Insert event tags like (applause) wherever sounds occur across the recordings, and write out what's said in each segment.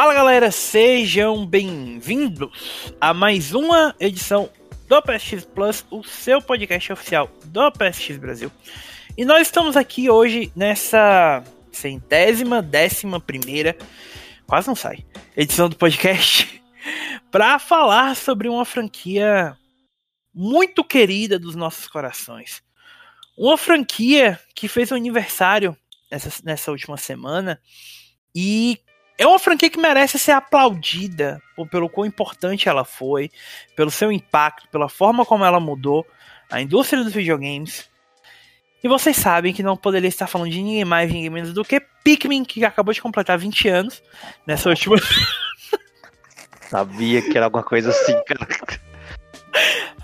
Fala galera, sejam bem-vindos a mais uma edição do PSX Plus, o seu podcast oficial do PSX Brasil. E nós estamos aqui hoje nessa centésima, décima primeira, quase não sai, edição do podcast, (laughs) para falar sobre uma franquia muito querida dos nossos corações. Uma franquia que fez um aniversário nessa, nessa última semana e é uma franquia que merece ser aplaudida pelo quão importante ela foi, pelo seu impacto, pela forma como ela mudou a indústria dos videogames. E vocês sabem que não poderia estar falando de ninguém mais, ninguém menos do que Pikmin, que acabou de completar 20 anos nessa última. (laughs) Sabia que era alguma coisa assim, cara.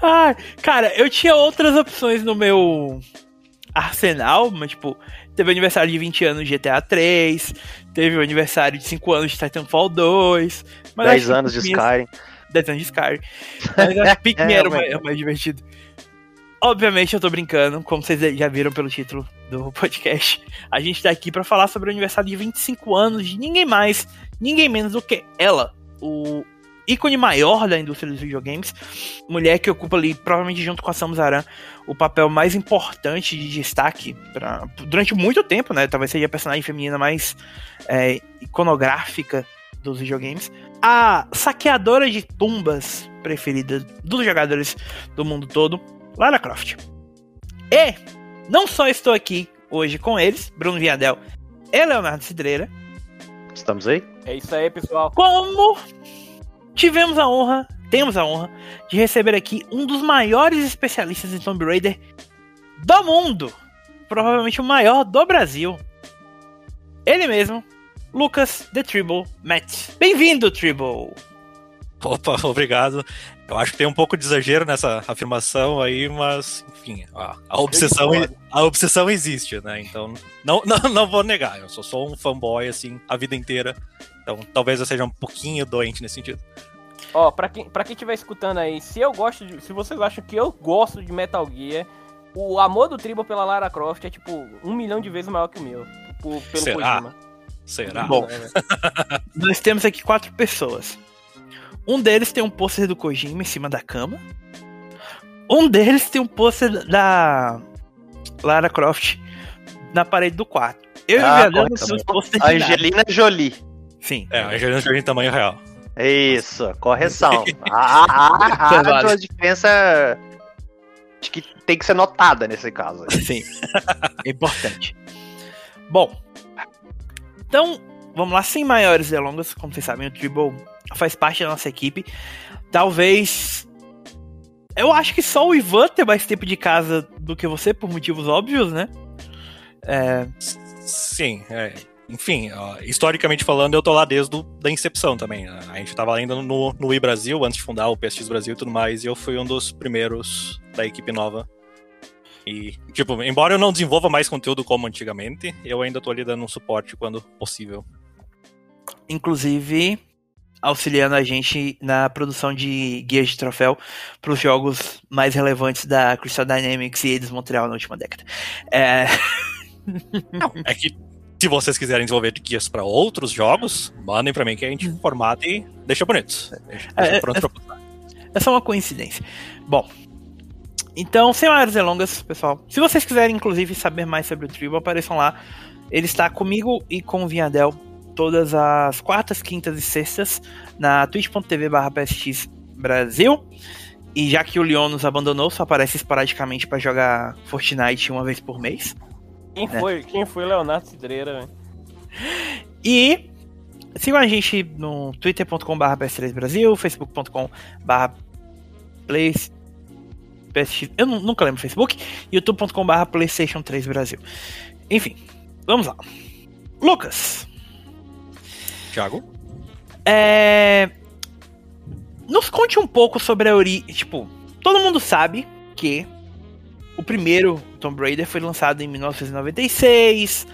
Ah, cara, eu tinha outras opções no meu arsenal, mas tipo, teve aniversário de 20 anos de GTA 3, teve o aniversário de 5 anos de Titanfall 2, mas 10 anos de Skyrim. 10 anos de Skyrim. Mas acho que (laughs) Pikmin é, era o mais, mais divertido. Obviamente eu tô brincando, como vocês já viram pelo título do podcast. A gente tá aqui para falar sobre o aniversário de 25 anos de ninguém mais, ninguém menos do que ela, o ícone maior da indústria dos videogames, mulher que ocupa ali, provavelmente junto com a Samus Aran, o papel mais importante de destaque pra, durante muito tempo, né? Talvez seja a personagem feminina mais é, iconográfica dos videogames. A saqueadora de tumbas preferida dos jogadores do mundo todo, Lara Croft. E não só estou aqui hoje com eles, Bruno Viadel e Leonardo Cidreira. Estamos aí? É isso aí, pessoal. Como tivemos a honra, temos a honra, de receber aqui um dos maiores especialistas em Tomb Raider do mundo. Provavelmente o maior do Brasil. Ele mesmo, Lucas The Tribble Matt. Bem-vindo, Tribble! Opa, (laughs) obrigado. Eu acho que tem um pouco de exagero nessa afirmação aí, mas, enfim, a, a obsessão, a obsessão existe, né? Então, não, (laughs) não, não vou negar. Eu sou só um fanboy, assim, a vida inteira. Então, talvez eu seja um pouquinho doente nesse sentido. Ó, pra quem, pra quem estiver escutando aí, se eu gosto de. Se vocês acham que eu gosto de Metal Gear, o amor do Tribal pela Lara Croft é tipo um milhão de vezes maior que o meu. Por, pelo Será? Kojima. Será? Bom, (laughs) nós temos aqui quatro pessoas. Um deles tem um pôster do Kojima em cima da cama. Um deles tem um pôster da Lara Croft na parede do quarto. Eu Ah, e o Viadão correto. temos pôster de nada. Angelina Jolie. Sim. É, a Angelina Jolie em tamanho real. Isso, correção. (laughs) A, a, a, a tua diferença acho que tem que ser notada nesse caso. Sim. É importante. Bom. Então, vamos lá, sem maiores delongas. Como vocês sabem, o Tribble faz parte da nossa equipe. Talvez. Eu acho que só o Ivan tem mais tempo de casa do que você, por motivos óbvios, né? É, Sim, é. Enfim, ó, historicamente falando, eu tô lá desde a da incepção também. né? A gente tava ainda no, no Wii Brasil, antes de fundar o PSX Brasil e tudo mais, e eu fui um dos primeiros da equipe nova. E, tipo, embora eu não desenvolva mais conteúdo como antigamente, eu ainda tô ali dando um suporte quando possível. inclusive, auxiliando a gente na produção de guias de troféu para os jogos mais relevantes da Crystal Dynamics e Eidos Montreal na última década. É, É que se vocês quiserem desenvolver guias pra outros jogos, mandem pra mim que a gente formata e deixa bonito. Deixa, É, deixa é, pronto pra postar. É só uma coincidência. Bom, então, sem maiores delongas, pessoal. Se vocês quiserem, inclusive, saber mais sobre o Tribal, apareçam lá. Ele está comigo e com o Vinhadel todas as quartas, quintas e sextas na twitch.tv PSX Brasil. E já que o Leon nos abandonou, só aparece esporadicamente para jogar Fortnite uma vez por mês. Quem É. foi? Quem foi Leonardo Cidreira, velho? E sigam a gente no twitter.com.br ps3brasil, facebook.com.br PSX, eu nu- nunca lembro o Facebook, youtube.com.br playstation 3 Brasil. Enfim, vamos lá. Lucas, Thiago? é... nos conte um pouco sobre a origem, tipo, todo mundo sabe que o primeiro Tomb Raider foi lançado em 1996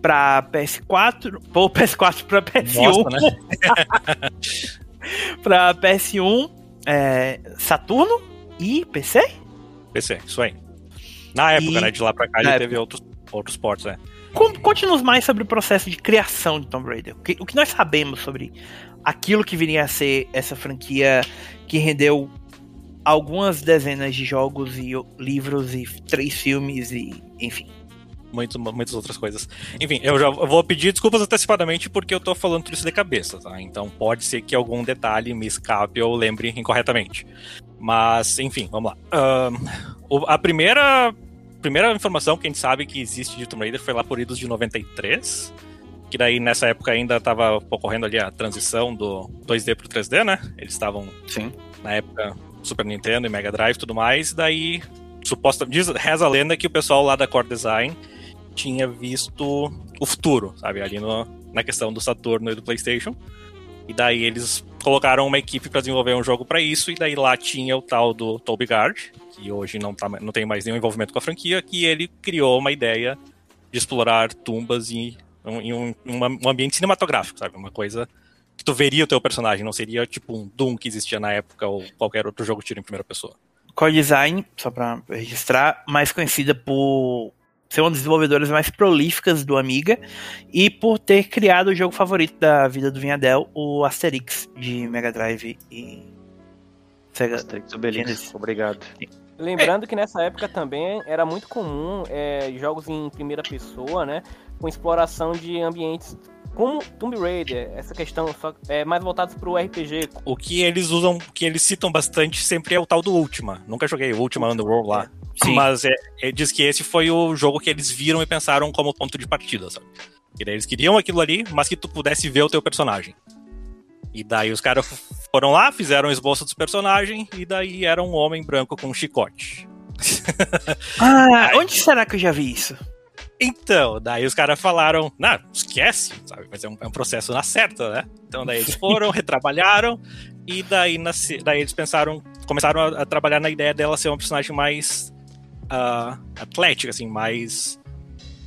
para PS4, ou PS4 para PS1, Nossa, né? (laughs) para PS1, é, Saturno e PC? PC, isso aí. Na época, E- né? De lá pra cá ele teve outros, outros portos, né? Conte-nos mais sobre o processo de criação de Tomb Raider. O que, o que nós sabemos sobre aquilo que viria a ser essa franquia que rendeu algumas dezenas de jogos e livros e três filmes e enfim. Muito, muitas outras coisas. Enfim, eu já vou pedir desculpas antecipadamente porque eu tô falando tudo isso de cabeça, tá? Então pode ser que algum detalhe me escape ou lembre incorretamente. Mas, enfim, vamos lá. Uh, a primeira, primeira informação que a gente sabe que existe de Tomb Raider foi lá por idos de 93. Que daí nessa época ainda estava ocorrendo ali a transição do 2D pro 3D, né? Eles estavam, na época, Super Nintendo e Mega Drive e tudo mais. Daí, suposta, diz, reza a lenda que o pessoal lá da Core Design tinha visto o futuro, sabe? Ali no, na questão do Saturno e do PlayStation. E daí eles colocaram uma equipe para desenvolver um jogo para isso, e daí lá tinha o tal do Toby Gard, que hoje não, tá, não tem mais nenhum envolvimento com a franquia, que ele criou uma ideia de explorar tumbas em, em um, um ambiente cinematográfico, sabe? Uma coisa que tu veria o teu personagem, não seria tipo um Doom que existia na época ou qualquer outro jogo tiro em primeira pessoa. Core Design, só para registrar, mais conhecida por ser uma das desenvolvedoras mais prolíficas do Amiga e por ter criado o jogo favorito da vida do Vinhadel, o Asterix de Mega Drive e Sega. Asterix Obelix, obrigado. Lembrando que nessa época também era muito comum é, jogos em primeira pessoa, né, com exploração de ambientes como Tomb Raider, essa questão só, é mais voltados pro RPG. O que eles usam, o que eles citam bastante sempre é o tal do Ultima. Nunca joguei o Ultima Underworld lá. Sim. Mas é, é, diz que esse foi o jogo que eles viram e pensaram como ponto de partida, sabe? E daí eles queriam aquilo ali, mas que tu pudesse ver o teu personagem. E daí os caras foram lá, fizeram o esboço dos personagens, e daí era um homem branco com um chicote. (laughs) Ah, onde será que eu já vi isso? Então, daí os caras falaram, não, esquece, sabe? Mas é um, é um, processo na certa, né? Então daí eles foram, (laughs) retrabalharam, e daí, nasce, daí eles pensaram, começaram a, a, trabalhar na ideia dela ser uma personagem mais uh, atlética, assim, mais,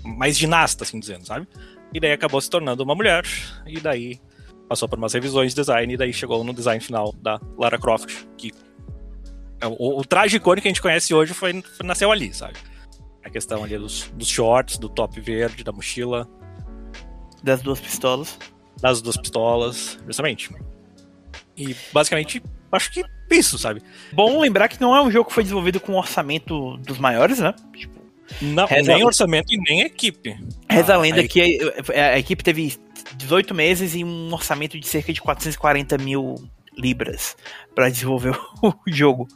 mais ginasta, assim dizendo, sabe? E daí acabou se tornando uma mulher, e daí passou por umas revisões de design, e daí chegou no design final da Lara Croft, que é o, o traje icônico que a gente conhece hoje foi, foi nasceu ali, sabe? A questão ali dos, dos shorts, do top verde, da mochila. Das duas pistolas. Das duas pistolas, justamente. E basicamente, acho que isso, sabe? Bom lembrar que não é um jogo que foi desenvolvido com um orçamento dos maiores, né? Tipo, não, nem orçamento e nem equipe. Reza a lenda a que a, a, equipe teve 18 meses e um orçamento de cerca de 440 mil libras para desenvolver (laughs) o jogo.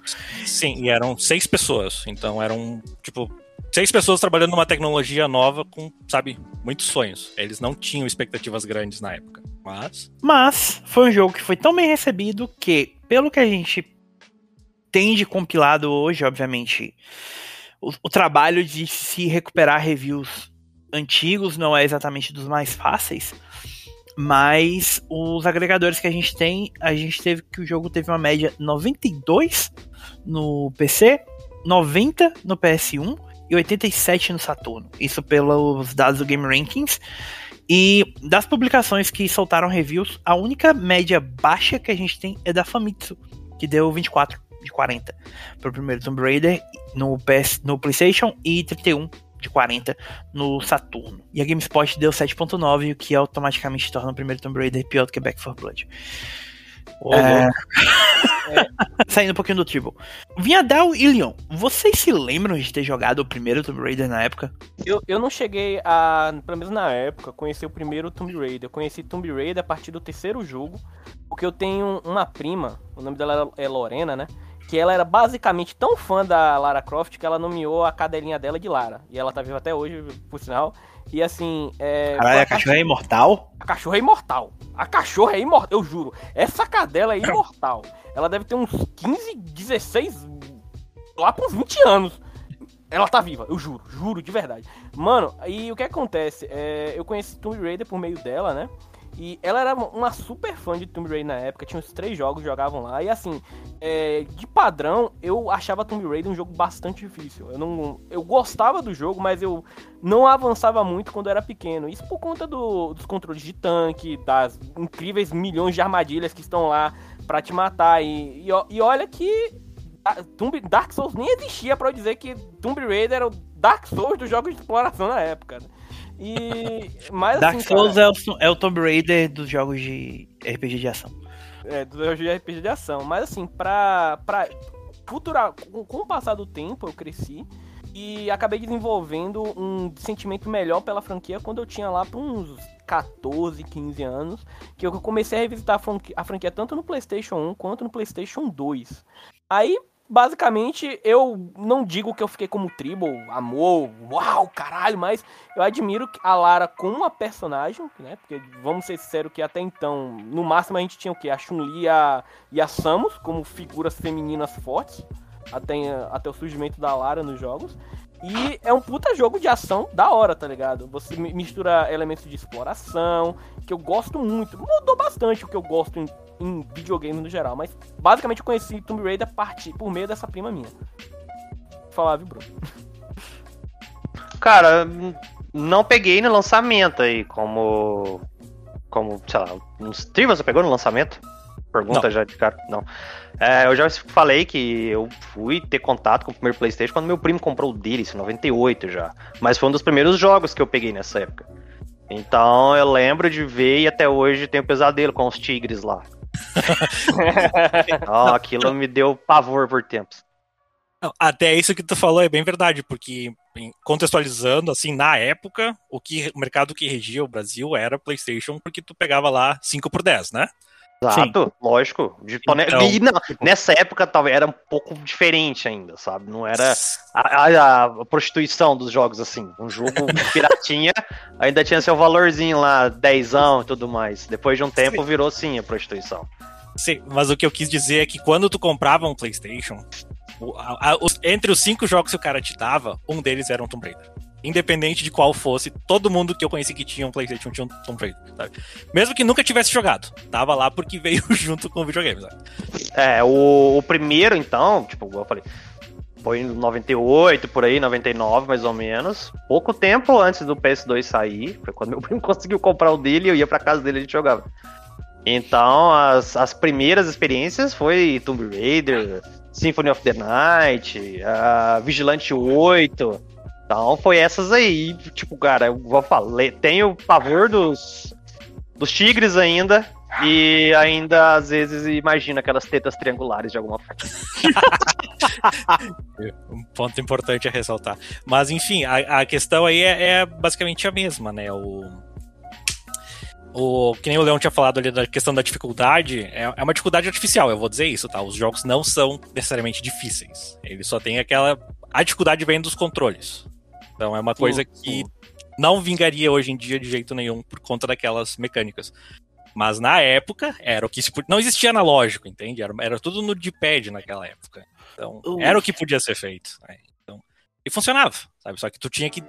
Sim, e eram seis pessoas, então eram, tipo, seis pessoas trabalhando numa tecnologia nova com, sabe, muitos sonhos. Eles não tinham expectativas grandes na época, mas... Mas foi um jogo que foi tão bem recebido que, pelo que a gente tem de compilado hoje, obviamente, o, o trabalho de se recuperar reviews antigos não é exatamente dos mais fáceis, mas os agregadores que a gente tem, a gente teve que o jogo teve uma média 92 no PC, 90 no PS1 e 87 no Saturno. Isso pelos dados do Game Rankings. E das publicações que soltaram reviews, a única média baixa que a gente tem é da Famitsu, que deu 24 de 40 para o primeiro Tomb Raider no, PS, no PlayStation e 31 de 40 no Saturno. E a GameSpot deu 7.9, o que automaticamente torna o primeiro Tomb Raider pior do que Back 4 Blood. Oh, é... (laughs) é. Saindo um pouquinho do Tribal. Vinhadel e Leon, vocês se lembram de ter jogado o primeiro Tomb Raider na época? Eu, eu não cheguei a, pelo menos na época, conhecer o primeiro Tomb Raider. Eu conheci Tomb Raider a partir do terceiro jogo, porque eu tenho uma prima, o nome dela é Lorena, né? Que ela era basicamente tão fã da Lara Croft que ela nomeou a cadelinha dela de Lara. E ela tá viva até hoje, por sinal. E assim. É, Caralho, a cachorra é imortal? A cachorra é imortal. A cachorra é imortal, eu juro. Essa cadela é imortal. Ela deve ter uns 15, 16. lá por 20 anos. Ela tá viva, eu juro, juro de verdade. Mano, e o que acontece? É, eu conheci Tomb Raider por meio dela, né? E ela era uma super fã de Tomb Raider na época, tinha uns três jogos jogavam lá. E assim, é, de padrão, eu achava Tomb Raider um jogo bastante difícil. Eu, não, eu gostava do jogo, mas eu não avançava muito quando era pequeno. Isso por conta do, dos controles de tanque, das incríveis milhões de armadilhas que estão lá para te matar. E, e, e, olha que Tomb, Dark Souls nem existia para dizer que Tomb Raider era o Dark Souls dos jogos de exploração na época. Né? E. Mas, Dark assim, Souls cara, é, o, é o Tomb Raider dos jogos de RPG de ação. é, do jogo de RPG de ação. Mas assim, pra. pra futura, com, com o passar do tempo, eu cresci. E acabei desenvolvendo um sentimento melhor pela franquia quando eu tinha lá por uns 14, 15 anos. Que eu comecei a revisitar a franquia, a franquia tanto no PlayStation 1 quanto no PlayStation 2. Aí, basicamente, eu não digo que eu fiquei como Tribble, amor, uau, caralho, mas eu admiro a Lara como uma personagem, né? Porque vamos ser sinceros que até então, no máximo a gente tinha o quê? A Chun-Li e a, e a Samus como figuras femininas fortes. Até, até o surgimento da Lara nos jogos. E é um puta jogo de ação da hora, tá ligado? Você mi- mistura elementos de exploração, que eu gosto muito. Mudou bastante o que eu gosto em, em videogame no geral, mas basicamente eu conheci Tomb Raider a partir, por meio dessa prima minha. Falar, viu, Bruno? Cara, não peguei no lançamento aí, como. Como, sei lá, uns você pegou no lançamento? Pergunta Não. já de cara. Não. É, eu já falei que eu fui ter contato com o primeiro PlayStation quando meu primo comprou o dele, em 98 já. Mas foi um dos primeiros jogos que eu peguei nessa época. Então eu lembro de ver e até hoje tenho pesadelo com os tigres lá. (laughs) Então, aquilo me deu pavor por tempos. Até isso que tu falou é bem verdade, porque contextualizando, assim, na época, o, que, o mercado que regia o Brasil era PlayStation, porque tu pegava lá 5 por 10, né? Exato, lógico. De tone- Então, e não, nessa época talvez era um pouco diferente ainda, sabe? Não era a, a- a prostituição dos jogos assim. Um jogo (laughs) piratinha ainda tinha seu valorzinho lá, dezão e tudo mais. Depois de um tempo virou sim a prostituição. Sim, mas o que eu quis dizer é que quando tu comprava um PlayStation, o- a- os- entre os cinco jogos que o cara te dava, um deles era um Tomb Raider. Independente de qual fosse, todo mundo que eu conheci que tinha um PlayStation tinha um Tomb Raider, sabe? Mesmo que nunca tivesse jogado, tava lá porque veio (laughs) junto com o videogame, sabe? É, o, o primeiro então, tipo, eu falei, foi em 98, por aí, 99 mais ou menos. Pouco tempo antes do PS2 sair, foi quando meu (laughs) primo conseguiu comprar o dele e eu ia pra casa dele e a gente jogava. Então, as, as primeiras experiências foi Tomb Raider, Symphony of the Night, a Vigilante 8. Então, foi essas aí. Tipo, cara, eu vou falar, tenho pavor dos, dos tigres ainda. E ainda, às vezes, imagina aquelas tetas triangulares de alguma forma. (laughs) Um ponto importante a ressaltar. Mas, enfim, a, a questão aí é, é basicamente a mesma, né? O, o, que nem o Leão tinha falado ali da questão da dificuldade, é, é uma dificuldade artificial, eu vou dizer isso, tá? Os jogos não são necessariamente difíceis. Eles só têm aquela. A dificuldade vem dos controles. Então é uma coisa que não vingaria hoje em dia de jeito nenhum por conta daquelas mecânicas. Mas na época, era o que se podia. Não existia analógico, entende? Era, era tudo no D-pad naquela época. Então, Uh. era o que podia ser feito. né? Então, e funcionava, sabe? Só que tu tinha que.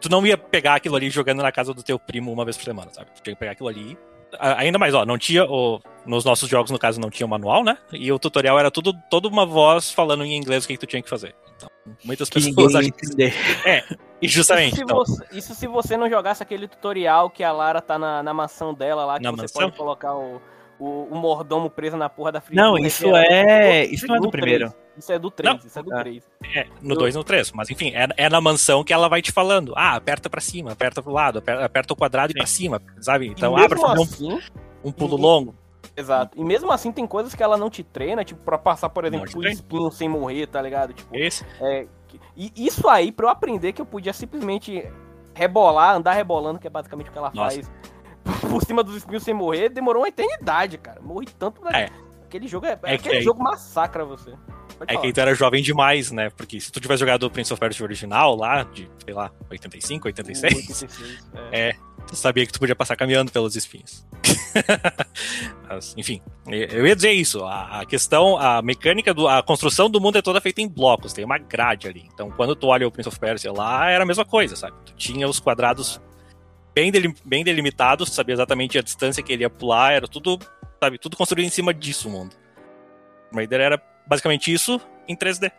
Tu não ia pegar aquilo ali jogando na casa do teu primo uma vez por semana, sabe? Tu tinha que pegar aquilo ali. Ainda mais, ó, não tinha. O, nos nossos jogos, no caso, não tinha o manual, né? E o tutorial era tudo toda uma voz falando em inglês o que, que tu tinha que fazer. Então, muitas Que pessoas acham que. entender. (laughs) E justamente. Isso se, então, você, isso se você não jogasse aquele tutorial que a Lara tá na, na mansão dela lá, que Na você mansão? pode colocar o, o, o mordomo preso na porra da fritura. Não, isso é. Isso não é do No primeiro. três. Isso é do 3, Não. isso é do Ah. 3. É, no 2 e no 3. Mas enfim, é, é na mansão que ela vai te falando. Ah, aperta pra cima, aperta pro lado, aperta, aperta o quadrado e pra cima, sabe? Então, e ah, fazer um, assim, um pulo longo. Exato. E mesmo assim tem coisas que ela não te treina, tipo, pra passar, por exemplo, por espinho sem morrer, tá ligado? Tipo, Esse. é, que- e isso aí, pra eu aprender que eu podia simplesmente rebolar, andar rebolando, que é basicamente o que ela Nossa. faz (laughs) por cima dos espinhos sem morrer, demorou uma eternidade, cara. Morri tanto. É. Aquele jogo é, É que aquele aí- jogo massacra você. Pode É falar. que tu era jovem demais, né? Porque se tu tivesse jogado o Prince of Persia original lá, de, sei lá, 85, 86, 86, é. É. sabia que tu podia passar caminhando pelos espinhos. (laughs) Mas, enfim, eu ia dizer isso. A, a questão, a mecânica, do, a construção do mundo é toda feita em blocos, tem uma grade ali. Então, quando tu olha o Prince of Persia lá, era a mesma coisa, sabe? Tu tinha os quadrados bem, delim, bem delimitados, tu sabia exatamente a distância que ele ia pular, era tudo, sabe, tudo construído em cima disso o mundo. Raider era basicamente isso em 3D.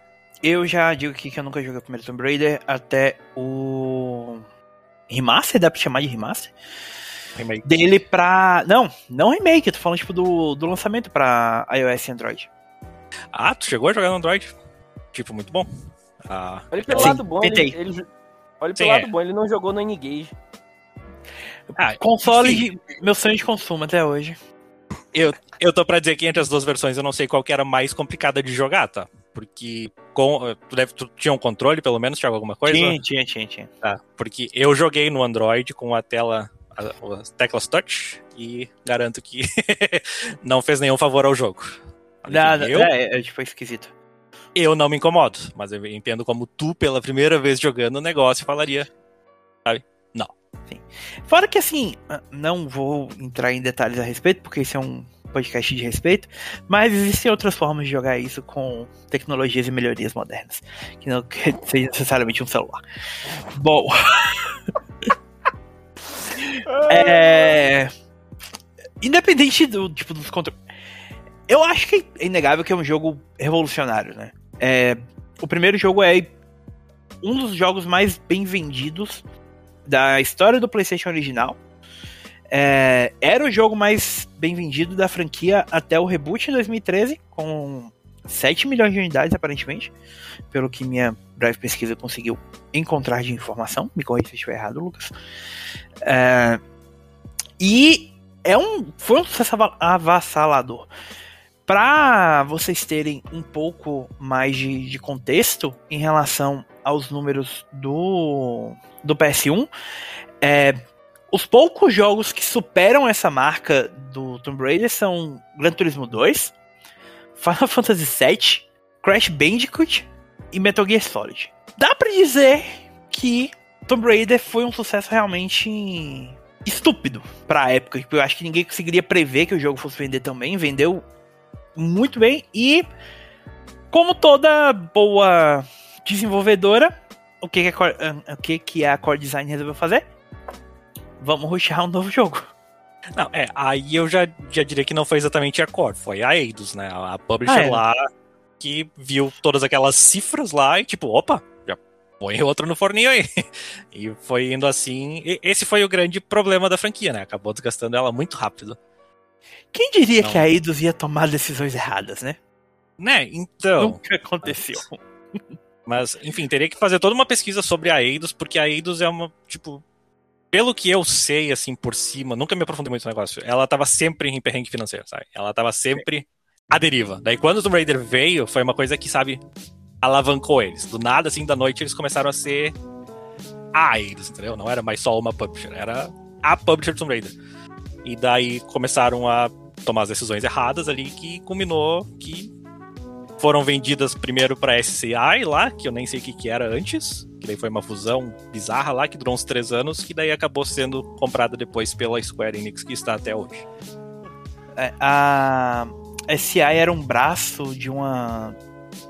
Eu já digo aqui que eu nunca joguei o primeiro Tomb Raider até o. Remaster? Dá pra chamar de remaster? Remake. Dele pra. Não, não remake, eu tô falando tipo do, do lançamento pra iOS e Android. Ah, tu chegou a jogar no Android? Tipo, muito bom. Ah, Olha pelo Sim, lado bom, ele, ele, Olha Sim, pelo lado é. bom, ele não jogou no N-Gage. Ah, Console, meu sonho de consumo até hoje. eu, eu tô pra dizer que entre as duas versões eu não sei qual que era mais complicada de jogar, tá? Porque com, tu, deve, tu tinha um controle, pelo menos, tinha alguma coisa? Tinha, tinha, tinha, tinha. Tá, porque eu joguei no Android com a tela, as teclas touch e garanto que (laughs) não fez nenhum favor ao jogo. Nada, eu, é, é, tipo, esquisito. eu não me incomodo, mas eu entendo como tu, pela primeira vez jogando o negócio, falaria. Fora que assim, não vou entrar em detalhes a respeito, porque esse é um podcast de respeito, mas existem outras formas de jogar isso com tecnologias e melhorias modernas, que não que (laughs) seja necessariamente um celular. Bom. (laughs) é... Independente do tipo dos controles. Eu acho que é inegável que é um jogo revolucionário, né? É... O primeiro jogo é um dos jogos mais bem vendidos da história do PlayStation original. É, era o jogo mais bem vendido da franquia até o reboot em 2013, com 7 milhões de unidades, aparentemente, pelo que minha breve pesquisa conseguiu encontrar de informação. Me corrija se estiver errado, Lucas. É, e é um, foi um sucesso ava- avassalador. Para vocês terem um pouco mais de, de contexto em relação aos números do, do PS1, é, os poucos jogos que superam essa marca do Tomb Raider são Gran Turismo 2, Final Fantasy VII, Crash Bandicoot e Metal Gear Solid. Dá pra dizer que Tomb Raider foi um sucesso realmente estúpido pra época. Tipo, Eu acho que ninguém conseguiria prever que o jogo fosse vender também. Vendeu muito bem e como toda boa desenvolvedora, o que, que, a, o que, que a Core Design resolveu fazer? Vamos rushar um novo jogo. Não, é, aí eu já, já diria que não foi exatamente a Core, foi a Eidos, né? A publisher Ah, é. lá que viu todas aquelas cifras lá e tipo, opa, já põe outro no forninho aí. (laughs) E foi indo assim. E esse foi o grande problema da franquia, né? Acabou desgastando ela muito rápido. Quem diria Não. que a Eidos ia tomar decisões erradas, né? Né? Então. Nunca aconteceu. Mas, enfim, teria que fazer toda uma pesquisa sobre a Eidos, porque a Eidos é uma, tipo. Pelo que eu sei, assim, por cima, nunca me aprofundei muito no negócio, ela tava sempre em perrengue financeiro, sabe? Ela tava sempre à deriva. Daí quando o Tomb Raider veio, foi uma coisa que, sabe, alavancou eles. Do nada, assim, da noite, eles começaram a ser a Eidos, entendeu? Não era mais só uma publisher, era a publisher do Tomb Raider. E daí começaram a tomar as decisões erradas ali, que culminou que foram vendidas primeiro pra SCI lá, que eu nem sei o que, que era antes, que daí foi uma fusão bizarra lá, que durou uns três anos, que daí acabou sendo comprada depois pela Square Enix, que está até hoje. É, a SI era um braço de uma.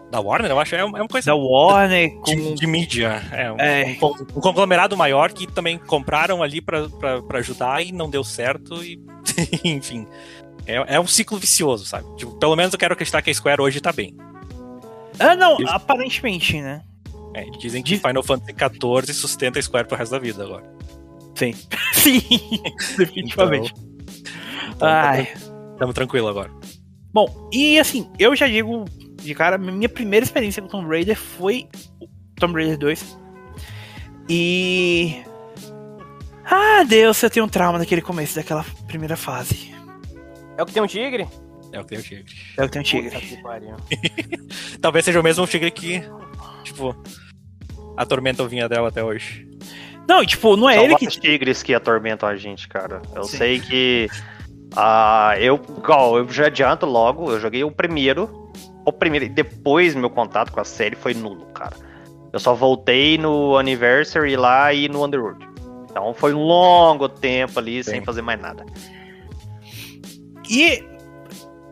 Da Warner, eu acho, é uma é uma coisa da Warner com. de, de mídia. É, um, É. um um conglomerado maior que também compraram ali pra ajudar e não deu certo, e (laughs) enfim. É, é um ciclo vicioso, sabe? Tipo, pelo menos eu quero acreditar que a Square hoje tá bem. Ah, não, aparentemente, né? É, dizem que Diz- Final Fantasy XIV sustenta a Square pro resto da vida agora. Sim. (laughs) Sim, (laughs) definitivamente. Então, Ai. Tamo tranquilo agora. Bom, e assim, eu já digo de cara, minha primeira experiência com Tomb Raider foi o Tomb Raider 2. E. Ah, Deus, eu tenho um trauma daquele começo daquela primeira fase. É o que tem um tigre? É o que tem o Tigre. Eu tenho um tigre. Puta que pariu. (laughs) Talvez seja o mesmo Tigre que, tipo, atormenta o vinha dela até hoje. Não, tipo, não é São ele que. tigres que atormentam a gente, cara. Eu Sim. sei que. ah, eu, igual, eu já adianto logo, eu joguei o primeiro. O primeiro, e depois meu contato com a série foi nulo, cara. Eu só voltei no Anniversary lá e no Underworld. Então foi um longo tempo ali sem Sim. fazer mais nada. E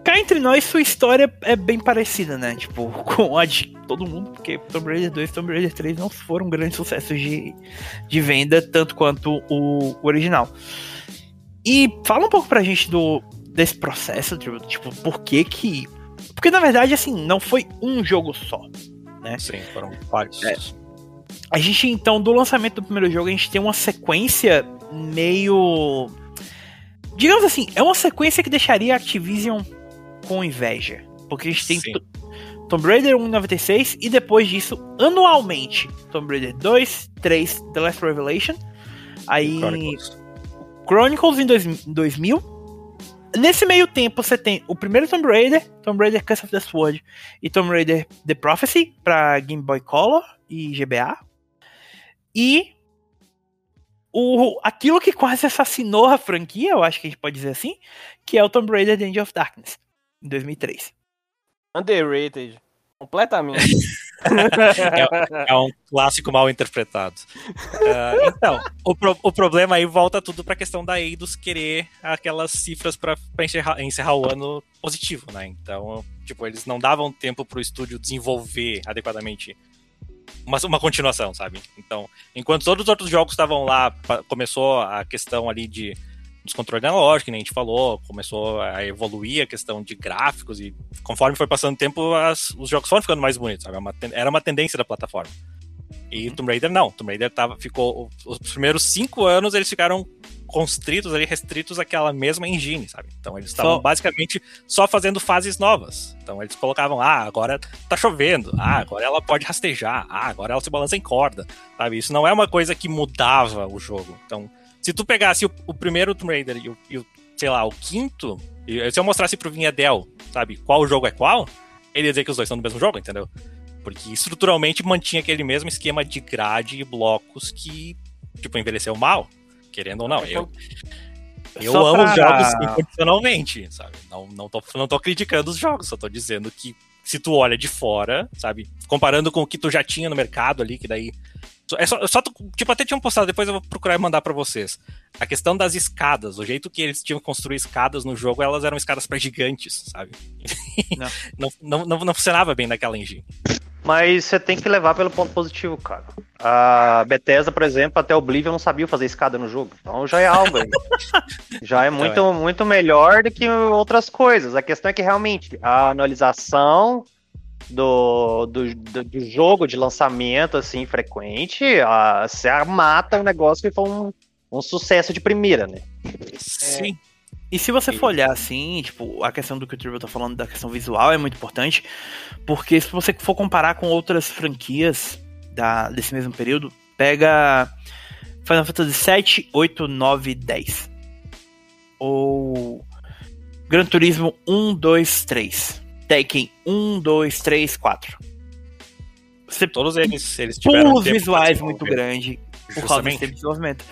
cá entre nós, sua história é bem parecida, né? Tipo, (laughs) com a de todo mundo, porque Tomb Raider 2 e Tomb Raider 3 não foram grandes sucessos de, de venda, tanto quanto o, o original. E fala um pouco pra gente do desse processo, tipo, tipo, por que que... Porque, na verdade, assim, não foi um jogo só. Sim, foram vários. É. A gente, então, do lançamento do primeiro jogo, a gente tem uma sequência meio. Digamos assim, é uma sequência que deixaria a Activision com inveja. Porque a gente tem Sim. Tomb Raider 1 em 96 e depois disso, anualmente, Tomb Raider 2, 3, The Last Revelation. Aí Chronicles. Chronicles em dois- em 2000. Nesse meio tempo você tem o primeiro Tomb Raider, Tomb Raider Curse of the Sword e Tomb Raider The Prophecy pra Game Boy Color e GBA. E o, aquilo que quase assassinou a franquia, eu acho que a gente pode dizer assim, que é o Tomb Raider The End of Darkness, em 2003. Underrated. Completamente. (laughs) É um clássico mal interpretado. Ah, então, o, pro- o problema aí volta tudo pra questão da Eidos querer aquelas cifras pra, pra encerrar, encerrar o ano positivo, né? Então, tipo, eles não davam tempo pro estúdio desenvolver adequadamente uma, uma continuação, sabe? Então, enquanto todos os outros jogos estavam lá, começou a questão ali de dos controles analógicos, que nem a gente falou, começou a evoluir a questão de gráficos e conforme foi passando o tempo, as- os jogos foram ficando mais bonitos, sabe? Era uma, ten- era uma tendência da plataforma. E Tomb Raider não, Tomb Raider tava, ficou, os primeiros cinco anos eles ficaram constritos ali, restritos àquela mesma engine, sabe? Então eles estavam Só- basicamente só fazendo fases novas. Então eles colocavam, ah, agora tá chovendo, ah, agora ela pode rastejar, ah, agora ela se balança em corda, sabe? Isso não é uma coisa que mudava o jogo. Então, se tu pegasse o, o primeiro Tomb Raider e o, e o, sei lá, o quinto, e se eu mostrasse pro Vinhadel, sabe, qual jogo é qual, ele ia dizer que os dois são do mesmo jogo, entendeu? Porque estruturalmente mantinha aquele mesmo esquema de grade e blocos que, tipo, envelheceu mal, querendo ou não. Eu, eu Só amo pra- os jogos incondicionalmente, sabe? Não, não, tô, não tô criticando os jogos, só tô dizendo que se tu olha de fora, sabe? Comparando com o que tu já tinha no mercado ali, que daí. É só, só tipo, até tinham postado, depois eu vou procurar e mandar pra vocês. A questão das escadas, o jeito que eles tinham que construir escadas no jogo, elas eram escadas pra gigantes, sabe? Não. (laughs) não, não, não, não funcionava bem naquela engine. Mas você tem que levar pelo ponto positivo, cara. A Bethesda, por exemplo, até Oblivion não sabia fazer escada no jogo. Então já é algo aí. (laughs) já é muito, muito melhor do que outras coisas. A questão é que realmente a anualização do, do, do, do jogo de lançamento assim frequente, a, você mata um negócio que foi um, um sucesso de primeira, né? Sim. E se você for olhar assim, tipo, a questão do que o Trevor tá falando da questão visual é muito importante, porque se você for comparar com outras franquias da, desse mesmo período, pega Final Fantasy 7, 8, 9, 10. Ou Gran Turismo 1, 2, 3. Tekken 1, 2, 3, 4. Você Todos eles, eles tiveram pra visuais muito grande por causa desse Justamente. tempo de desenvolvimento.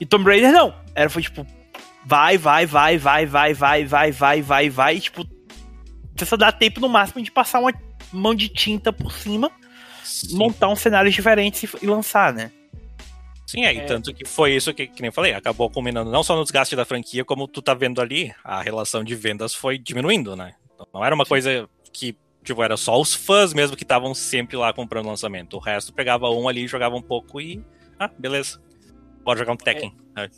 E Tomb Raider não. Era foi tipo, vai, vai, vai, vai, vai, vai, vai, vai, vai, vai, e, tipo, você só dá tempo no máximo de passar uma mão de tinta por cima, Sim. montar uns cenários diferentes e, e lançar, né? Sim, é, e É. tanto que foi isso que, que nem eu falei, acabou culminando não só no desgaste da franquia, como tu tá vendo ali, a relação de vendas foi diminuindo, né? Não era uma coisa que, tipo, era só os fãs mesmo que estavam sempre lá comprando o lançamento. O resto pegava um ali, jogava um pouco e. Ah, beleza. Bora jogar um Tekken. É.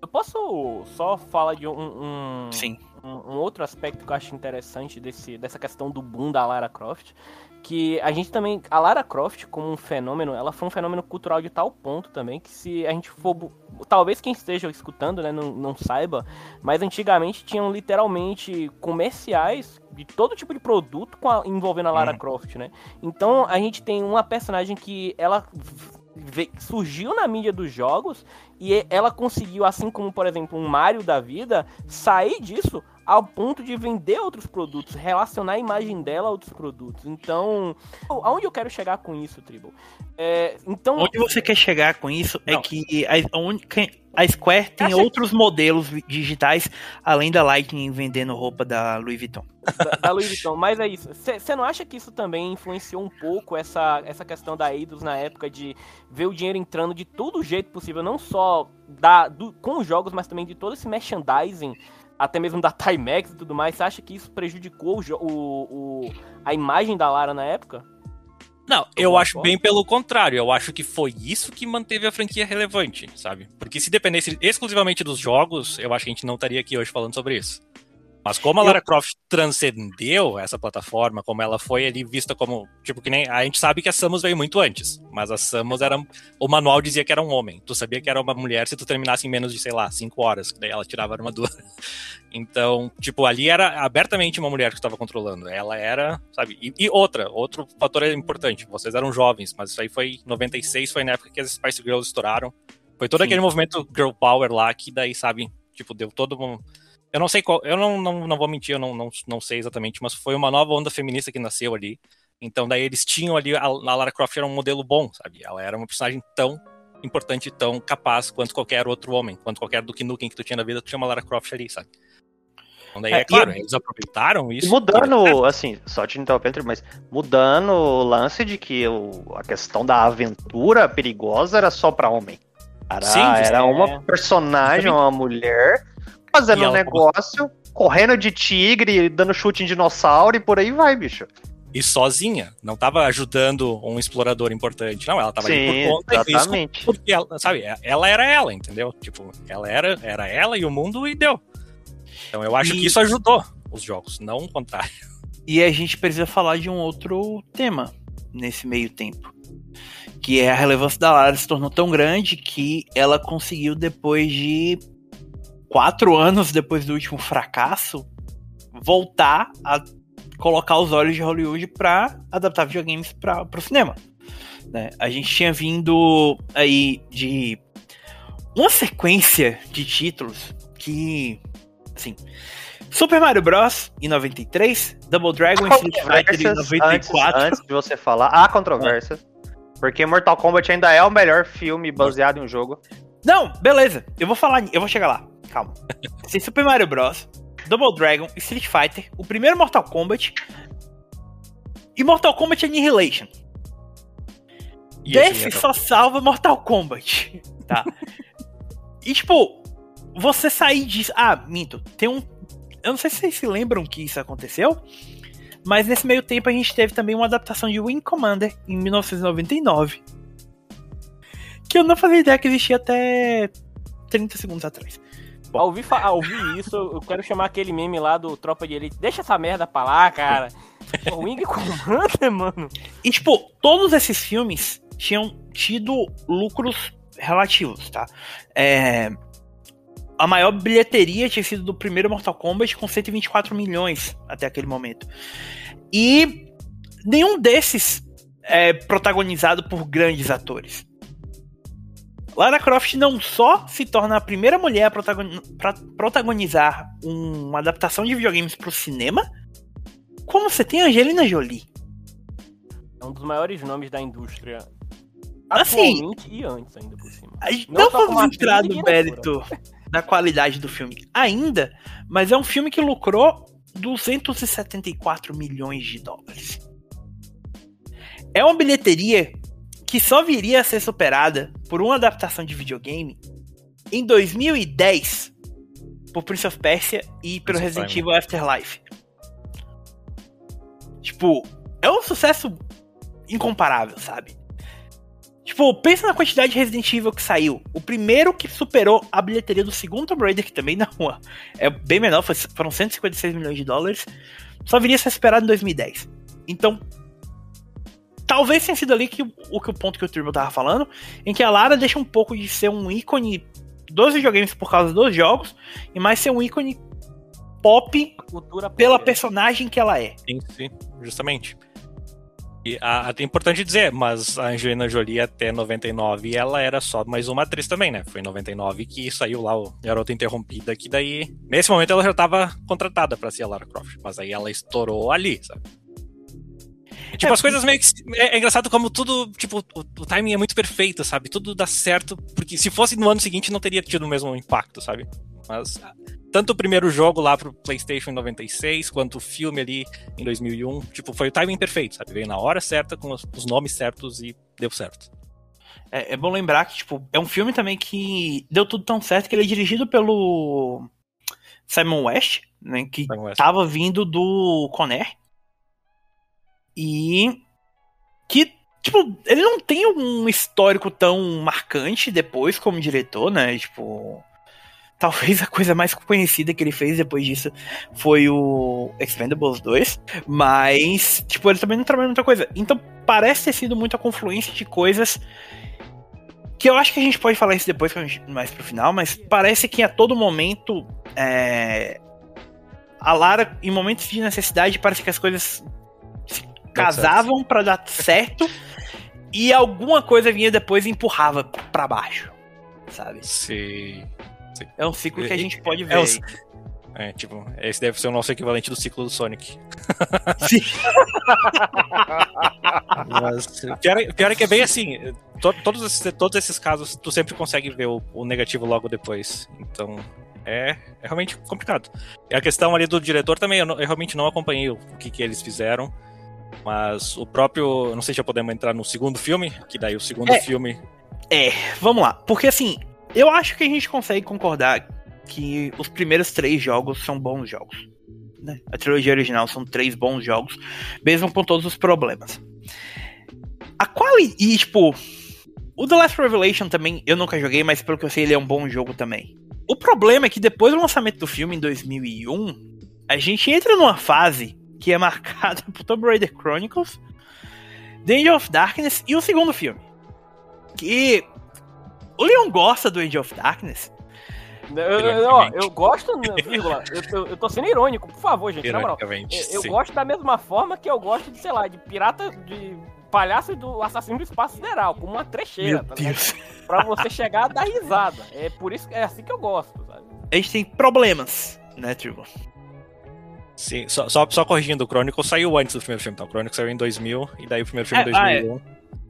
Eu posso só falar de um, um, Sim. um, um outro aspecto que eu acho interessante desse, dessa questão do boom da Lara Croft, que a gente também, a Lara Croft como um fenômeno, ela foi um fenômeno cultural de tal ponto também que se a gente for, talvez quem esteja escutando, né, não, não saiba, mas antigamente tinham literalmente comerciais de todo tipo de produto a- envolvendo a Lara Uhum. Croft, né? Então a gente tem uma personagem que ela surgiu na mídia dos jogos e- ela conseguiu, assim como, por exemplo, um Mario da vida, sair disso ao ponto de vender outros produtos, relacionar a imagem dela a outros produtos. Então, aonde eu quero chegar com isso, Tribal? É, então, Onde você quer chegar com isso é Não. que a, onde- a Square tem Acha- outros modelos digitais além da Lightning vendendo roupa da Louis Vuitton. da, da Louis Vuitton, mas é isso. Você não acha que isso também influenciou um pouco essa, essa questão da Eidos na época de ver o dinheiro entrando de todo jeito possível, não só da, do- com os jogos, mas também de todo esse merchandising, até mesmo da Timex e tudo mais? Você acha que isso prejudicou o, o- a imagem da Lara na época? Não, eu acho bem pelo contrário. Eu acho que foi isso que manteve a franquia relevante, sabe? Porque se dependesse exclusivamente dos jogos, eu acho que a gente não estaria aqui hoje falando sobre isso. Mas como a Eu- Lara Croft transcendeu essa plataforma, como ela foi ali vista como. Tipo, que nem. A gente sabe que a Samus veio muito antes. Mas a Samus era. O manual dizia que era um homem. Tu sabia que era uma mulher se tu terminasse em menos de, sei lá, 5 horas. que Daí ela tirava a armadura. Então, tipo, ali era abertamente uma mulher que estava controlando. Ela era, sabe? E, e, outra, outro fator importante. Vocês eram jovens, mas isso aí foi 96, foi na época que as Spice Girls estouraram. Foi todo Sim. aquele movimento Girl Power lá que daí, sabe, tipo, deu todo um. Eu não sei qual. Eu não, não, não vou mentir, eu não, não, não sei exatamente, mas foi uma nova onda feminista que nasceu ali. Então, daí eles tinham ali. A, a Lara Croft era um modelo bom, sabe? Ela era uma personagem tão importante, tão capaz quanto qualquer outro homem, quanto qualquer Duke Nukem que tu tinha na vida, tu tinha uma Lara Croft ali, sabe? Então daí, é, é claro, e, eles aproveitaram isso. Mudando, assim, só te interrompendo, mas mudando o lance de que o, a questão da aventura perigosa era só pra homem. Era, Sim, era é. uma personagem, uma mulher, fazendo um negócio, correndo de tigre, dando chute em dinossauro e por aí vai, bicho. E sozinha, não tava ajudando um explorador importante, não, ela tava Sim, ali por conta exatamente. porque ela, sabe, ela era ela, entendeu? Tipo, ela era, era ela e o mundo e deu. Então eu acho e... que isso ajudou os jogos, não o contrário. (laughs) E a gente precisa falar de um outro tema nesse meio tempo. Que é a relevância da Lara se tornou tão grande que ela conseguiu, depois de quatro anos depois do último fracasso, voltar a colocar os olhos de Hollywood para adaptar videogames para o cinema. Né? A gente tinha vindo aí de uma sequência de títulos que Sim. Super Mario Bros. em 93, Double Dragon e Street Fighter em 94. Antes, antes, de você falar, há controvérsia. Porque Mortal Kombat ainda é o melhor filme baseado em um jogo. Não, beleza. Eu vou falar, eu vou chegar lá. Calma. (laughs) Se Super Mario Bros, Double Dragon e Street Fighter, o primeiro Mortal Kombat e Mortal Kombat Annihilation. E Desse só salva Mortal Kombat, (laughs) tá? e tipo, você sair disso. Ah, minto, tem um. Eu não sei se vocês se lembram que isso aconteceu, mas nesse meio tempo a gente teve também uma adaptação de Wing Commander em 1999. Que eu não fazia ideia que existia até 30 segundos atrás. Bom. Ao ouvir, ao ouvir (laughs) isso, eu quero chamar aquele meme lá do Tropa de Elite. Deixa essa merda pra lá, cara. (laughs) Wing Commander, mano. E, tipo, todos esses filmes tinham tido lucros relativos, tá? É, a maior bilheteria tinha sido do primeiro Mortal Kombat com 124 milhões até aquele momento. E nenhum desses é protagonizado por grandes atores. Lara Croft não só se torna a primeira mulher a protagonizar uma adaptação de videogames para o cinema, como você tem a Angelina Jolie. É um dos maiores nomes da indústria. Assim, atualmente e antes ainda por cima. Não, não vamos entrar no mérito da qualidade do filme ainda, mas é um filme que lucrou 274 milhões de dólares. É uma bilheteria que só viria a ser superada por uma adaptação de videogame em 2010 por Prince of Persia e pelo Isso Resident Evil Afterlife. Tipo, é um sucesso incomparável, sabe? Tipo, pensa na quantidade de Resident Evil que saiu. O primeiro que superou a bilheteria do segundo Tomb Raider, que também (laughs) não é bem menor, foram 156 milhões de dólares, só viria a ser superado em 2010. Então, talvez tenha sido ali que, o, que o ponto que o Turbo tava falando, em que a Lara deixa um pouco de ser um ícone dos videogames por causa dos jogos, e mais ser um ícone pop pela personagem que ela é. Sim, sim, justamente. E a, é importante dizer, mas a Angelina Jolie até 99 ela era só mais uma atriz também, né? Foi em 99 que saiu lá o Garota Interrompida, que daí, nesse momento ela já estava contratada para ser a Lara Croft, mas aí ela estourou ali, sabe? Tipo, é, as coisas meio que. É, é, engraçado como tudo. Tipo, o, o, timing é muito perfeito, sabe? Tudo dá certo. Porque se fosse no ano seguinte, não teria tido o mesmo impacto, sabe? Mas tanto o primeiro jogo lá pro PlayStation em 96, quanto o filme ali em 2001, tipo, foi o timing perfeito, sabe? Veio na hora certa, com os, os nomes certos e deu certo. É, é, bom lembrar que, tipo, é um filme também que deu tudo tão certo que ele é dirigido pelo Simon West, né? Que Simon West. tava vindo do Conner. E que, tipo, ele não tem um histórico tão marcante depois como diretor, né? Tipo, Talvez a coisa mais conhecida que ele fez depois disso foi o Expendables 2. Mas, tipo, ele também não trabalhou muita coisa. Então, parece ter sido muita confluência de coisas que eu acho que a gente pode falar isso depois, mais pro final, mas parece que a todo momento é, a Lara, em momentos de necessidade, parece que as coisas se casavam pra dar certo e alguma coisa vinha depois e empurrava pra baixo, sabe? Sim. É um ciclo que a gente pode É ver. o- aí. É, tipo, esse deve ser o nosso equivalente do ciclo do Sonic. (laughs) Sim. Mas, pior, é- pior é que é bem assim. to- todos, esses, todos esses casos, tu sempre consegue ver o, o negativo logo depois. Então, é, é realmente complicado. E a questão ali do diretor também, eu, não- eu realmente não acompanhei o, o que, que eles fizeram. Mas o próprio. Não sei se já podemos entrar no segundo filme, que daí o segundo É. filme. Vamos lá, porque assim, eu acho que a gente consegue concordar que os primeiros três jogos são bons jogos. né? A trilogia original são três bons jogos, mesmo com todos os problemas. A qual e tipo, o The Last Revelation também eu nunca joguei, mas pelo que eu sei ele é um bom jogo também. O problema é que depois do lançamento do filme em 2001, a gente entra numa fase que é marcada por Tomb Raider Chronicles, The Angel of Darkness e o segundo filme. Que o Leon gosta do Age of Darkness. Eu, eu, ó, eu gosto, né, vírgula, eu, tô- eu tô sendo irônico, por favor, gente, na moral. Eu, eu gosto da mesma forma que eu gosto de, sei lá, de pirata, de palhaço do assassino do espaço sideral, como uma trecheira, tá ligado? Deus. Pra você chegar a dar risada. É por isso que é assim que eu gosto, sabe? A gente tem problemas, né, Tribo? Sim, só, só, só corrigindo, o Chronicle saiu antes do primeiro filme, então. O Chronicle saiu em 2000, e daí o primeiro filme em É, ah, é. 2001.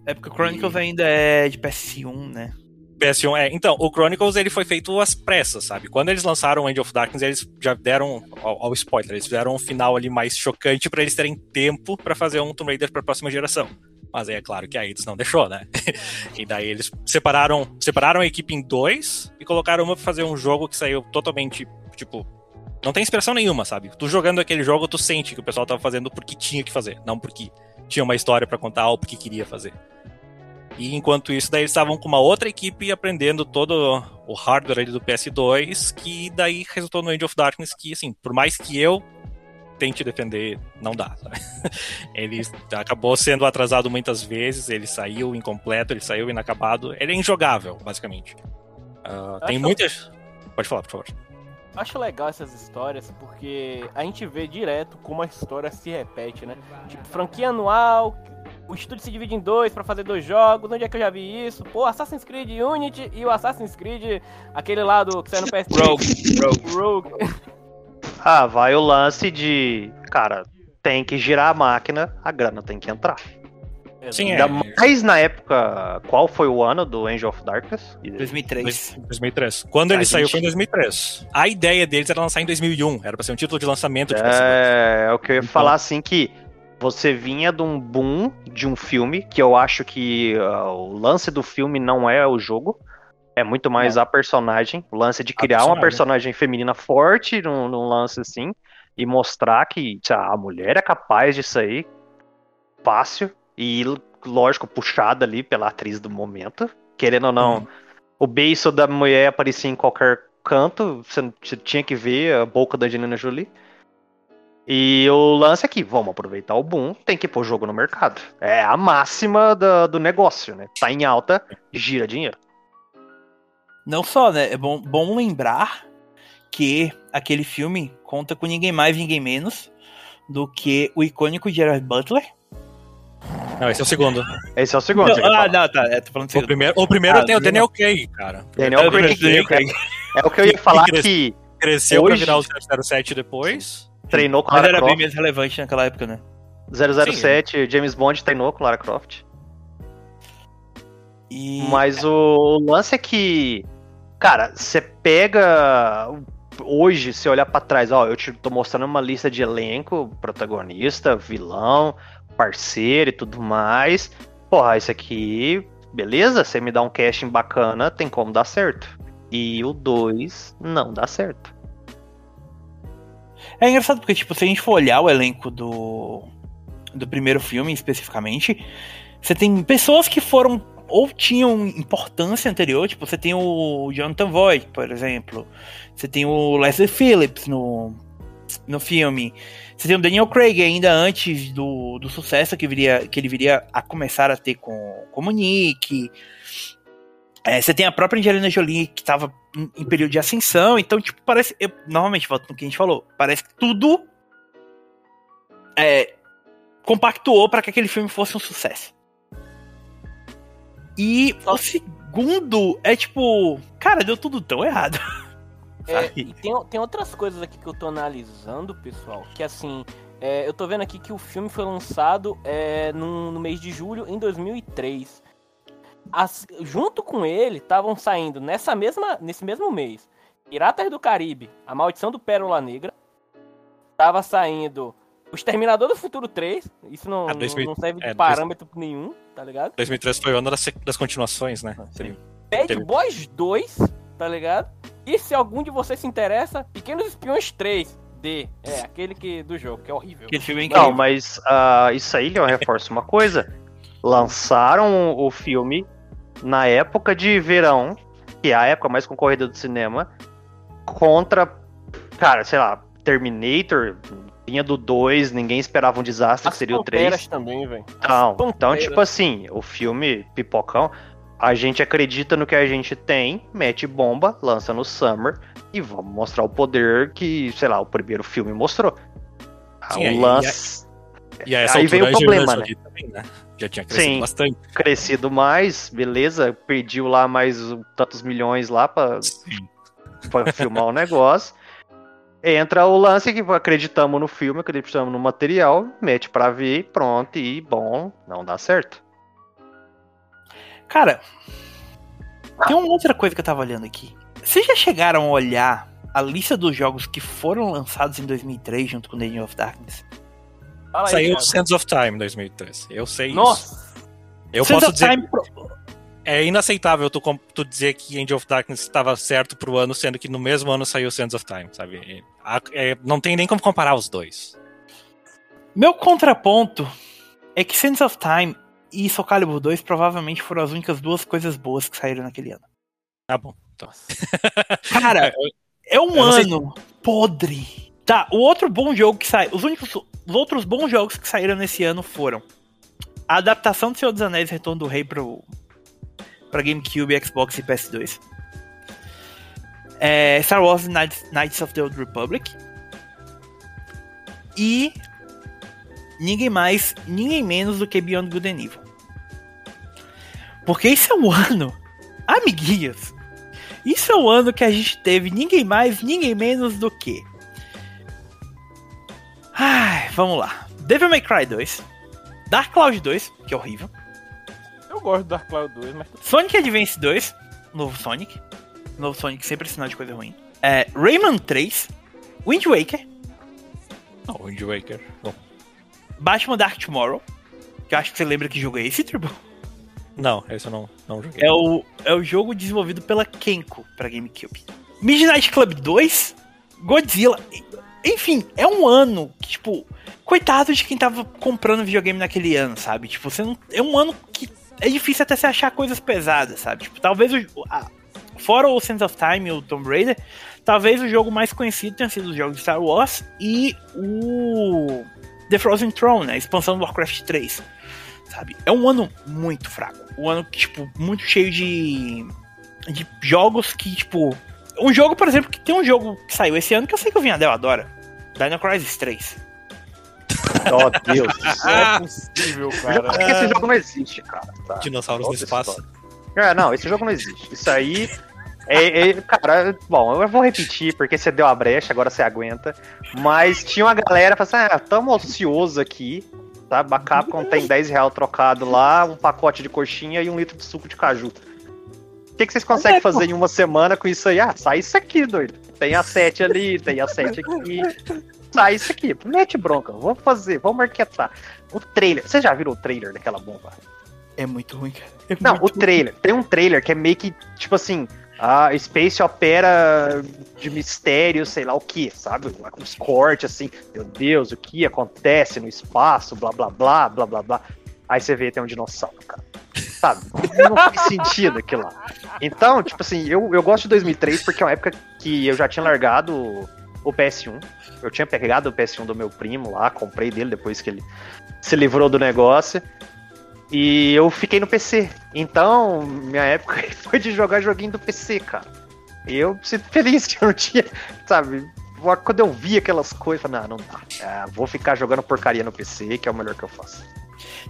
É porque o Chronicles ainda é de PS1, né? PS1, é. Então, o Chronicles ele foi feito às pressas, sabe? Quando eles lançaram o End of Darkness, eles já deram ao, spoiler, eles fizeram um final ali mais chocante pra eles terem tempo pra fazer um Tomb Raider pra próxima geração. Mas aí é claro que a Eidos não deixou, né? (laughs) e daí eles separaram, separaram a equipe em dois e colocaram uma pra fazer um jogo que saiu totalmente, tipo, não tem inspiração nenhuma, sabe? Tu jogando aquele jogo, tu sente que o pessoal tava fazendo porque tinha que fazer, não porque tinha uma história pra contar ou porque queria fazer. E enquanto isso, daí eles estavam com uma outra equipe aprendendo todo o hardware ali do PS2, que daí resultou no End of Darkness, que assim, por mais que eu tente defender, não dá. sabe? (laughs) Ele acabou sendo atrasado muitas vezes, ele saiu incompleto, ele saiu inacabado, ele é injogável, basicamente. Ah, tem Acho- muitas. Pode falar, por favor. Acho legal essas histórias porque a gente vê direto como a história se repete, né? Tipo, franquia anual, o estúdio se divide em dois pra fazer dois jogos. Onde é que eu já vi isso? Pô, Assassin's Creed Unity e o Assassin's Creed, aquele lá do que saiu no PS3. Rogue. Rogue. (laughs) Ah, vai o lance de. Cara, tem que girar a máquina, a grana tem que entrar. Sim, Ainda é. mais na época. Qual foi o ano do Angel of Darkness? 2003. 2003. Quando A ele saiu gente- foi em 2003. A ideia deles era lançar em 2001, era pra ser um título de lançamento de PS2. É, é o que eu ia Então- falar assim que você vinha de um boom de um filme, que eu acho que ah, o lance do filme não é o jogo. É muito mais a personagem. O lance de criar uma personagem. personagem feminina forte num, num lance assim. E mostrar que lá, a mulher é capaz disso aí. Fácil. E, lógico, puxada ali pela atriz do momento. Querendo ou não, Uhum. o beiço da mulher aparecia em qualquer canto. Você, você tinha que ver a boca da Angelina Jolie. E o lance é que vamos aproveitar o boom, tem que pôr o jogo no mercado. É a máxima da- do negócio, né? Tá em alta, gira dinheiro. Não só, né? É bom, bom lembrar que aquele filme conta com ninguém mais, ninguém menos do que o icônico Gerard Butler. Não, esse é o segundo. Esse é o segundo. Não, ah, não, tá. É, tô falando O primeiro, o primeiro Ah, tem o. Daniel Craig, cara. Daniel Craig. É o que eu ia falar que Cresceu pra Hoje- virar o 007 depois. Treinou com Mas Lara era bem menos relevante naquela época, né? 007, James Bond treinou com Lara Croft. E Mas o, lance é que, cara, você pega hoje, se olhar pra trás, ó, eu te tô mostrando uma lista de elenco, protagonista, vilão, parceiro e tudo mais. Porra, isso aqui, beleza? Você me dá um casting bacana, tem como dar certo. E o 2 não dá certo. É engraçado porque, tipo, se a gente for olhar o elenco do, do primeiro filme especificamente, você tem pessoas que foram ou tinham importância anterior, tipo, você tem o Jonathan Voight, por exemplo, você tem o Leslie Phillips no, no filme, você tem o Daniel Craig ainda antes do, do sucesso que, viria, que ele viria a começar a ter com, com o Nick. É, você tem a própria Angelina Jolie que tava em, em período de ascensão, então, tipo, parece. Eu, novamente, volto no que a gente falou. Parece que tudo é, compactuou para que aquele filme fosse um sucesso. E o segundo é tipo, cara, deu tudo tão errado. (laughs) É, e tem, tem outras coisas aqui que eu tô analisando, pessoal, que assim, é, eu tô vendo aqui que o filme foi lançado é, no, no mês de julho em 2003. As- junto com ele, estavam saindo nessa mesma, nesse mesmo mês Piratas do Caribe, A Maldição do Pérola Negra. Tava saindo O Exterminador do Futuro 3. Isso não, Ah, não- 2000 não serve de é, parâmetro nenhum, tá ligado? 2003 foi o ano das, das continuações, né? Sim. Bad Teve- Boys 2, tá ligado? E se algum de vocês se interessa, Pequenos Espiões 3. D. É, aquele que do jogo, que é horrível. Aquele filme é incrível. Não, mas ah, isso aí, Leon, reforça uma coisa. Lançaram o filme na época de verão, que é a época mais concorrida do cinema, contra, cara, sei lá, Terminator, vinha do 2, ninguém esperava um desastre, que As seria o Panteras 3. também, velho. Então, então, tipo assim, o filme Pipocão, a gente acredita no que a gente tem, mete bomba, lança no Summer e vamos mostrar o poder que, sei lá, o primeiro filme mostrou. Sim, o aí- lance E a essa Aí altura veio o problema, Jolie também, né? Já tinha crescido Sim. bastante. crescido mais, beleza, pediu lá mais tantos milhões lá pra, filmar o (laughs) negócio. Entra o lance que acreditamos no filme, acreditamos no material, mete pra ver e pronto, e bom, não dá certo. Cara, tem uma outra coisa que eu tava olhando aqui. Vocês já chegaram a olhar a lista dos jogos que foram lançados em 2003 junto com The End of Darkness? Fala aí, Saiu Thiago. Sands of Time em 2003. Eu sei isso. Nossa! Eu Sands posso of dizer Time é inaceitável tu, tu dizer que End of Darkness estava certo pro ano, sendo que no mesmo ano saiu Sands of Time, sabe? A- é, não tem nem como comparar os dois. Meu contraponto é que Sands of Time e Soul Calibur 2 provavelmente foram as únicas duas coisas boas que saíram naquele ano. Tá bom. Então. (laughs) Cara, é um não sei- ano podre. Tá, o outro bom jogo que saiu. Os únicos. Os outros bons jogos que saíram nesse ano foram a adaptação do Senhor dos Anéis Retorno do Rei pro, pra GameCube, Xbox e PS2. É, Star Wars Knights, Knights of the Old Republic. E ninguém mais, ninguém menos do que Beyond Good and Evil. Porque isso é um (laughs) ano, amiguinhos, isso é o ano que a gente teve ninguém mais, ninguém menos do que. Ai, vamos lá. Devil May Cry 2. Dark Cloud 2, que é horrível. Eu gosto do Dark Cloud 2, mas Sonic Advance 2, novo Sonic. Novo Sonic sempre é sinal de coisa ruim. É, Rayman 3. Wind Waker. Não, Wind Waker. Bom, Batman Dark Tomorrow. Que eu acho que você lembra que jogo é esse, Turbo? não, esse eu não, não joguei. É o, é o jogo desenvolvido pela Kenko pra GameCube. Midnight Club 2, Godzilla. Enfim, é um ano que, tipo, coitado de quem tava comprando videogame naquele ano, sabe? Tipo, você não, é um ano que é difícil até você achar coisas pesadas, sabe? Tipo, talvez o. a- fora o Sense of Time e o Tomb Raider, talvez o jogo mais conhecido tenha sido os jogos de Star Wars e o The Frozen Throne, né? A expansão do Warcraft 3 sabe? É um ano muito fraco. Um ano, tipo, muito cheio de. de jogos que, tipo. Um jogo, por exemplo, que tem um jogo que saiu esse ano que eu sei que o Vinhadel adora. Dino Crisis 3. Oh, Deus. não (laughs) é possível, Eu já cara. falei que esse jogo não existe, cara. tá? Dinossauros no espaço. história. É, não, esse jogo não existe. Isso aí. É, é- cara, bom, eu vou repetir porque você deu a brecha, agora você aguenta. Mas tinha uma galera falando assim: ah, tamo ocioso aqui, tá? A Capcom tem 10 real trocado lá, um pacote de coxinha e um litro de suco de caju. O que, que vocês conseguem fazer em uma semana com isso aí? Ah, sai isso aqui, doido. Tem a 7 ali, tem a 7 aqui. Sai isso aqui. Mete bronca, vamos fazer, vamos marketar. O trailer, vocês já viram o trailer daquela bomba? É muito ruim, cara. É Não, o trailer. Tem um trailer que é meio que, tipo assim, a Space Opera de mistério, sei lá o que, sabe? Uns cortes assim, meu Deus, o que acontece no espaço, blá blá blá, blá blá blá. Aí você vê tem um dinossauro, cara. Sabe? Não faz sentido aquilo lá. Então, tipo assim, eu, eu gosto de 2003 porque é uma época que eu já tinha largado o, o PS1. Eu tinha pegado o PS1 do meu primo lá, comprei dele depois que ele se livrou do negócio. E eu fiquei no PC. Então, minha época (laughs) foi de jogar joguinho do PC, cara. Eu sinto feliz que eu não tinha, sabe? Quando eu vi aquelas coisas, eu falei, não, não dá. É, vou ficar jogando porcaria no PC, que é o melhor que eu faço.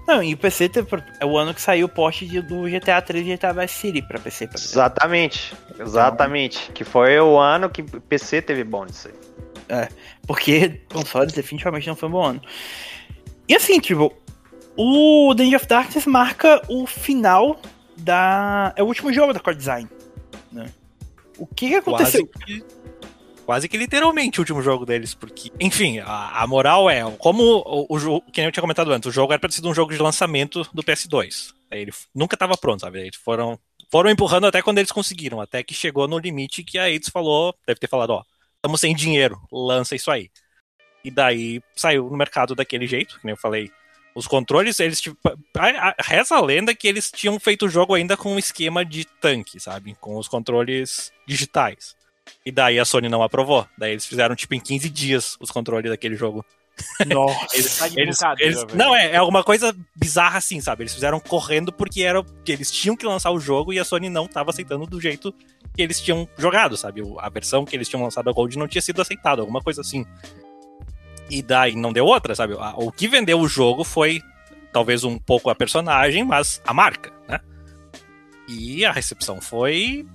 Não, e o PC é o ano que saiu o post de, do GTA 3 e GTA Vice City pra PC. Pra exatamente, exatamente. Que foi o ano que o PC teve bom nisso aí. É, porque consoles definitivamente não foi um bom ano. E assim, tipo, o Danger of Darkness marca o final da. É o último jogo da Core Design. Né? O que, que aconteceu? Quase que, quase que, literalmente o último jogo deles, porque. Enfim, a, a moral é. Como o, jogo. Que eu tinha comentado antes, o jogo era ter sido um jogo de lançamento do PS2. Ele nunca tava pronto, sabe? Eles foram. Foram empurrando até quando eles conseguiram, até que chegou no limite que a Aids falou, deve ter falado, ó, estamos sem dinheiro, lança isso aí. E daí saiu no mercado daquele jeito, que nem eu falei, os controles, eles tipo. Reza a lenda que eles tinham feito o jogo ainda com um esquema de tanque, sabe? Com os controles digitais. E daí a Sony não aprovou. Daí eles fizeram, tipo, em 15 dias os controles daquele jogo. Nossa, (laughs) eles, tá eles, eles Não, é, é alguma coisa bizarra assim, sabe? Eles fizeram correndo porque era que eles tinham que lançar o jogo e a Sony não estava aceitando do jeito que eles tinham jogado, sabe? A versão que eles tinham lançado a Gold não tinha sido aceitada, alguma coisa assim. E daí não deu outra, sabe? O que vendeu o jogo foi talvez um pouco a personagem, mas a marca, né? E a recepção foi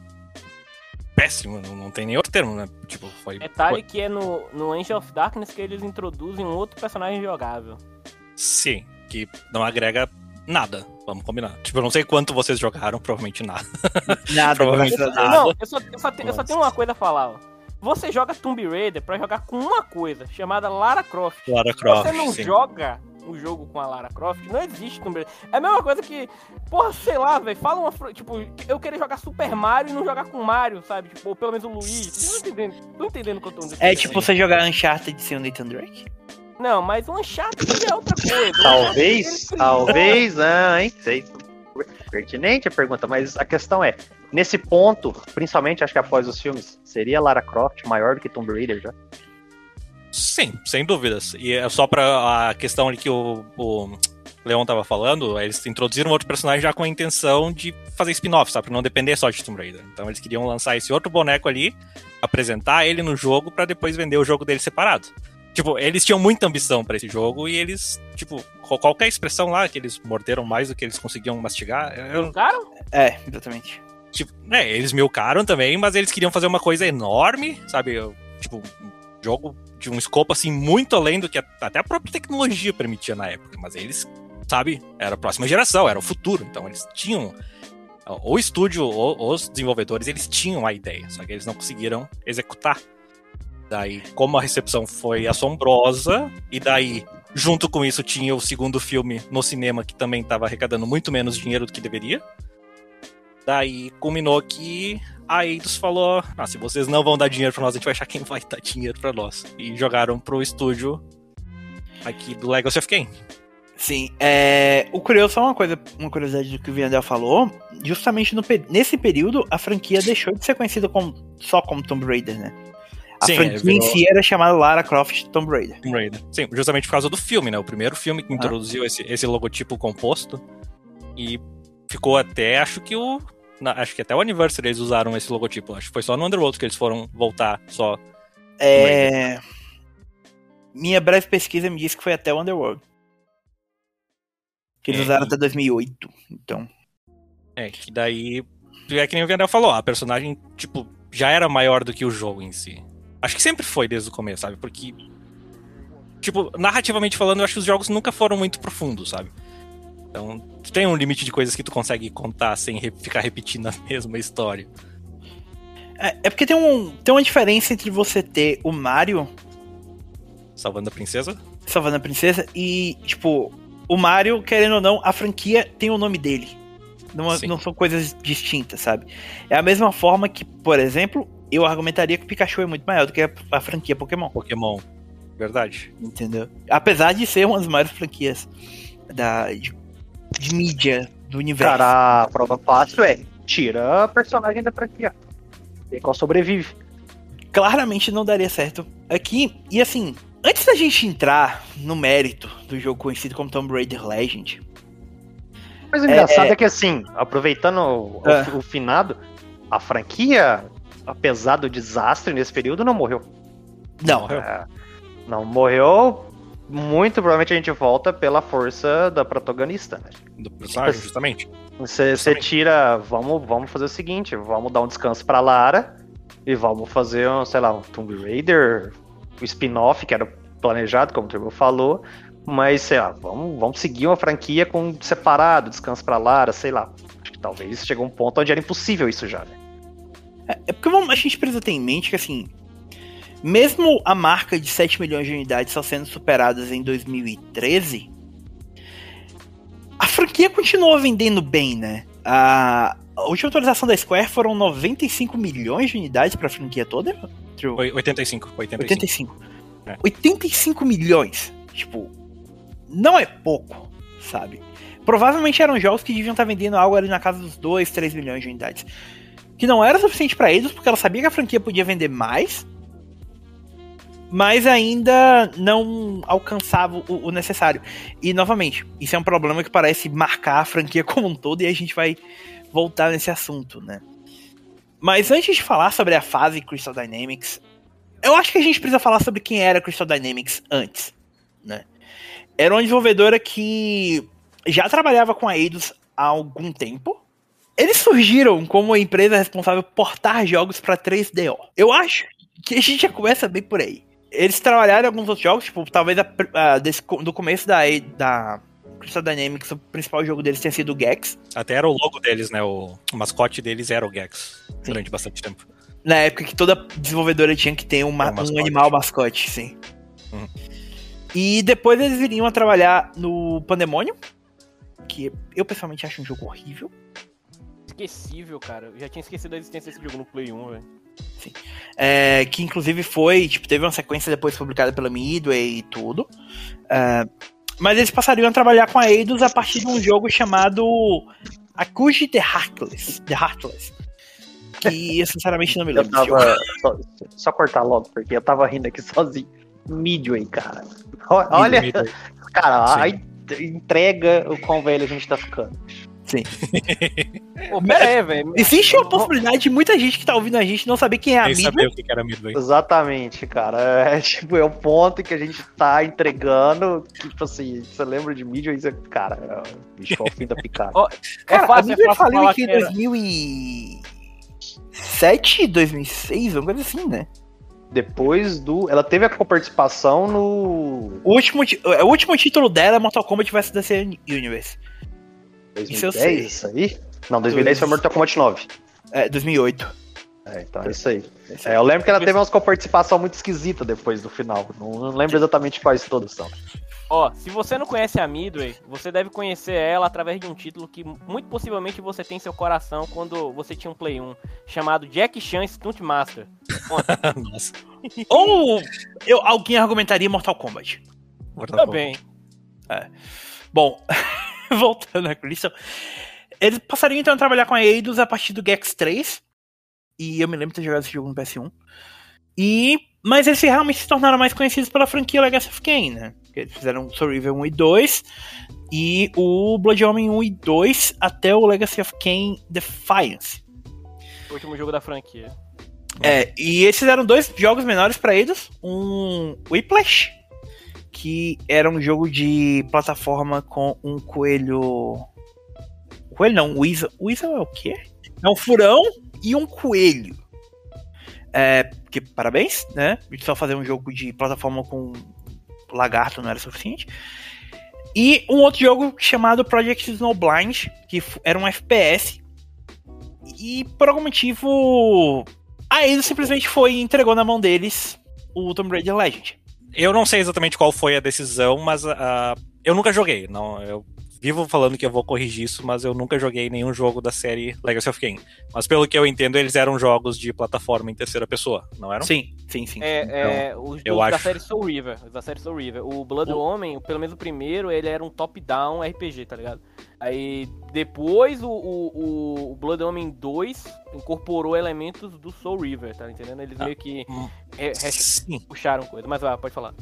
péssimo, não, não tem nem outro termo, né? Tipo, foi. Detalhe foi... que é no, no Angel of Darkness que eles introduzem um outro personagem jogável. Sim, que não agrega nada, vamos combinar. Tipo, eu não sei quanto vocês jogaram, provavelmente nada. (laughs) Nada, provavelmente nada. Não, eu só, eu, só eu só tenho uma coisa a falar, ó. Você joga Tomb Raider para jogar com uma coisa, chamada Lara Croft. Lara Croft. Você não sim. joga o jogo com a Lara Croft, não existe Tomb Raider. É a mesma coisa que, porra, sei lá, velho, fala uma. Tipo, eu querer jogar Super Mario e não jogar com Mario, sabe? Tipo, ou pelo menos o Luigi. Vocês não entendendo, não entendendo o que eu tô dizendo. É tipo você jogar Uncharted sem o Nathan Drake? Não, mas o Uncharted é outra coisa. Talvez, talvez, ah, hein? Sei pertinente a pergunta, mas a questão é, nesse ponto, principalmente acho que após os filmes, seria Lara Croft maior do que Tomb Raider já? Sim, sem dúvidas. E é só pra a questão ali que o, o Leon tava falando, eles introduziram outro personagem já com a intenção de fazer spin-off, sabe? Pra não depender só de Tomb Raider. Então eles queriam lançar esse outro boneco ali, apresentar ele no jogo para depois vender o jogo dele separado. Tipo, eles tinham muita ambição para esse jogo e eles, tipo, qualquer expressão lá que eles morderam mais do que eles conseguiam mastigar. Eu... Milcaram? É, exatamente. Tipo, é, eles milcaram também, mas eles queriam fazer uma coisa enorme, sabe? Tipo, um jogo de um escopo assim muito além do que até a própria tecnologia permitia na época. Mas eles, sabe, era a próxima geração, era o futuro. Então eles tinham. O estúdio, os desenvolvedores, eles tinham a ideia, só que eles não conseguiram executar. Daí, como a recepção foi assombrosa, e daí, junto com isso, tinha o segundo filme no cinema que também estava arrecadando muito menos dinheiro do que deveria. Daí culminou que a Eidos falou: ah, se vocês não vão dar dinheiro pra nós, a gente vai achar quem vai (laughs) dar dinheiro pra nós. E jogaram pro estúdio aqui do Legacy of Kain. Sim, é... o curioso é uma coisa, uma curiosidade do que o Viandel falou, justamente no, nesse período a franquia deixou de ser conhecida como, só como Tomb Raider, né? A Sim, franquia virou... em si era chamada Lara Croft Tomb Raider. Tomb Raider. Sim, justamente por causa do filme, né? O primeiro filme que ah. introduziu esse, esse logotipo composto. E ficou até, acho que o. Na, acho que até o Anniversary eles usaram esse logotipo. Acho que foi só no Underworld que eles foram voltar só. É. Minha breve pesquisa me disse que foi até o Underworld. Que eles é, usaram até 2008, então. É, que daí. É que nem o Vianel falou, a personagem, tipo, já era maior do que o jogo em si. Acho que sempre foi desde o começo, sabe? Porque. Tipo, narrativamente falando, eu acho que os jogos nunca foram muito profundos, sabe? Então, tu tem um limite de coisas que tu consegue contar sem re ficar repetindo a (laughs) mesma história. É, é, porque tem, um, tem uma diferença entre você ter o Mario. Salvando a princesa? Salvando a princesa e, tipo, o Mario, querendo ou não, a franquia tem o nome dele. Não, não são coisas distintas, sabe? É a mesma forma que, por exemplo, eu argumentaria que o Pikachu é muito maior do que a, a franquia Pokémon. Pokémon, verdade. Entendeu? Apesar de ser uma das maiores franquias da, de, de mídia do universo. Cara, a prova fácil é tira a personagem da franquia. E qual sobrevive. Claramente não daria certo aqui. E assim, antes da gente entrar no mérito do jogo conhecido como Tomb Raider Legend, Mas o engraçado é, que assim, aproveitando o, É. o finado, a franquia, apesar do desastre nesse período, não morreu. Não, É, não morreu. Muito provavelmente a gente volta pela força da protagonista. né? Do personagem, justamente. Você tira. Vamos, vamos fazer o seguinte: vamos dar um descanso pra Lara e vamos fazer, um, sei lá, um Tomb Raider, o spin-off que era planejado, como o Turbo falou. Mas, sei lá, vamos, vamos seguir uma franquia com separado, descanso pra Lara, sei lá. Acho que talvez chegou um ponto onde era impossível isso já, né? É porque vamos- a gente precisa ter em mente que, assim, mesmo a marca de 7 milhões de unidades só sendo superadas em 2013, a franquia continuou vendendo bem, né? A, a última atualização da Square foram 95 milhões de unidades pra franquia toda? True. Oi- 85, 85. 85. É. 85 milhões. Tipo, não é pouco, sabe? Provavelmente eram jogos que deviam estar vendendo algo ali na casa dos 2, 3 milhões de unidades. Que não era suficiente pra eles, porque ela sabia que a franquia podia vender mais, mas ainda não alcançava o, o necessário. E, novamente, isso é um problema que parece marcar a franquia (laughs) como um todo, e a gente vai voltar nesse assunto, né? Mas antes de falar sobre a fase Crystal Dynamics, eu acho que a gente precisa falar sobre quem era Crystal Dynamics antes, né? Era uma desenvolvedora que já trabalhava com a Eidos há algum tempo. Eles surgiram como a empresa responsável por portar jogos para 3DO. Eu acho que a gente já começa bem por aí. Eles trabalharam em alguns outros jogos, tipo, talvez a, a, desse, do começo da, da Crystal Dynamics, o principal jogo deles tenha sido o Gex. Até era o logo deles, né? O, o mascote deles era o Gex Sim. durante bastante tempo. Na época que toda desenvolvedora tinha que ter uma, Um mascote. um animal mascote, sim. Uhum. E depois eles viriam a trabalhar no Pandemonium, que eu pessoalmente acho um jogo horrível. Esquecível, cara. Eu já tinha esquecido a existência desse jogo no Play 1, velho. É, que inclusive foi, tipo, teve uma sequência depois publicada pela Midway e tudo. É, mas eles passariam a trabalhar com a Eidos a partir de um jogo chamado Akuji The Heartless. The Heartless. Que eu (laughs) sinceramente não me lembro tava. Só, só cortar logo, porque eu tava rindo aqui sozinho. Midway, cara. Olha, Midway. cara, Sim. aí entrega o quão velho a gente tá ficando. Sim. (laughs) Pô, pera aí, velho. Existe uma possibilidade de muita gente que tá ouvindo a gente não saber quem é a Midway. sabia o que era Midway. Exatamente, cara. É, (laughs) tipo, é o ponto que a gente tá entregando. Que, tipo assim, você lembra de Midway e você, cara, é, bicho, é o fim da picada. (laughs) Ó, Cara, é fácil, a Midway é faliu aqui que em era. 2007, 2006, uma coisa assim, né? Depois do. Ela teve a participação no. O último, ti- o último título dela é Mortal Kombat vs DC Universe. Isso eu 2010, sei. isso aí? Não, 2010 foi Mortal Kombat 9. É, 2008. É, então é isso aí. É, eu lembro que ela teve umas participação muito esquisita depois do final. Não, não lembro exatamente quais todos são. Ó, se você não conhece a Midway, você deve conhecer ela através de um título que muito possivelmente você tem em seu coração quando você tinha um Play 1, chamado Jack Chan Stunt Master. (laughs) Nossa. Ou eu, alguém argumentaria Mortal Kombat. Mortal Também. Bom, (laughs) (laughs) voltando a Crystal. Eles passariam então a trabalhar com a Eidos a partir do Gex 3. E eu me lembro de ter jogado esse jogo no PS1. E, mas eles realmente se tornaram mais conhecidos pela franquia Legacy of Kain, né? Porque eles fizeram Soul River 1 e 2. E o Blood Omen 1 e 2 até o Legacy of Kain Defiance. O último jogo da franquia. É, e eles fizeram dois jogos menores pra eles. Um Whiplash, que era um jogo de plataforma com um coelho. Coelho não, Weasel. Weasel é o quê? É um furão e um coelho. É, que parabéns, né? Só fazer um jogo de plataforma com lagarto não era suficiente. E um outro jogo chamado Project Snowblind, que era um FPS. E por algum motivo a Eidos simplesmente foi e entregou na mão deles o Tomb Raider Legend. Eu não sei exatamente qual foi a decisão, mas ah, eu nunca joguei. Não, eu vivo falando que eu vou corrigir isso, mas eu nunca joguei nenhum jogo da série Legacy of Kain. Mas pelo que eu entendo, eles eram jogos de plataforma em terceira pessoa, não eram? Sim, sim, sim. É, é, os eu jogos da acho- série Soul River. os Da série Soul River. O Blood O- Omen, pelo menos o primeiro, ele era um top-down RPG, tá ligado? Aí depois o, o, o- Blood Omen 2 incorporou elementos do Soul River, tá entendendo? Eles Ah. meio que Hum, re- re- puxaram coisa. Mas vai, pode falar.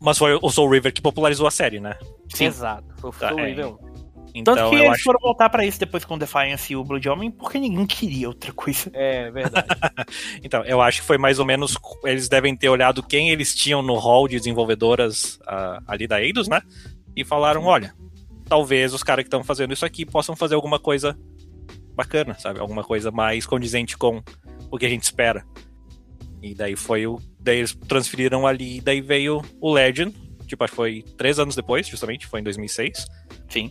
Mas foi o Soul River que popularizou a série, né? Sim. Exato. Foi o Tá, Soul é. River 1. Então, Tanto que eu eles acho foram voltar pra isso depois com o Defiance e o Blood Homem, porque ninguém queria outra coisa. É verdade. (laughs) Então, eu acho que foi mais ou menos. Eles devem ter olhado quem eles tinham no hall de desenvolvedoras ah, ali da Eidos, né? E falaram: olha, talvez os caras que estão fazendo isso aqui possam fazer alguma coisa bacana, sabe? Alguma coisa mais condizente com o que a gente espera. E daí foi o. Daí eles transferiram ali, e daí veio o Legend. Tipo, acho que foi três anos depois, justamente, foi em 2006. Sim.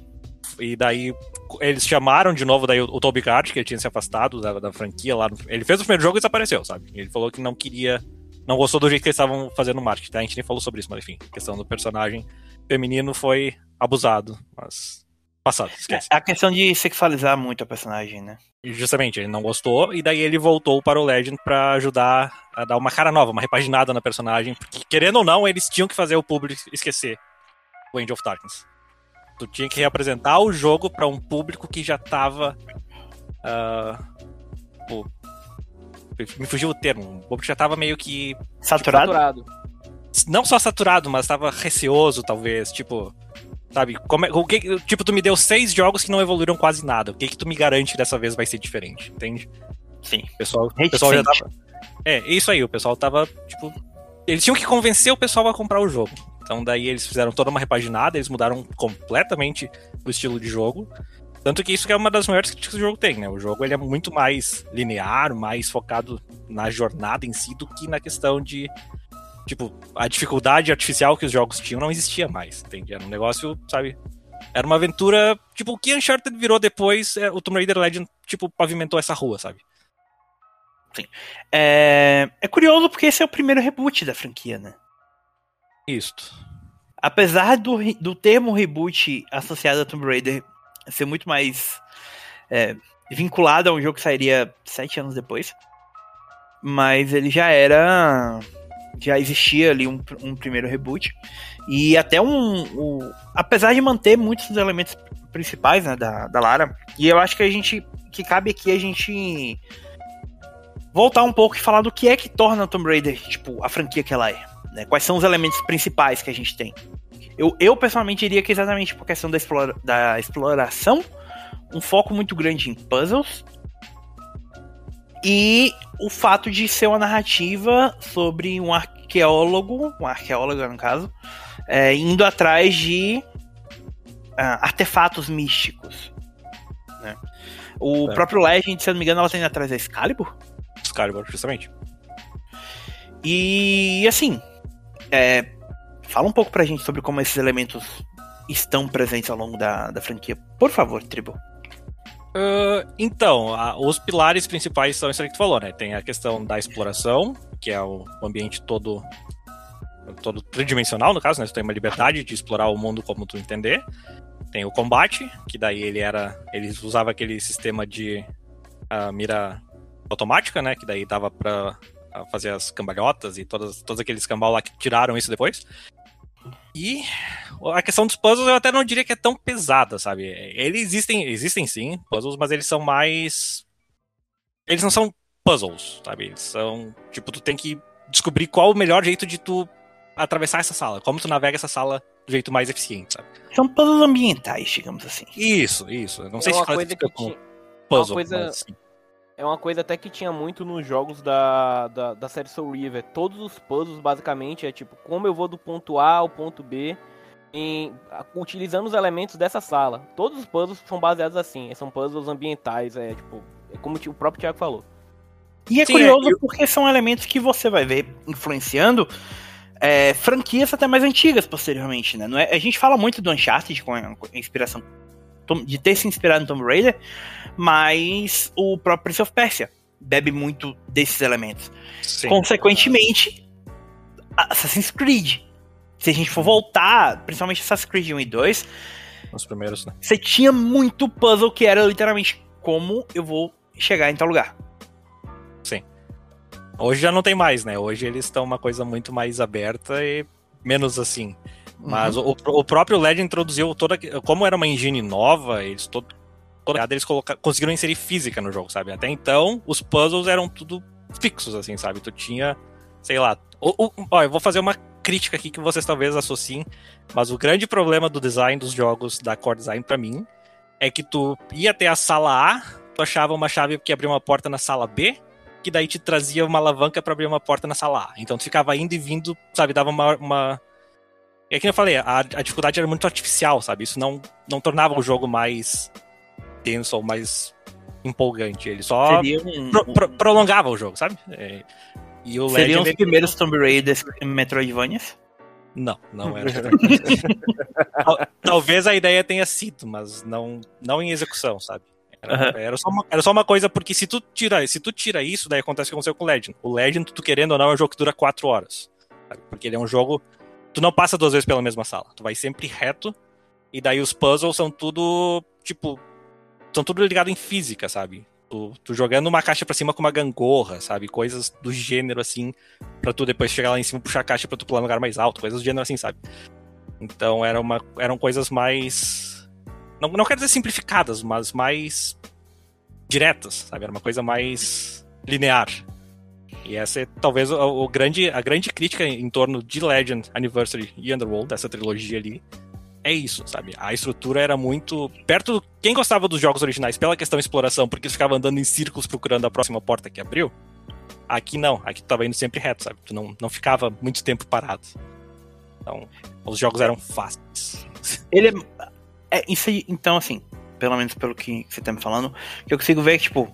E daí eles chamaram de novo daí o, o Toby Card, que ele tinha se afastado da, da franquia lá. no- ele fez o primeiro jogo e desapareceu, sabe? Ele falou que não queria. Não gostou do jeito que eles estavam fazendo o marketing. Tá? A gente nem falou sobre isso, mas enfim. A questão do personagem feminino foi abusado. Mas. Passado, esquece. A questão de sexualizar muito a personagem, né? Justamente, ele não gostou, e daí ele voltou para o Legend pra ajudar a dar uma cara nova, uma repaginada na personagem. Porque, querendo ou não, eles tinham que fazer o público esquecer o End of Darkness. Tu tinha que reapresentar o jogo pra um público que já tava. ah, pô, me fugiu o termo. Um público que já tava meio que. Saturado? Saturado. Não só saturado, mas tava receoso, talvez. Tipo. Sabe? Como é- o que, tipo, tu me deu seis jogos que não evoluíram quase nada. O que, que tu me garante que dessa vez vai ser diferente? Entende? Sim. O pessoal, o pessoal já tava. É, isso aí, o pessoal tava, tipo. Eles tinham que convencer o pessoal a comprar o jogo. Então daí eles fizeram toda uma repaginada, eles mudaram completamente o estilo de jogo. Tanto que isso que é uma das maiores críticas que o jogo tem, né? O jogo ele é muito mais linear, mais focado na jornada em si do que na questão de. Tipo, a dificuldade artificial que os jogos tinham não existia mais, entende? Era um negócio, sabe? Era uma aventura. Tipo, o que Uncharted virou depois, é, o Tomb Raider Legend, tipo, pavimentou essa rua, sabe? É... é curioso porque esse é o primeiro reboot da franquia, né? Isto. Apesar do, do termo reboot associado a Tomb Raider ser muito mais é, vinculado a um jogo que sairia sete anos depois, mas ele já era. Já existia ali um, um primeiro reboot. E até um. um- apesar de manter muitos dos elementos principais né, da, da Lara, e eu acho que a gente. que cabe aqui a gente voltar um pouco e falar do que é que torna a Tomb Raider, tipo, a franquia que ela é. né? Quais são os elementos principais que a gente tem? Eu, eu pessoalmente diria que exatamente por questão da, explora- da exploração, um foco muito grande em puzzles e o fato de ser uma narrativa sobre um arqueólogo, um arqueólogo no caso, é, indo atrás de ah, artefatos místicos. né? O É. próprio Legend, se eu não me engano, ela tá indo atrás da Excalibur. Excalibur, justamente. E assim, é, fala um pouco pra gente sobre como esses elementos estão presentes ao longo da, da franquia. Por favor, Tribo. Ah, então, a- os pilares principais são isso aí que tu falou, né? Tem a questão da exploração, que é o ambiente todo todo tridimensional, no caso, né? Tu tem uma liberdade de explorar o mundo como tu entender. Tem o combate, que daí ele era. Eles usavam aquele sistema de ah, mira automática, né? Que daí dava pra ah, fazer as cambalhotas e todas, todos aqueles cambal lá que tiraram isso depois. E a questão dos puzzles eu até não diria que é tão pesada, sabe? Eles existem, existem sim puzzles, mas eles são mais. Eles não são puzzles, sabe? Eles são. Tipo, tu tem que descobrir qual o melhor jeito de tu atravessar essa sala, como tu navega essa sala do jeito mais eficiente, sabe? São puzzles ambientais, digamos assim. Isso, isso. Eu não É sei uma se coisa classifica que como tinha- puzzle, coisa- mas. É uma coisa até que tinha muito nos jogos da, da, da série Soul River. Todos os puzzles, basicamente, é tipo, como eu vou do ponto A ao ponto B, em, utilizando os elementos dessa sala. Todos os puzzles são baseados assim, são puzzles ambientais, é tipo, é como o próprio Thiago falou. E é Sim, curioso é, eu- porque são elementos que você vai ver influenciando é, franquias até mais antigas posteriormente, né? Não é, a gente fala muito do Uncharted com a, com a inspiração de ter se inspirado no Tomb Raider, mas o próprio Prince of Persia bebe muito desses elementos. Sim. Consequentemente, Assassin's Creed. Se a gente for voltar, principalmente Assassin's Creed 1 e 2, Os primeiros, né? você tinha muito puzzle que era literalmente como eu vou chegar em tal lugar. Hoje já não tem mais, né? Hoje eles estão uma coisa muito mais aberta e menos assim. Mas o, o próprio Legend introduziu toda. Como era uma engine nova, eles todo. toda- Eles coloca, conseguiram inserir física no jogo, sabe? Até então, os puzzles eram tudo fixos, assim, sabe? Tu tinha, sei lá. O, o- ó, eu vou fazer uma crítica aqui que vocês talvez associem, mas o grande problema do design dos jogos da Core Design, pra mim, é que tu ia até a sala A, tu achava uma chave que abria uma porta na sala B, que daí te trazia uma alavanca para abrir uma porta na sala A. Então tu ficava indo e vindo, sabe, dava uma. uma... É que eu falei, a, a dificuldade era muito artificial, sabe? Isso não, não tornava o jogo mais tenso ou mais empolgante. Ele só um, pro, pro, prolongava o jogo, sabe? É, e o Seriam Legend, os primeiros Tomb Raiders Metroidvanias? Não, não (laughs) era. Talvez a ideia tenha sido, mas não, não em execução, sabe? Era, uhum. era, só uma, era só uma coisa, porque se tu tira, se tu tira isso, daí acontece o que aconteceu com o Legend. O Legend, tu querendo ou não, é um jogo que dura 4 horas. Sabe? Porque ele é um jogo. Tu não passa duas vezes pela mesma sala. Tu vai sempre reto. E daí os puzzles são tudo. Tipo. São tudo ligado em física, sabe? Tu, tu, jogando uma caixa pra cima com uma gangorra, sabe? Coisas do gênero assim, pra tu depois chegar lá em cima puxar a caixa pra tu pular no lugar mais alto, coisas do gênero assim, sabe? Então era uma, eram coisas mais. Não, não quero dizer simplificadas, mas mais diretas, sabe? Era uma coisa mais linear. E essa é talvez o, o, grande, a grande crítica em torno de Legend, Anniversary e Underworld, dessa trilogia ali, é isso, sabe? A estrutura era muito. Perto. Quem gostava dos jogos originais pela questão de exploração, porque tu ficava andando em círculos procurando a próxima porta que abriu. Aqui não, aqui tu tava indo sempre reto, sabe? Tu não, não ficava muito tempo parado. Então, os jogos eram fáceis. Ele é. é isso aí, então, assim, pelo menos pelo que você tá me falando, que eu consigo ver que, tipo,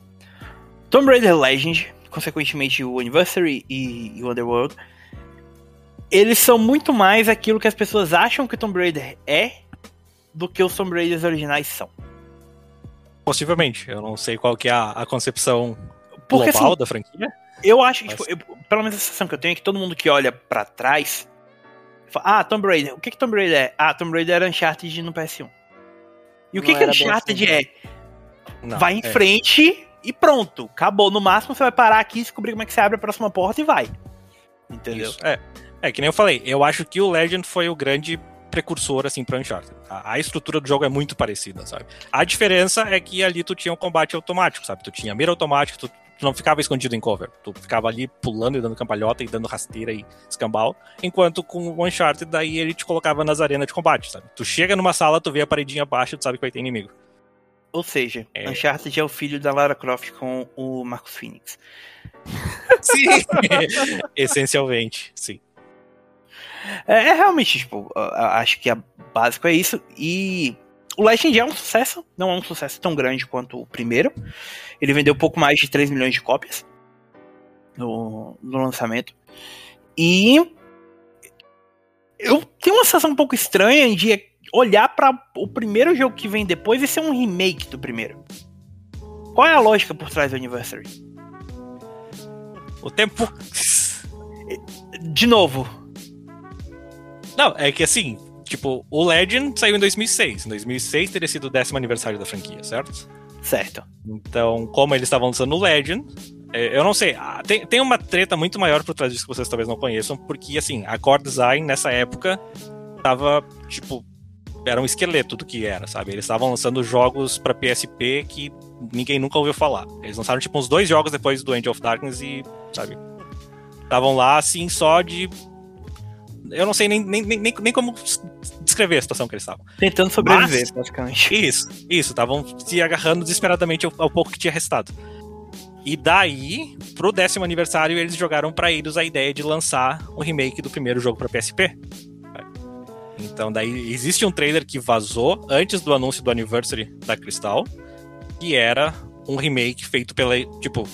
Tomb Raider Legend, consequentemente o Anniversary e, e o Underworld, eles são muito mais aquilo que as pessoas acham que o Tomb Raider é do que os Tomb Raiders originais são. Possivelmente. Eu não sei qual que é a, a concepção Porque, global assim, da franquia. Eu acho que, Mas... tipo, eu, pelo menos a sensação que eu tenho é que todo mundo que olha para trás fala, ah, Tomb Raider, o que que Tomb Raider é? Ah, Tomb Raider era Uncharted no PS1. E o que que Uncharted assim, é? Não, vai em é. frente e pronto, acabou. No máximo você vai parar aqui, descobrir como é que você abre a próxima porta e vai. Entendeu? Isso, é. É, que nem eu falei, eu acho que o Legend foi o grande precursor, assim, pra Uncharted. A, a, estrutura do jogo é muito parecida, sabe? A diferença é que ali tu tinha um combate automático, sabe? Tu tinha mira automático, tu, tu não ficava escondido em cover. Tu ficava ali pulando e dando cambalhota e dando rasteira e escambau. Enquanto com o Uncharted, daí ele te colocava nas arenas de combate, sabe? Tu chega numa sala, tu vê a paredinha abaixo, tu sabe que vai ter inimigo. Ou seja, é... Uncharted é o filho da Lara Croft com o Marcus Phoenix. (laughs) Sim! Essencialmente, sim. É, é realmente, tipo, acho que a básico é isso. E o Legend é um sucesso, não é um sucesso tão grande quanto o primeiro. Ele vendeu pouco mais de 3 milhões de cópias no, no lançamento. E eu tenho uma sensação um pouco estranha de olhar para o primeiro jogo que vem depois e ser um remake do primeiro. Qual é a lógica por trás do Anniversary? O tempo. De novo, não, é que assim, tipo, o Legend saiu em 2006. Em 2006 teria sido o décimo aniversário da franquia, certo? Certo. Então, como eles estavam lançando o Legend, é, eu não sei, ah, tem, tem uma treta muito maior por trás disso que vocês talvez não conheçam, porque, assim, a Core Design, nessa época, tava, tipo, era um esqueleto do que era, sabe? Eles estavam lançando jogos para PSP que ninguém nunca ouviu falar. Eles lançaram, tipo, uns dois jogos depois do End of Darkness e, sabe? Estavam lá, assim, só de eu não sei nem, nem, nem, nem como descrever a situação que eles estavam. Tentando sobreviver, Mas, praticamente. (laughs) Isso, isso. Estavam se agarrando desesperadamente ao, ao, pouco que tinha restado. E daí, pro décimo aniversário, eles jogaram para eles a ideia de lançar o remake do primeiro jogo para PSP. Então, daí existe um trailer que vazou antes do anúncio do anniversary da Crystal, que era um remake feito pela. Tipo,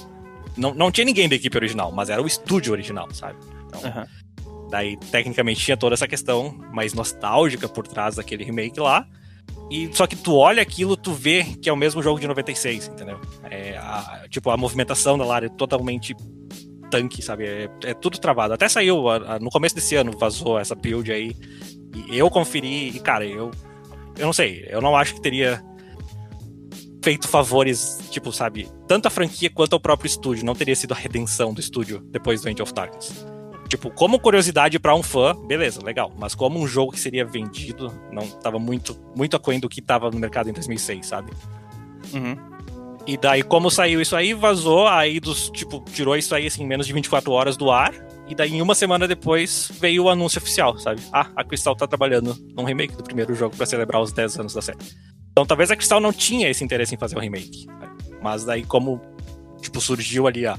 não, não tinha ninguém da equipe original, mas era o estúdio original, sabe? Então, uhum. Daí, tecnicamente, tinha toda essa questão mais nostálgica por trás daquele remake lá. E só que tu olha aquilo, tu vê que é o mesmo jogo de 96, entendeu? É, a, tipo, a movimentação da Lara é totalmente tanque, sabe? É, é tudo travado. Até saiu, a, a, no começo desse ano, vazou essa build aí. E eu conferi, e cara, eu. Eu não sei, eu não acho que teria feito favores, tipo, sabe? Tanto a franquia quanto ao próprio estúdio. Não teria sido a redenção do estúdio depois do End of Darkness. Tipo, como curiosidade para um fã, beleza, legal. Mas como um jogo que seria vendido, não tava muito, muito aquém do que tava no mercado em 2006, sabe? Uhum. E daí, como saiu isso aí, vazou, aí dos, tipo, tirou isso aí, assim, menos de 24 horas do ar. E daí, uma semana depois, veio o anúncio oficial, sabe? Ah, a Crystal tá trabalhando num remake do primeiro jogo para celebrar os 10 anos da série. Então talvez a Crystal não tinha esse interesse em fazer o remake. Mas daí como tipo surgiu ali a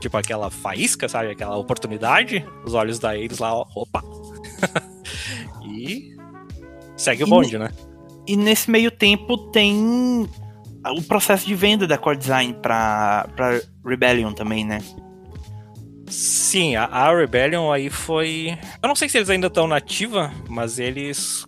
tipo aquela faísca, sabe, aquela oportunidade, os olhos da eles lá, ó, opa. (laughs) e segue o bonde, né? E nesse meio tempo tem o processo de venda da Core Design pra, pra Rebellion também, né? Sim, a, a Rebellion aí foi. Eu não sei se eles ainda estão nativa, mas eles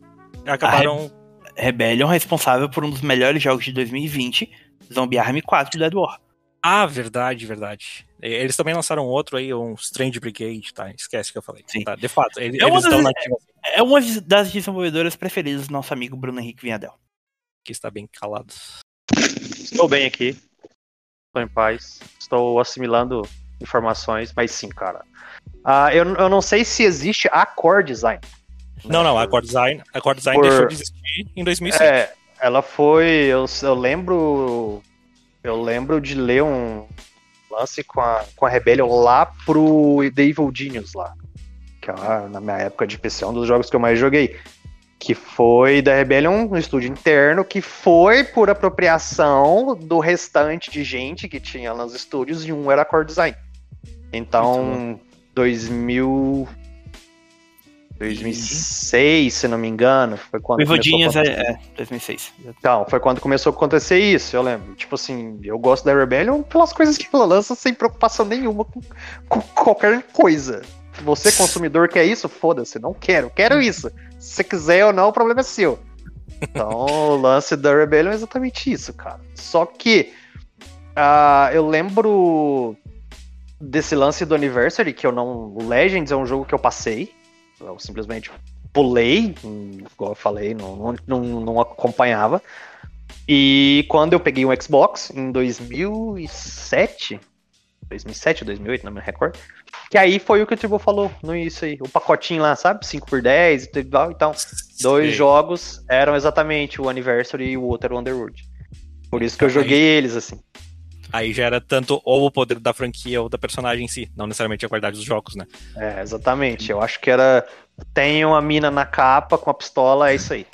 acabaram. Rebellion responsável por um dos melhores jogos de 2020, Zombie Army 4 de Dead War. Ah, verdade, verdade. Eles também lançaram outro aí, um Strange Brigade, tá? Esquece que eu falei. Sim. Tá, de fato, eles, É uma eles estão das- nativos É uma das desenvolvedoras preferidas do nosso amigo Bruno Henrique Vinhadel. que está bem calado. Estou bem aqui. Estou em paz. Estou assimilando informações, mas sim, cara. Ah, eu, eu não sei se existe a Core Design. Não, não, a Core Design, a Core Design Por- deixou de existir em 2005. É, ela foi. Eu, eu lembro. Eu lembro de ler um lance com a, com a Rebellion lá pro The Evil Genius lá. Que é, na minha época de PC, é um dos jogos que eu mais joguei. Que foi da Rebellion, um estúdio interno, que foi por apropriação do restante de gente que tinha nos estúdios, e um era Core Design. Então, 2000. 2006, se não me engano, foi quando. Começou Evodinhas acontecer. é, é 2006. Então, foi quando começou a acontecer isso, eu lembro. Tipo assim, eu gosto da Rebellion pelas coisas que ela lança sem preocupação nenhuma com, com qualquer coisa. Você, consumidor, quer isso? Foda-se, não quero, quero isso. Se você quiser ou não, o problema é seu. Então, o lance da Rebellion é exatamente isso, cara. Só que ah, eu lembro desse lance do Anniversary, que eu não. O Legends é um jogo que eu passei. Eu simplesmente pulei, hum, igual eu falei, não, não, não acompanhava. E quando eu peguei um Xbox, em 2007, 2007 ou 2008, não me recordo, que aí foi o que o Tribo falou no início aí, o pacotinho lá, sabe? 5 por 10 e tal. Então, dois Sim. jogos eram exatamente o Anniversary e o outro era o Underworld. Por isso que eu joguei eles, assim. Aí já era tanto ou o poder da franquia ou da personagem em si, não necessariamente a qualidade dos jogos, né? É, exatamente. Eu acho que era. Tem uma mina na capa com a pistola, é isso aí.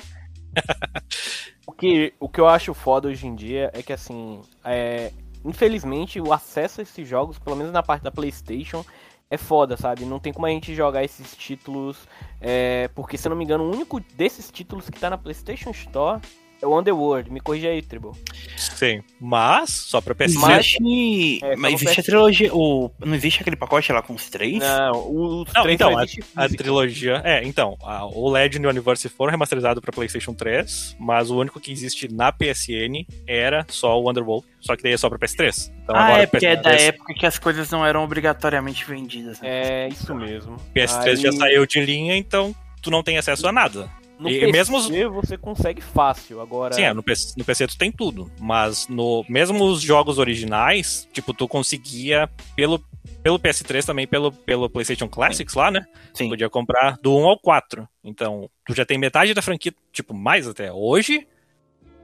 (laughs) O que, o que eu acho foda hoje em dia é que, assim, é, infelizmente o acesso a esses jogos, pelo menos na parte da PlayStation, é foda, sabe? Não tem como a gente jogar esses títulos, é, porque, se eu não me engano, o único desses títulos que tá na PlayStation Store é o Underworld. Me corrija aí, Tribo. Sim. Mas, só pra PC. Mas- Existe, É, mas existe a PS5. trilogia. O, não existe aquele pacote lá com os três? Não, os Não, três então, a, a trilogia. É, então, a- o Legend e o Anniversary foram remasterizados pra PlayStation 3, mas o único que existe na PSN era só o Underworld, só que daí é só pra PS3. Então ah, agora é porque é da PS3 época que as coisas não eram obrigatoriamente vendidas. né? É, isso mesmo. PS3 já Aí- saiu de linha, então tu não tem acesso a nada. No E PC mesmo os- você consegue fácil, agora... Sim, é, no PC, no PC tu tem tudo, mas no mesmo os jogos originais, tipo, tu conseguia pelo, pelo PS3 também, pelo, pelo PlayStation Classics lá, né? Sim. Podia comprar do 1 ao 4. Então, tu já tem metade da franquia, tipo, mais até. Hoje,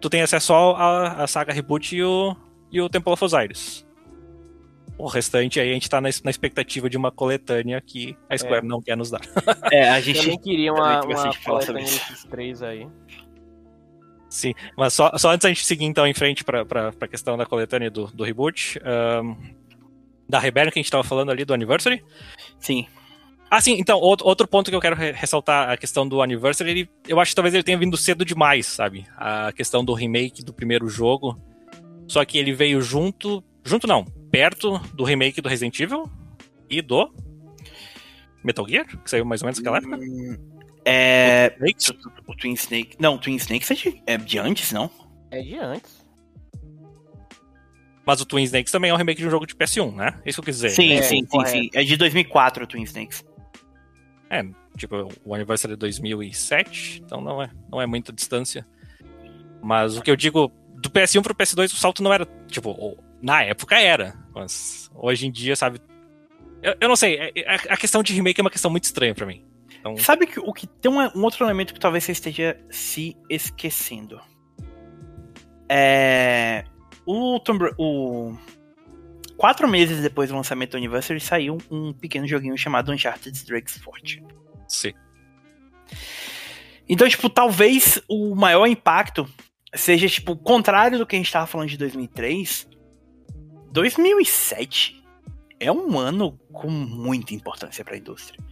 tu tem acesso só à, à saga Reboot e o, e o Temple of Osiris. O restante aí a gente tá na, na expectativa de uma coletânea que a Square não quer nos dar. (laughs) É, a gente. também queria uma, uma coletânea desses três aí. Sim, mas só, só antes a gente seguir então em frente pra, pra, pra questão da coletânea do, do reboot. ahn, da Rebellion que a gente tava falando ali do Anniversary. Sim. Ah, sim, então, outro, outro ponto que eu quero re- ressaltar, a questão do Anniversary, ele, eu acho que talvez ele tenha vindo cedo demais, sabe? A questão do remake do primeiro jogo. Só que ele veio junto. Junto não, perto do remake do Resident Evil e do Metal Gear, que saiu mais ou menos naquela época. Hum, É. Snake? O Twin Snake. Não, o Twin Snake é de, é de antes, não? É de antes. Mas o Twin Snakes também é um remake de um jogo de PS1, né? Isso que eu quis dizer. Sim, é, sim, sim, correto. sim. É de 2004 o Twin Snakes. É, tipo, o aniversário é 2007, então não é, não é muita distância. Mas o que eu digo, do PS1 pro PS2 o salto não era, tipo, o- na época era, mas hoje em dia, sabe... Eu, eu não sei, é- é- a questão de remake é uma questão muito estranha pra mim. Então, Sabe que o que tem um, um outro elemento que talvez você esteja se esquecendo. É. O Tomb o Quatro meses depois do lançamento do Anniversary saiu um pequeno joguinho chamado Uncharted Drake's Forte. sim. Então, tipo, talvez o maior impacto seja, tipo, o contrário do que a gente tava falando de 2003, 2007 é um ano com muita importância para a indústria.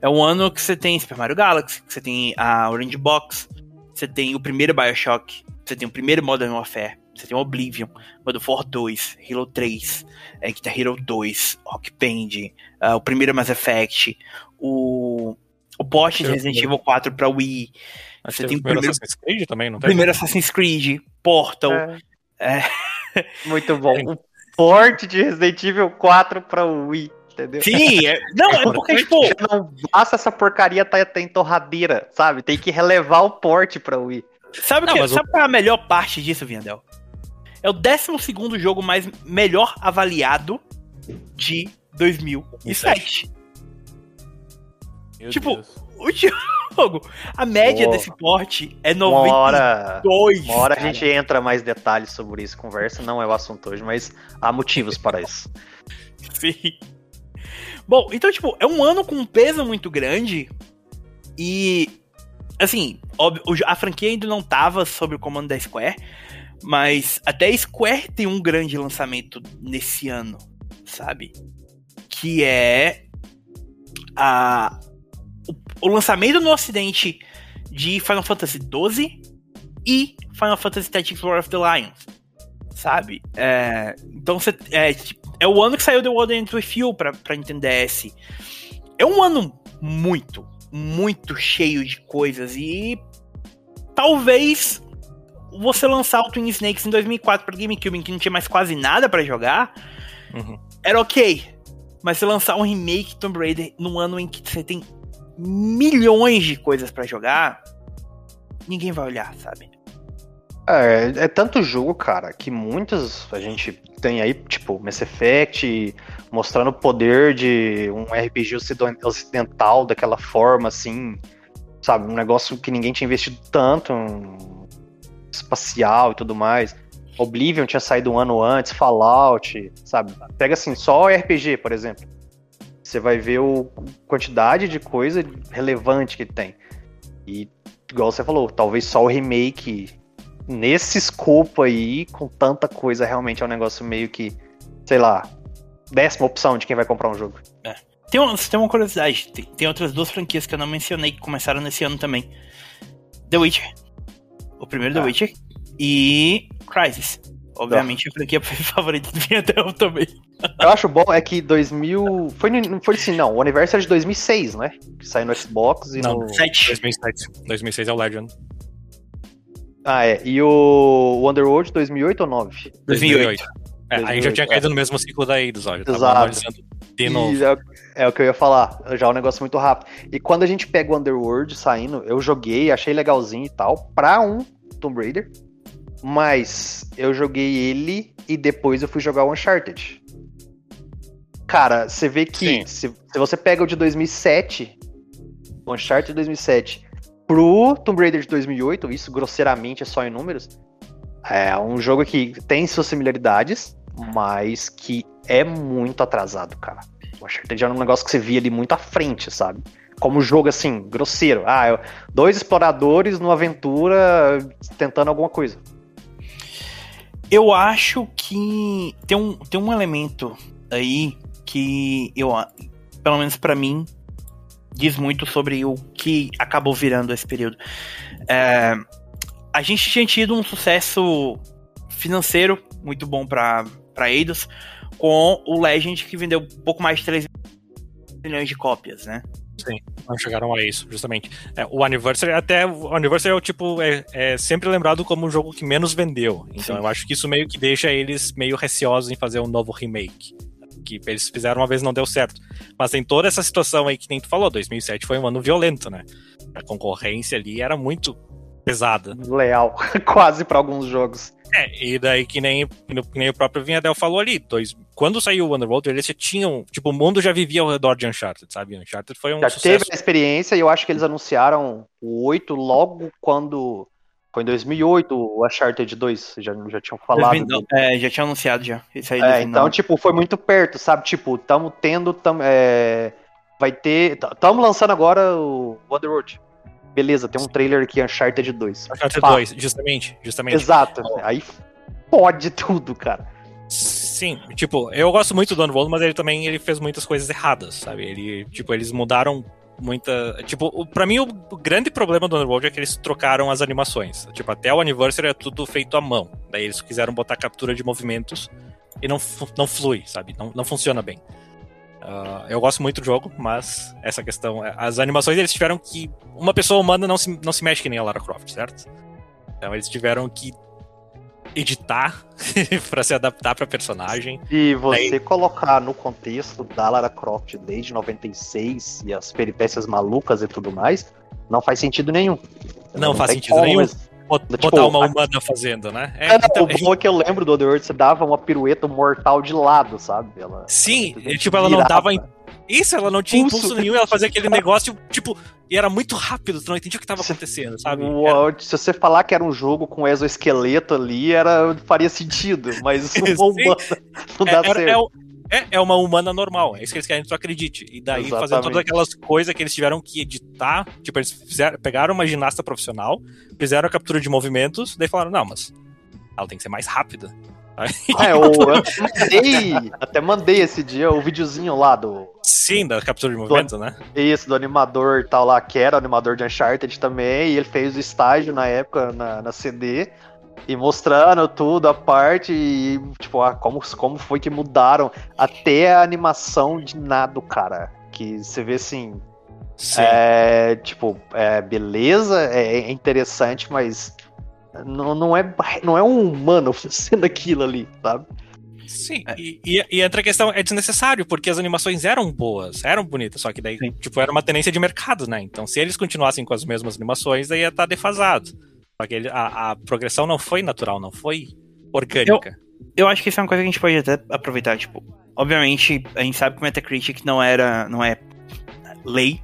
É um ano que você tem Super Mario Galaxy, que você tem a Orange Box, você tem o primeiro BioShock, você tem o primeiro Modern Warfare, você tem Oblivion, God of War 2, Halo 3, é, Guitar Hero 2, Rock Band, uh, o primeiro Mass Effect, o, o port de Resident Evil 4 para Wii. Acho Você que tem o o primeiro primeiro, Assassin's Creed também, não tem? primeiro Assassin's Creed, Portal. É, É, muito bom. O port de Resident Evil 4 pra Wii, entendeu? sim, é- não, é porque, tipo, não basta essa porcaria tá, tá em torradeira, sabe? Tem que relevar o port pra Wii. sabe, o Não, que, sabe qual é a melhor parte disso, Viandel? É o 12 jogo mais melhor avaliado de 2007. Meu Tipo, Deus. O jogo, a média desse porte é Uma 92. hora, uma hora a gente entra mais detalhes sobre isso, conversa, não é o assunto hoje, mas há motivos para isso. (laughs) Sim. Bom, então, tipo, é um ano com um peso muito grande. E, assim, óbvio, a franquia ainda não tava sob o comando da Square. Mas até a Square tem um grande lançamento nesse ano, sabe? Que é a, o, o lançamento no ocidente de Final Fantasy XII e Final Fantasy Tactics War of the Lions, sabe? É, então você é, tipo, é o ano que saiu The World Ends With You pra, pra Nintendo DS. É um ano muito, muito cheio de coisas e talvez você lançar o Twin Snakes em 2004 para GameCube, em que não tinha mais quase nada pra jogar, Uhum. era ok. Mas você lançar um remake Tomb Raider num ano em que você tem milhões de coisas pra jogar, ninguém vai olhar, sabe? É, é tanto jogo, cara, que muitos a gente tem aí, tipo, Mass Effect, mostrando o poder de um RPG ociden- ocidental daquela forma, assim, sabe? Um negócio que ninguém tinha investido tanto, um espacial e tudo mais. Oblivion tinha saído um ano antes, Fallout, sabe? Pega assim, só RPG, por exemplo. Você vai ver o a quantidade de coisa relevante que tem. E, igual você falou, talvez só o remake nesse escopo aí, com tanta coisa, realmente é um negócio meio que, sei lá, décima opção de quem vai comprar um jogo. Tem uma, tem uma curiosidade, tem, tem outras duas franquias que eu não mencionei que começaram nesse ano também. The Witcher. O primeiro The Ah. Witcher e Crysis. Obviamente a franquia (laughs) favorita do Vietnam (laughs) também. Eu acho bom é que 2000. Foi, não foi assim, não. O aniversário é de 2006, não é? Que saiu no Xbox e Não, no. 7. 2007. 2006 é o Legend. Ah, é. E o Underworld 2008 ou 9? 2008. É, a gente já tinha 2008, caído no mesmo ciclo da Eidos, ó. Já tava Exato. analisando de novo. É, é o que eu ia falar, já é um negócio muito rápido. E quando a gente pega o Underworld saindo, eu joguei, achei legalzinho e tal, pra um Tomb Raider, mas eu joguei ele e depois eu fui jogar o Uncharted. Cara, você vê que se, se você pega o de 2007, o Uncharted de 2007, pro Tomb Raider de 2008, isso grosseiramente é só em números, é um jogo que tem suas similaridades, mas que é muito atrasado, cara. O Uncharted era um negócio que você via ali muito à frente, sabe? Como jogo, assim, grosseiro. Ah, eu- dois exploradores numa aventura tentando alguma coisa. Eu acho que tem um, tem um elemento aí que eu, pelo menos pra mim, diz muito sobre o que acabou virando esse período. É, a gente tinha tido um sucesso financeiro muito bom pra Eidos com o Legend que vendeu pouco mais de 3 milhões de cópias, né? Não chegaram a isso, justamente. É, o Anniversary, até o Anniversary é o tipo, é, é sempre lembrado como o jogo que menos vendeu. Então Sim. eu acho que isso meio que deixa eles meio receosos em fazer um novo remake. Que eles fizeram uma vez não deu certo. Mas tem toda essa situação aí que nem tu falou, 2007 foi um ano violento, né? A concorrência ali era muito pesada. Leal, (laughs) quase pra alguns jogos. É, e daí que nem, que nem o próprio Vinhadel falou ali, dois, quando saiu o Underworld, eles já tinham, tipo, o mundo já vivia ao redor de Uncharted, sabe? Uncharted foi um Já sucesso. teve a experiência e eu acho que eles anunciaram o 8 logo quando. Foi em 2008 o Uncharted 2, já, já tinham falado. 2009, é, já tinha anunciado já. Isso aí É, 2009. então, tipo, foi muito perto, sabe? Tipo, tamo tendo. Tam, é, vai ter. Tamo lançando agora o Underworld. Beleza, tem um trailer aqui, Uncharted 2. Uncharted Pá. 2, justamente, justamente. Exato. Aí pode tudo, cara. Sim, tipo, eu gosto muito do Underworld, mas ele também ele fez muitas coisas erradas, sabe? Ele, tipo, eles mudaram muita, tipo, pra mim o, grande problema do Underworld é que eles trocaram as animações. Tipo, até o Anniversary é tudo feito à mão. Daí eles quiseram botar captura de movimentos e não, não flui, sabe? Não, não funciona bem. Ah, eu gosto muito do jogo, mas essa questão, é, as animações eles tiveram que uma pessoa humana não se, não se mexe que nem a Lara Croft, certo? Então eles tiveram que editar (laughs) pra se adaptar pra personagem. E você colocar no contexto da Lara Croft desde 96 e as peripécias malucas e tudo mais, não faz sentido nenhum. Não faz tem sentido como, nenhum. mas- Tipo, botar uma a- humana fazendo, né? É, É, não, então, o bom é que eu lembro do Underworld, você dava uma pirueta mortal de lado, sabe? Ela, Sim, ela tipo, ela não dava im- Isso, ela não tinha Pulso. impulso nenhum, ela fazia aquele negócio, tipo, e era muito rápido, tu não entendia o que tava acontecendo, sabe? Era- Se você falar que era um jogo com exoesqueleto ali, era, faria sentido, mas (laughs) uma humana (laughs) não dá é, era- certo. É é- uma humana normal, é isso que eles querem que tu acredite. E daí, fazendo Exatamente. todas aquelas coisas que eles tiveram que editar, tipo, eles fizeram, pegaram uma ginasta profissional, fizeram a captura de movimentos, daí falaram, não, mas ela tem que ser mais rápida. É, (laughs) eu, eu (laughs) até mandei, até mandei esse dia o videozinho lá do. Sim, da captura de movimento, né? Esse, do animador e tal lá, que era o animador de Uncharted também, e ele fez o estágio na época na, na CD, e mostrando tudo, a parte, e tipo, ah, como, como foi que mudaram até a animação de nada, cara. Que você vê assim, Sim. é, tipo, é, beleza, é, é interessante, mas não, não, é, não é um humano (laughs) fazendo aquilo ali, sabe? Sim, É. e, e, e entra a questão, é desnecessário, porque as animações eram boas, eram bonitas, só que daí, Sim. tipo, era uma tendência de mercado, né? Então, se eles continuassem com as mesmas animações, daí ia estar defasado. Só que ele- a, a progressão não foi natural, não foi orgânica. Eu acho que isso é uma coisa que a gente pode até aproveitar, tipo, obviamente a gente sabe que o Metacritic não era, não é lei,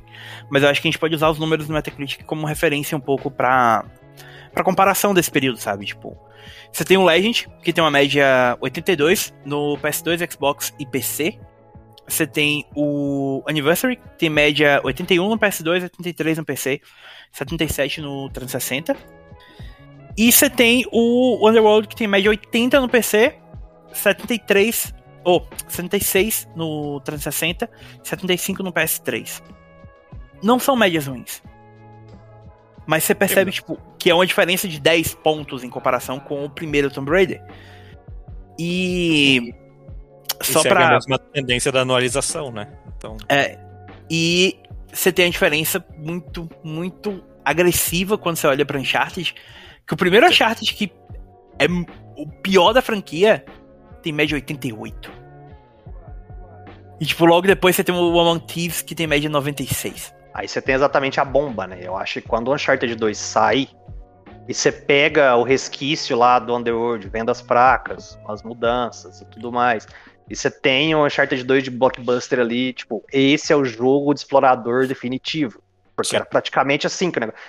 mas eu acho que a gente pode usar os números do Metacritic como referência um pouco pra, pra comparação desse período, sabe? Tipo, você tem o Legend, que tem uma média 82 no PS2, Xbox e PC. Você tem o Anniversary, que tem média 81 no PS2, 83 no PC, 77 no 360. E você tem o Underworld, que tem média 80 no PC, 73, ou 76 no 360, 75 no PS3. Não são médias ruins. Mas você percebe, tipo, que é uma diferença de 10 pontos em comparação com o primeiro Tomb Raider. E. E Só a pra. mesma tendência da anualização, né? Então, É, e você tem a diferença muito, muito agressiva quando você olha pra Uncharted. Que o primeiro Uncharted, que é o pior da franquia, tem média 88. E tipo, logo depois você tem o Among Thieves, que tem média 96. Aí você tem exatamente a bomba, né? Eu acho que quando o Uncharted 2 sai e você pega o resquício lá do Underworld, vendo as placas, as mudanças e tudo mais, e você tem o Uncharted 2 de blockbuster ali, tipo, esse é o jogo de explorador definitivo. Porque Sim. era praticamente assim que o negócio.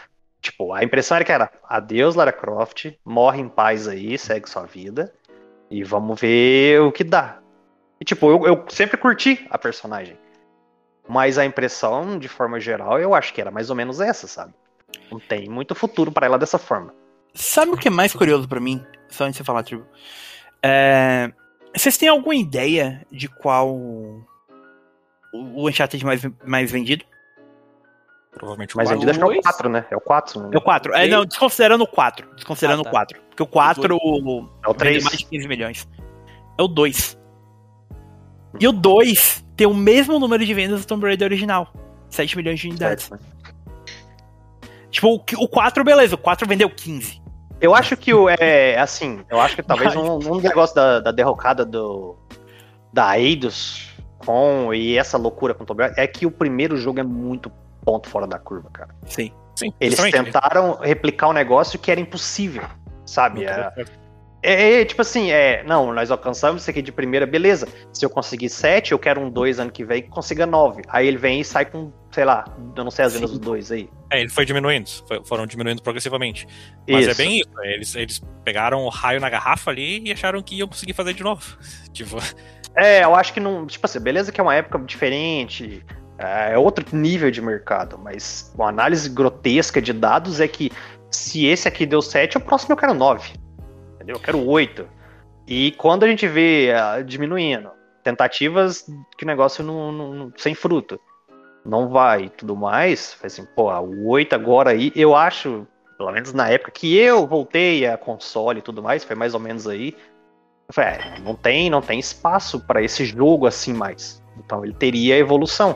Tipo, a impressão era que era adeus, Lara Croft, morre em paz aí, segue sua vida, e vamos ver o que dá. E tipo, eu, eu sempre curti a personagem. Mas a impressão, de forma geral, eu acho que era mais ou menos essa, sabe? Não tem muito futuro pra ela dessa forma. Sabe o que é mais curioso pra mim? Só antes de você falar, Tribo. É... Vocês têm alguma ideia de qual o Uncharted mais, mais vendido? Provavelmente o Mas vendido acho que é o Dois? 4, né? É o 4. Né? É o 4. É, não, desconsiderando o 4. Desconsiderando Ah, tá. o 4. Porque o 4 É o vende 3. mais de 15 milhões. É o 2. E o 2 tem o mesmo número de vendas do Tomb Raider original. 7 milhões de unidades. Certo, né? Tipo, o, o 4, beleza, o 4 vendeu 15. Eu acho que o é assim, eu acho que talvez um, um negócio da, da derrocada do da Eidos com e essa loucura com o Tomb Raider é que o primeiro jogo é muito ponto fora da curva, cara. Sim. Sim, Eles justamente. tentaram replicar um negócio que era impossível, sabe? Não É. É, é, tipo assim, é, não, nós alcançamos isso aqui de primeira, beleza. Se eu conseguir 7, eu quero um 2 ano que vem que consiga 9. Aí ele vem e sai com, sei lá, eu não sei as vendas dos dois aí. É, ele foi diminuindo, foi- foram diminuindo progressivamente. Mas é Isso. bem isso, eles, eles pegaram o raio na garrafa ali e acharam que iam conseguir fazer de novo. (laughs) Tipo, É, eu acho que não. Tipo assim, beleza que é uma época diferente. É outro nível de mercado, mas uma análise grotesca de dados é que se esse aqui deu 7, o próximo eu quero 9. Entendeu? Eu quero 8. E quando a gente vê uh, diminuindo, tentativas que o negócio não, não, sem fruto, não vai e tudo mais, assim, pô, o 8 agora aí, eu acho, pelo menos na época que eu voltei a console e tudo mais, foi mais ou menos aí, eu falei, é, não tem, não tem espaço para esse jogo assim mais. Então ele teria evolução.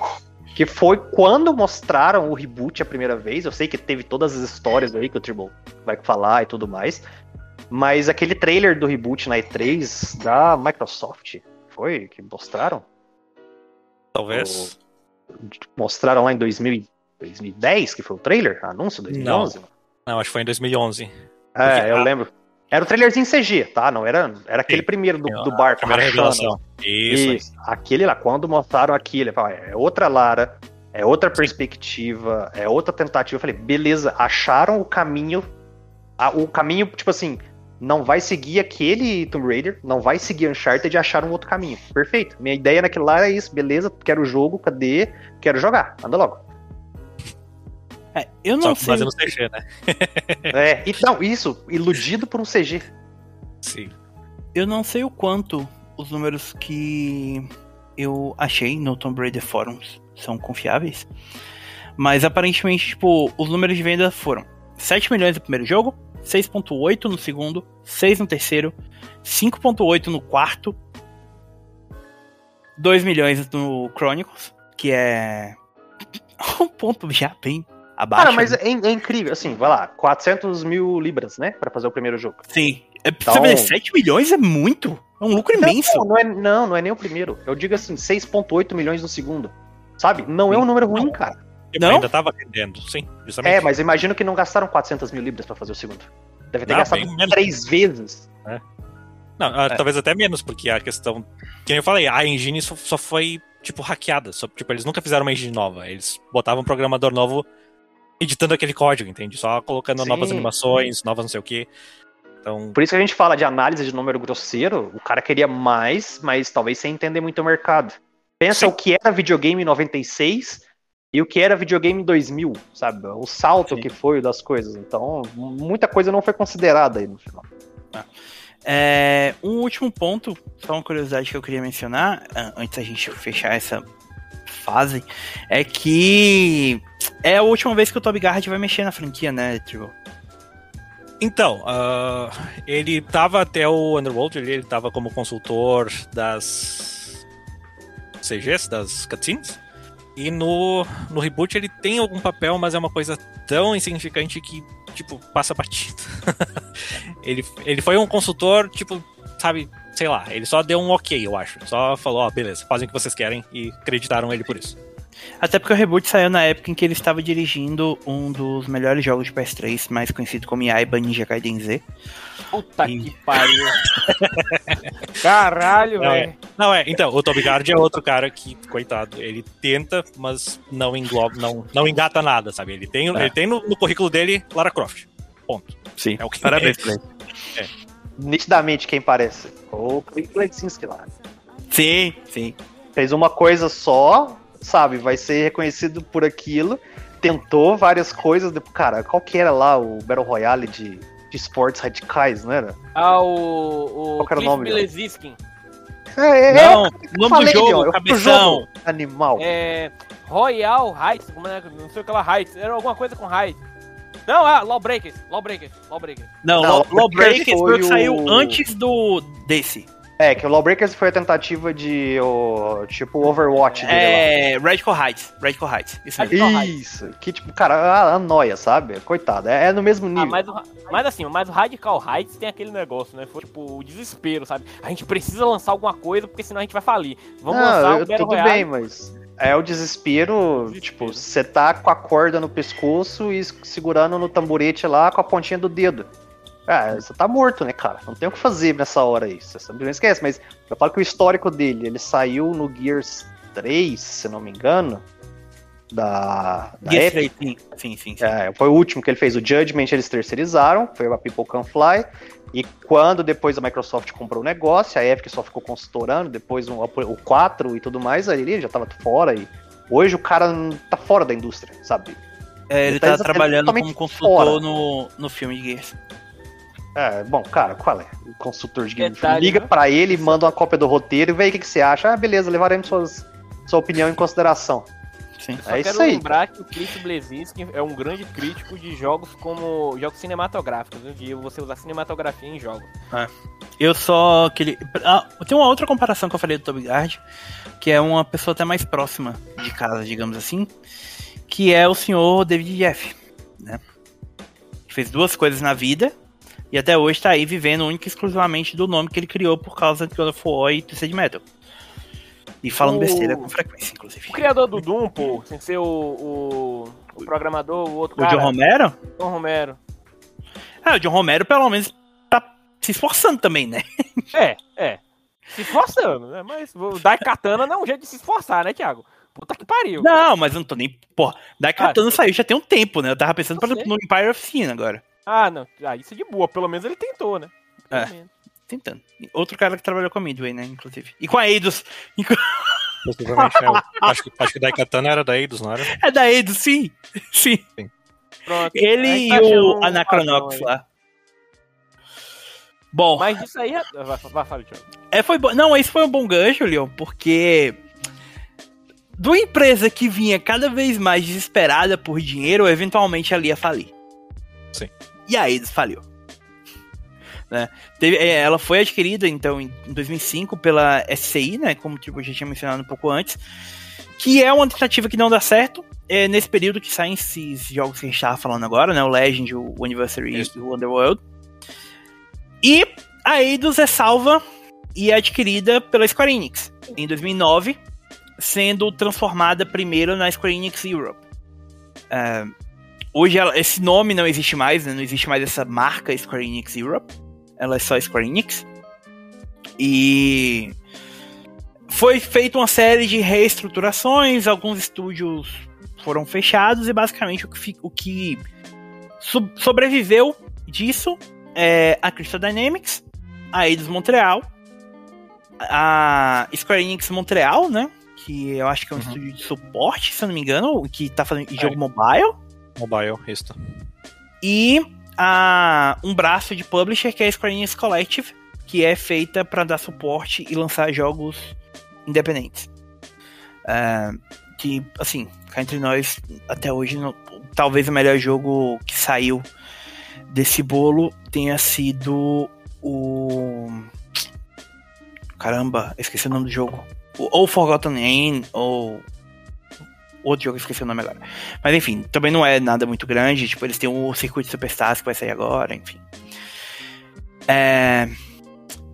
Que foi quando mostraram o reboot a primeira vez. Eu sei que teve todas as histórias aí que o Tribal vai falar e tudo mais. Mas aquele trailer do reboot na E3 da Microsoft, foi que mostraram? Talvez. mostraram lá em 2000, 2010, que foi o trailer? Anúncio 2011? Não, não acho que foi em 2011. É, eu a... lembro. Era o trailerzinho CG, tá? Não era, era aquele Sim. primeiro do, do barco. Primeira revelação. Isso, Isso. Aquele lá, quando mostraram aquilo, eu falei, é outra Lara, é outra perspectiva, é outra tentativa. Eu falei, beleza, acharam o caminho. o caminho, tipo assim, não vai seguir aquele Tomb Raider, não vai seguir Uncharted e achar um outro caminho. Perfeito. Minha ideia naquilo lá é isso, beleza, quero o jogo, cadê? Quero jogar, anda logo. É, eu não Só sei. Fazendo CG, né? (laughs) é, então, isso, iludido por um CG. Sim. Eu não sei o quanto os números que eu achei no Tomb Raider Forums são confiáveis. Mas aparentemente, tipo, os números de venda foram 7 milhões no primeiro jogo, 6.8 no segundo, 6 no terceiro, 5.8 no quarto, 2 milhões no Chronicles, que é (laughs) um ponto já bem abaixo. Cara, mas né? é, é, incrível, assim, vai lá, 400 mil libras, né, para fazer o primeiro jogo. Sim. É, então... Você 7 milhões é muito. É um lucro imenso. Não, não, é, não, não é nem o primeiro. Eu digo assim, 6.8 milhões no segundo. Sabe? Não sim. é um número ruim, cara. Não? ainda tava vendendo, sim. Justamente. É, mas imagino que não gastaram 400 mil libras para fazer o segundo. Deve ter não, gastado três vezes. É. Não, ah, é. talvez até menos, porque a questão. Que eu falei, a engine só, só foi, tipo, hackeada. Só, tipo, eles nunca fizeram uma engine nova. Eles botavam um programador novo editando aquele código, entende? Só colocando Sim. novas animações, novas não sei o que. Então... Por isso que a gente fala de análise de número grosseiro, o cara queria mais, mas talvez sem entender muito o mercado. Pensa Sim. o que era videogame em 96 e o que era videogame em 2000, sabe? O salto Sim. que foi das coisas. Então, muita coisa não foi considerada aí no final. Ah. É, um último ponto, só uma curiosidade que eu queria mencionar, antes da gente fechar essa fase, é que é a última vez que o Toby Garrett vai mexer na franquia, né, tipo? Então, uh, ele tava até o Underworld, ele, ele tava como consultor das CGs, das cutscenes. E no, no reboot ele tem algum papel, mas é uma coisa tão insignificante que, tipo, passa batido. (laughs) ele, ele foi um consultor, tipo, sabe, sei lá, ele só deu um ok, eu acho. Só falou, ó, oh, beleza, fazem o que vocês querem e acreditaram ele por isso. Até porque o reboot saiu na época em que ele estava dirigindo um dos melhores jogos de PS3, mais conhecido como Yaiba Ninja Gaiden Z. Puta e... que pariu. (laughs) Caralho, velho. É. Não, é. Então, o Toby Gard é outro cara que, coitado, ele tenta, mas não engloba, não, não engata nada, sabe? Ele tem, é. ele tem no, no, currículo dele Lara Croft. Ponto. Sim. É o que Parabéns pra ele. É. Nitidamente quem parece. O Clint Lesinski lá. Sim, sim. Fez uma coisa só, sabe? Vai ser reconhecido por aquilo. Tentou várias coisas. Cara, qual que era lá o Battle Royale de, de esportes radicais, não era? Ah, o. o qual era o nome? É, é, não, é, o nome do jogo, cabeção. Jogo, animal. É. Royal Heights, como é, não sei o que lá, Heights. Era alguma coisa com Heights. Não, ah, Lawbreakers, Lawbreakers, Lawbreakers. Não, não Lawbreakers foi o que saiu antes do desse. É, que o Lawbreakers foi a tentativa de, o, tipo, Overwatch dele É, lá. Radical Heights, Radical Heights, isso mesmo. Isso, que tipo, cara, a, a noia, sabe? Coitado, é, é, no mesmo ah, nível. Ah, mas, o, mas assim, mas o Radical Heights tem aquele negócio, né? Foi tipo, o desespero, sabe? A gente precisa lançar alguma coisa, porque senão a gente vai falir. Vamos Não, lançar o Tudo Royale. bem, mas é o desespero, desespero, tipo, você tá com a corda no pescoço e segurando no tamborete lá com a pontinha do dedo. Ah, você tá morto, né, cara? Não tem o que fazer nessa hora aí. Você não esquece, mas eu falo que o histórico dele, ele saiu no Gears 3, se não me engano. Da. da Gears 3, sim, sim, sim. sim. É, foi o último que ele fez. O Judgment eles terceirizaram, foi a People Can Fly. E quando depois a Microsoft comprou o negócio, a Epic só ficou consultorando, depois o, o 4 e tudo mais, ali ele já tava fora e Hoje o cara tá fora da indústria, sabe? É, ele Ele tá, tá trabalhando como consultor fora. no, no filme de Gears. É, bom, cara, qual é? O consultor de game. Detalhe, Liga né? pra ele, manda uma cópia do roteiro e vê aí o que, que você acha. Ah, beleza, levaremos suas, sua opinião em consideração. Sim. Só É quero isso aí. lembrar que o Chris Blesinski é um grande crítico de jogos como jogos cinematográficos, viu? de você usar cinematografia em jogos. Eu só queria. Ah, tem uma outra comparação que eu falei do Toby Gard, que é uma pessoa até mais próxima de casa, digamos assim, que é o senhor David Jeff, né? Que fez duas coisas na vida e até hoje tá aí vivendo única e exclusivamente do nome que ele criou por causa de God of War e Twisted Metal. E falando O- besteira com frequência, inclusive. O criador do Doom, pô, sem ser o, o, o programador, o outro O cara, John Romero? John Romero. Ah, o John Romero pelo menos tá se esforçando também, né? (laughs) É, é. Se esforçando, né? Mas o Daikatana não é um jeito de se esforçar, né, Thiago? Puta que pariu. Não, mas eu não tô nem. Porra, Daikatana saiu já tem um tempo, né? Eu tava pensando, por exemplo, no Empire of Sin agora. Ah, não. Ah, isso é de boa. Pelo menos ele tentou, né? Pelo É. menos. Tentando. Outro cara que trabalhou com a Midway, né? Inclusive. E com a Eidos. (laughs) Possivelmente, né? Acho, que, acho que Daikatana era da Eidos, não era? É da Eidos, sim. (laughs) Sim. Pronto. Ele e o um Anacronox lá. Bom, Mas isso aí. é- Vai, vai, é, foi bom. Não, esse foi um bom gancho, Leon, porque. De uma empresa que vinha cada vez mais desesperada por dinheiro, eventualmente ela ia falir. Sim. E a Eidos faliu. Né? Teve- é, ela foi adquirida, então, em em 2005 pela SCI, né? Como tipo, eu já tinha mencionado um pouco antes. Que é uma tentativa que não dá certo. É nesse período que saem esses jogos que a gente tava falando agora, né? O Legend, o Anniversary e o Underworld. E a Eidos é salva e é adquirida pela Square Enix em 2009, sendo transformada primeiro na Square Enix Europe. É, hoje ela- esse nome não existe mais, né? não existe mais essa marca Square Enix Europe. Ela é só Square Enix. E foi feita uma série de reestruturações, alguns estúdios foram fechados e basicamente o que, o que sobreviveu disso é a Crystal Dynamics, a Eidos Montreal, a Square Enix Montreal, né? Que eu acho que é um Uhum. estúdio de suporte, se eu não me engano, que tá fazendo É. jogo mobile. Mobile, isso. E a, um braço de publisher que é a Square Enix Collective, que é feita para dar suporte e lançar jogos independentes. É, que, assim, cá entre nós, até hoje, não- talvez o melhor jogo que saiu desse bolo tenha sido o. Caramba, esqueci o nome do jogo. O- Ou Forgotten End, ou. Outro jogo, esqueci o nome agora. Mas enfim, também não é nada muito grande. Tipo, eles têm o Circuito Superstars que vai sair agora, enfim. É...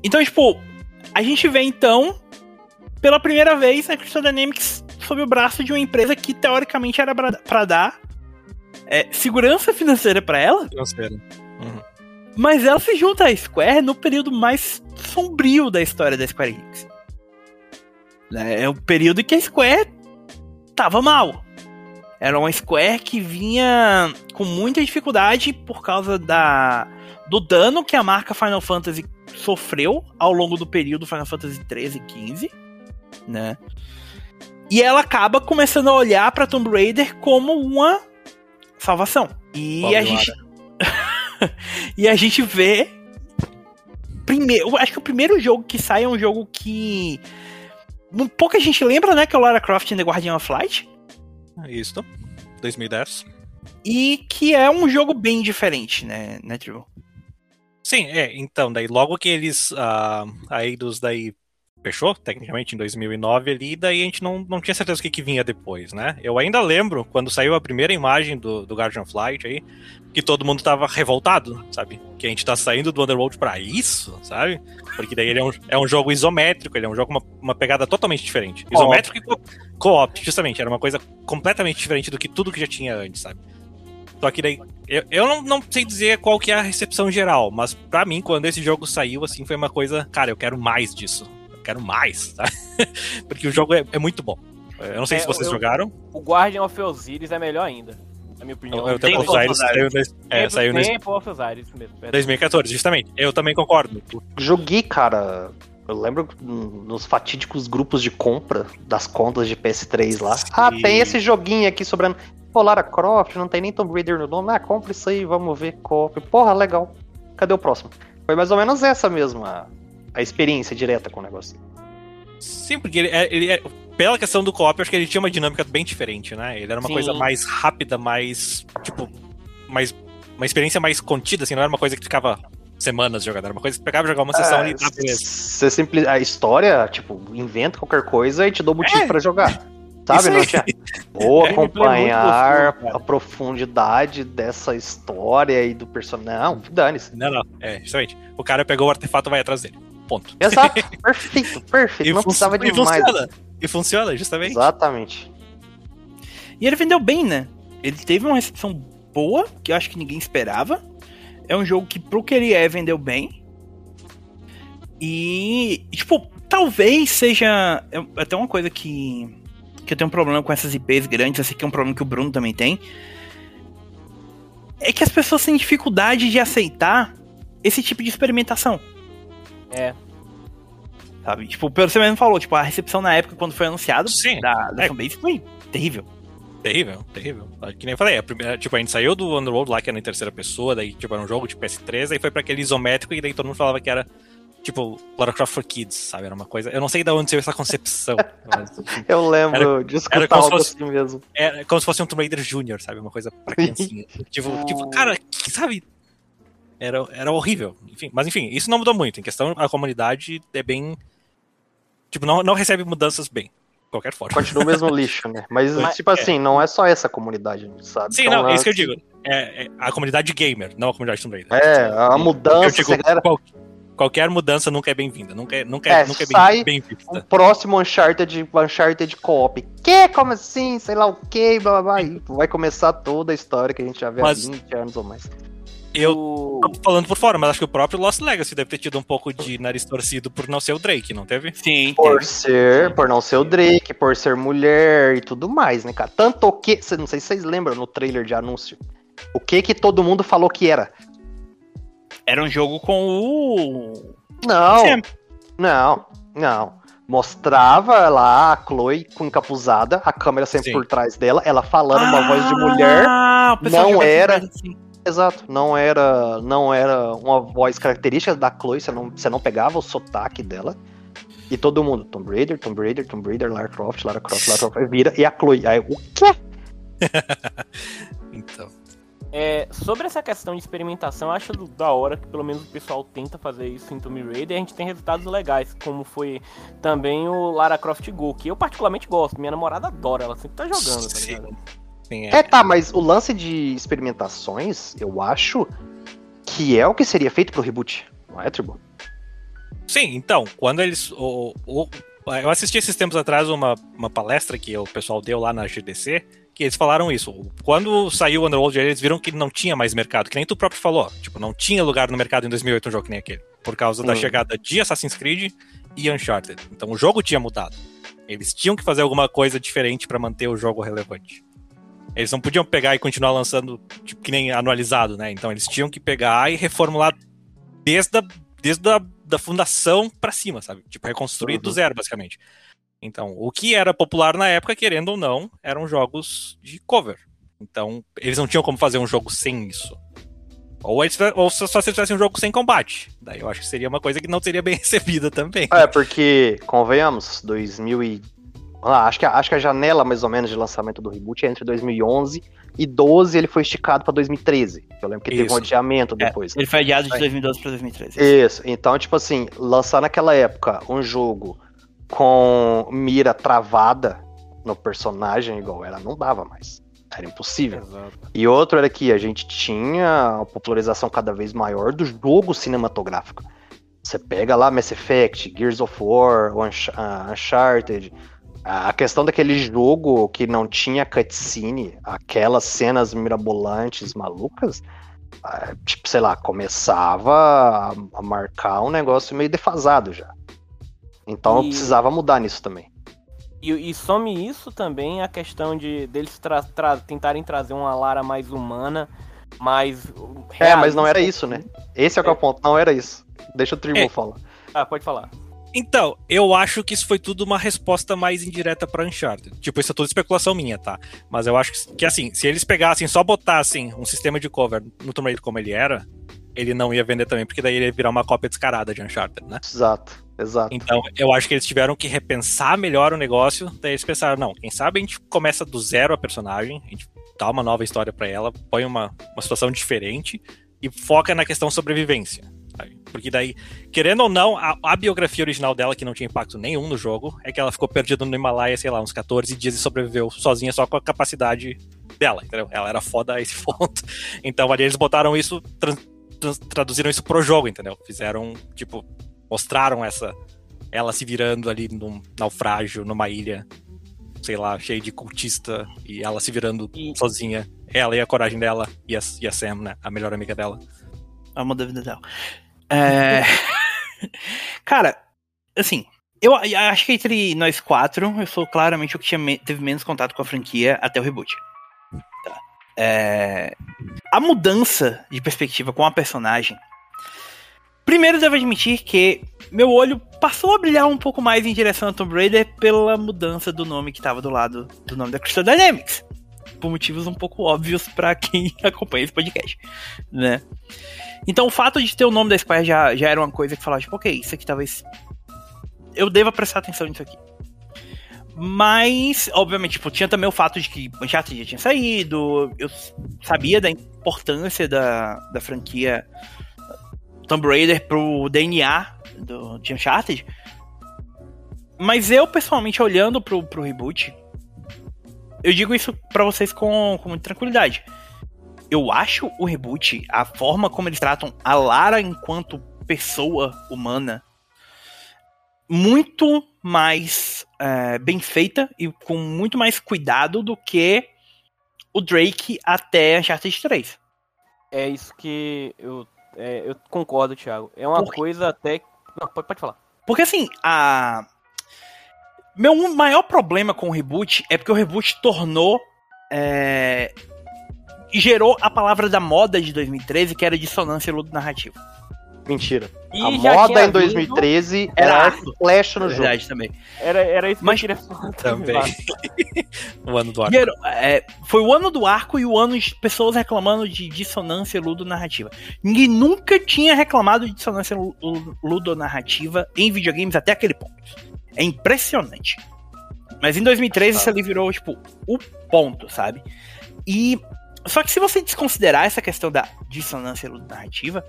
Então, tipo, a gente vê então, pela primeira vez, a Crystal Dynamics sob o braço de uma empresa que teoricamente era pra, pra dar é, segurança financeira pra ela, Financeiro. mas ela se junta à Square no período mais sombrio da história da Square Enix. Né, É o período em que a Square tava mal. Era uma Square que vinha com muita dificuldade por causa da do dano que a marca Final Fantasy sofreu ao longo do período Final Fantasy 13 e 15, né? E ela acaba começando a olhar para Tomb Raider como uma salvação. E Pobre a gente (laughs) e a gente vê primeiro, acho que o primeiro jogo que sai é um jogo que pouca gente lembra, né, que é o Lara Croft in the Guardian of Light. Isso. 2010. E que é um jogo bem diferente, né, né, Drew? Sim, é, então, daí logo que eles, ah, a Eidos daí fechou, tecnicamente, em 2009 ali, daí a gente não, não tinha certeza o que, que vinha depois, né? Eu ainda lembro, quando saiu a primeira imagem do, do Guardian of Light aí, que todo mundo tava revoltado, sabe? Que a gente tá saindo do Underworld pra isso, sabe? Porque daí ele é um, é um jogo isométrico, ele é um jogo com uma, uma pegada totalmente diferente. Isométrico e co- co-op, justamente, era uma coisa completamente diferente do que tudo que já tinha antes, sabe? Só que daí, eu, eu não, não sei dizer qual que é a recepção geral, mas pra mim, quando esse jogo saiu, assim, foi uma coisa, cara, eu quero mais disso. Eu quero mais, sabe? (laughs) Porque o jogo é, é muito bom. Eu não sei É, se vocês eu- jogaram. O Guardian of Osiris é melhor ainda, na minha opinião. O Tempo Temple of Osiris saiu, nesse- é, Tempo- saiu nesse of Osiris mesmo. perdão. 2014, justamente. Eu também concordo. Joguei, cara, Eu lembro nos fatídicos grupos de compra das contas de PS3 lá. Sim. Ah, tem esse joguinho aqui sobrando. Pô, Lara Croft, não tem nem Tomb Raider no nome. Ah, compra isso aí, vamos ver. Compre. Porra, legal. Cadê o próximo? Foi mais ou menos essa mesmo, a, experiência direta com o negócio. Sim, porque ele, é- ele é- pela questão do co-op, eu acho que ele tinha uma dinâmica bem diferente, né? Ele era uma Sim. coisa mais rápida, mais, tipo, mais, uma experiência mais contida, assim, não era uma coisa que ficava semanas jogando, era uma coisa que pegava e jogava uma sessão É, e tá, beleza. Você simples, a história, tipo, inventa qualquer coisa e te dou motivo É. pra jogar. Sabe? Não tinha. (laughs) Gameplay é acompanhar gostoso, a profundidade dessa história e do personagem. Não, dane-se. Não, não, é, justamente. O cara pegou o artefato e vai atrás dele. Ponto. Exato, (laughs) perfeito, perfeito. Não precisava de e mais. funciona. E funciona, justamente. Exatamente. E ele vendeu bem, né? Ele teve uma recepção boa, que eu acho que ninguém esperava. É um jogo que, pro que ele é, vendeu bem. E, tipo, talvez seja. é até uma coisa que. Que eu tenho um problema com essas IPs grandes, assim, que é um problema que o Bruno também tem. É que as pessoas têm dificuldade de aceitar esse tipo de experimentação. É. Sabe? Tipo, pelo que você mesmo falou, tipo, a recepção na época, quando foi anunciado, Sim. da, da É. fanbase foi terrível. Terrível, terrível. Que nem eu falei, a primeira, tipo, a gente saiu do Underworld lá, que era em terceira pessoa, daí, tipo, era um jogo de PS3, aí foi pra aquele isométrico, e daí todo mundo falava que era, tipo, Lara Croft for Kids, sabe? Era uma coisa. Eu não sei de onde saiu essa concepção. (laughs) mas, enfim, Eu lembro de escutar era como se algo fosse- assim mesmo. é como se fosse um Tomb Raider Jr., sabe? Uma coisa pra criancinha. tipo, tipo, cara, que- sabe? Era, era horrível. Enfim, mas enfim, isso não mudou muito. Em questão, a comunidade é bem. Tipo, não, não recebe mudanças bem. De qualquer forma. Continua o mesmo (laughs) lixo, né? Mas, Mas- tipo assim, não é só essa comunidade, sabe? Sim, Então, não, é isso que eu assim, digo. É, é a comunidade gamer, não a comunidade Tomb Raider. É, a Eu mudança, digo, se a galera qual- qualquer mudança nunca é bem-vinda. Nunca é, nunca É, é, nunca é bem, bem o próximo Uncharted, Uncharted Co-op. Que? Como assim? Sei lá o que, blá blá blá. Vai começar toda a história que a gente já vê Mas- há 20 anos ou mais. Eu O- tô falando por fora, mas acho que o próprio Lost Legacy deve ter tido um pouco de nariz torcido por não ser o Drake, não teve? Sim, Por ser, por não ser o Drake, por ser mulher e tudo mais, né, cara? Tanto que, não sei se vocês lembram no trailer de anúncio, o que que todo mundo falou que era. Era um jogo com o. Não, Sim. não, não. Mostrava lá a Chloe com encapuzada, a câmera sempre Sim. por trás dela, ela falando uma voz de mulher. Ah, o pessoal não era. assim. Exato, não era, não era uma voz característica da Chloe, você não, você não pegava o sotaque dela. E todo mundo, Tomb Raider, Tomb Raider, Tomb Raider, Lara Croft, Lara Croft, Lara Croft, vira, e a Chloe, aí, o quê? (laughs) Então. É, sobre essa questão de experimentação, eu acho da hora que pelo menos o pessoal tenta fazer isso em Tomb Raider e a gente tem resultados legais, como foi também o Lara Croft Go, que eu particularmente gosto, minha namorada adora, ela sempre tá jogando, tá ligado? Sim, é. É, tá, mas o lance de experimentações, eu acho que é o que seria feito pro reboot, não é, Tribo? Sim, então, quando eles. O, o- eu assisti esses tempos atrás uma, uma palestra que o pessoal deu lá na GDC, que eles falaram isso. Quando saiu o Underworld, eles viram que não tinha mais mercado, que nem tu próprio falou. Tipo, não tinha lugar no mercado em 2008 um jogo que nem aquele. Por causa da Hum. chegada de Assassin's Creed e Uncharted. Então o jogo tinha mudado. Eles tinham que fazer alguma coisa diferente pra manter o jogo relevante. Eles não podiam pegar e continuar lançando, tipo, que nem anualizado, né? Então eles tinham que pegar e reformular desde a, desde a da fundação pra cima, sabe? Tipo, reconstruir Uhum. do zero, basicamente. Então, o que era popular na época, querendo ou não, eram jogos de cover. Então, eles não tinham como fazer um jogo sem isso. Ou, eles, ou só se eles fizessem um jogo sem combate. Daí eu acho que seria uma coisa que não seria bem (laughs) recebida também. É, porque, convenhamos, 2000 e... Ah, acho, que, a- acho que a janela, mais ou menos, de lançamento do reboot é entre 2011 e 12, ele foi esticado pra 2013. Eu lembro que teve um Isso. adiamento É, depois. ele foi adiado de Vai. 2012 pra 2013. Isso, então, tipo assim, lançar naquela época um jogo com mira travada no personagem igual era, não dava mais. Era impossível. Exato. E outro era que a gente tinha uma popularização cada vez maior do jogo cinematográfico. Você pega lá Mass Effect, Gears of War, Unch- ah, Uncharted. A questão daquele jogo que não tinha cutscene, aquelas cenas mirabolantes, malucas, tipo, sei lá, começava a, marcar um negócio meio defasado já. Então E- precisava mudar nisso também. E, e some isso também a questão de deles tra- tra- tentarem trazer uma Lara mais humana, mais. É, mas não era realista. isso, né? Esse é, é o ponto, não era isso. Deixa o Tribal É. falar. Ah, pode falar. Então, eu acho que isso foi tudo uma resposta mais indireta pra Uncharted. Tipo, isso é tudo especulação minha, tá? Mas eu acho que, que assim, se eles pegassem, só botassem um sistema de cover no Tomb Raider como ele era, ele não ia vender também, porque daí ele ia virar uma cópia descarada de Uncharted, né? Exato, exato. Então, eu acho que eles tiveram que repensar melhor o negócio, daí eles pensaram, não, quem sabe a gente começa do zero a personagem, a gente dá uma nova história pra ela, põe uma, uma situação diferente e foca na questão sobrevivência. Porque daí, querendo ou não, a, a biografia original dela, que não tinha impacto nenhum no jogo, é que ela ficou perdida no Himalaia, sei lá, uns 14 dias e sobreviveu sozinha só com a capacidade dela, entendeu? Ela era foda a esse (laughs) ponto. Então ali eles botaram isso, trans- traduziram isso pro jogo, entendeu? Fizeram, tipo, mostraram essa ela se virando ali num naufrágio, numa ilha, sei lá, cheia de cultista, e ela se virando E- sozinha. Ela e a coragem dela, e a, e a Sam, né? A melhor amiga dela. Amor da vida dela. É... (laughs) Cara, assim, eu acho que entre nós quatro, eu sou claramente o que tinha teve menos contato com a franquia até o reboot. Tá. É, A mudança de perspectiva com a personagem. Primeiro, devo admitir que meu olho passou a brilhar um pouco mais em direção a Tomb Raider pela mudança do nome que estava do lado do nome da Crystal Dynamics. Por motivos um pouco óbvios pra quem (laughs) acompanha esse podcast, né? Então o fato de ter o nome da Square já, já era uma coisa que falava, tipo, ok, isso aqui talvez. Eu deva prestar atenção nisso aqui. Mas, obviamente, tipo, tinha também o fato de que Uncharted já tinha saído, eu sabia da importância da, da franquia Tomb Raider pro DNA do, de Uncharted. Mas eu, pessoalmente, olhando pro, pro reboot, eu digo isso pra vocês com, com muita tranquilidade eu acho o reboot, a forma como eles tratam a Lara enquanto pessoa humana, muito mais é, bem feita e com muito mais cuidado do que o Drake até Uncharted 3. É isso que eu, é, eu concordo, Thiago. É uma Por coisa até. Não, pode, pode falar. Porque assim, a. Meu maior problema com o reboot é porque o reboot tornou. É... Gerou a palavra da moda de 2013, que era dissonância ludo-narrativa. Mentira. E a moda em 2013 Era era flash no jogo. Verdade também. Era, era isso Mas- que eu queria falar. Também. (laughs) o ano do arco. Gerou- é, foi o ano do arco e o ano de pessoas reclamando de dissonância ludo-narrativa. Ninguém nunca tinha reclamado de dissonância lu- lu- ludo-narrativa em videogames até aquele ponto. É impressionante. Mas em 2013 isso ali virou, tipo, o ponto, sabe? E. Só que se você desconsiderar essa questão da dissonância ludo-narrativa,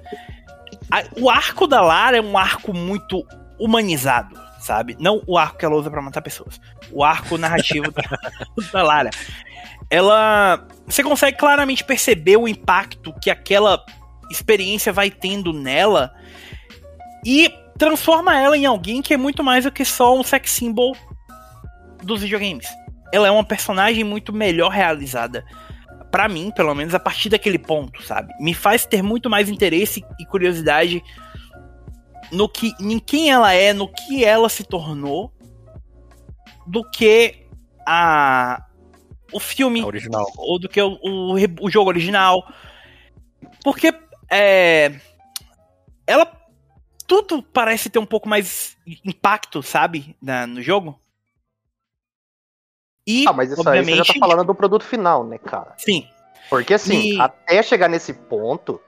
a- o arco da Lara é um arco muito humanizado, sabe? Não o arco que ela usa pra matar pessoas. O arco narrativo da, (laughs) da Lara. Ela. Você consegue claramente perceber o impacto que aquela experiência vai tendo nela e transforma ela em alguém que é muito mais do que só um sex symbol dos videogames. Ela é uma personagem muito melhor realizada. Pra mim, pelo menos, a partir daquele ponto, sabe? Me faz ter muito mais interesse e curiosidade no que em quem ela é, no que ela se tornou, do que a o filme A original. ou do que o, o, o jogo original. Porque é, ela tudo parece ter um pouco mais impacto, sabe, na- no jogo. E, Ah, mas isso aí você já obviamente, tá falando do produto final, né, cara? sim, Porque assim, E- até chegar nesse ponto,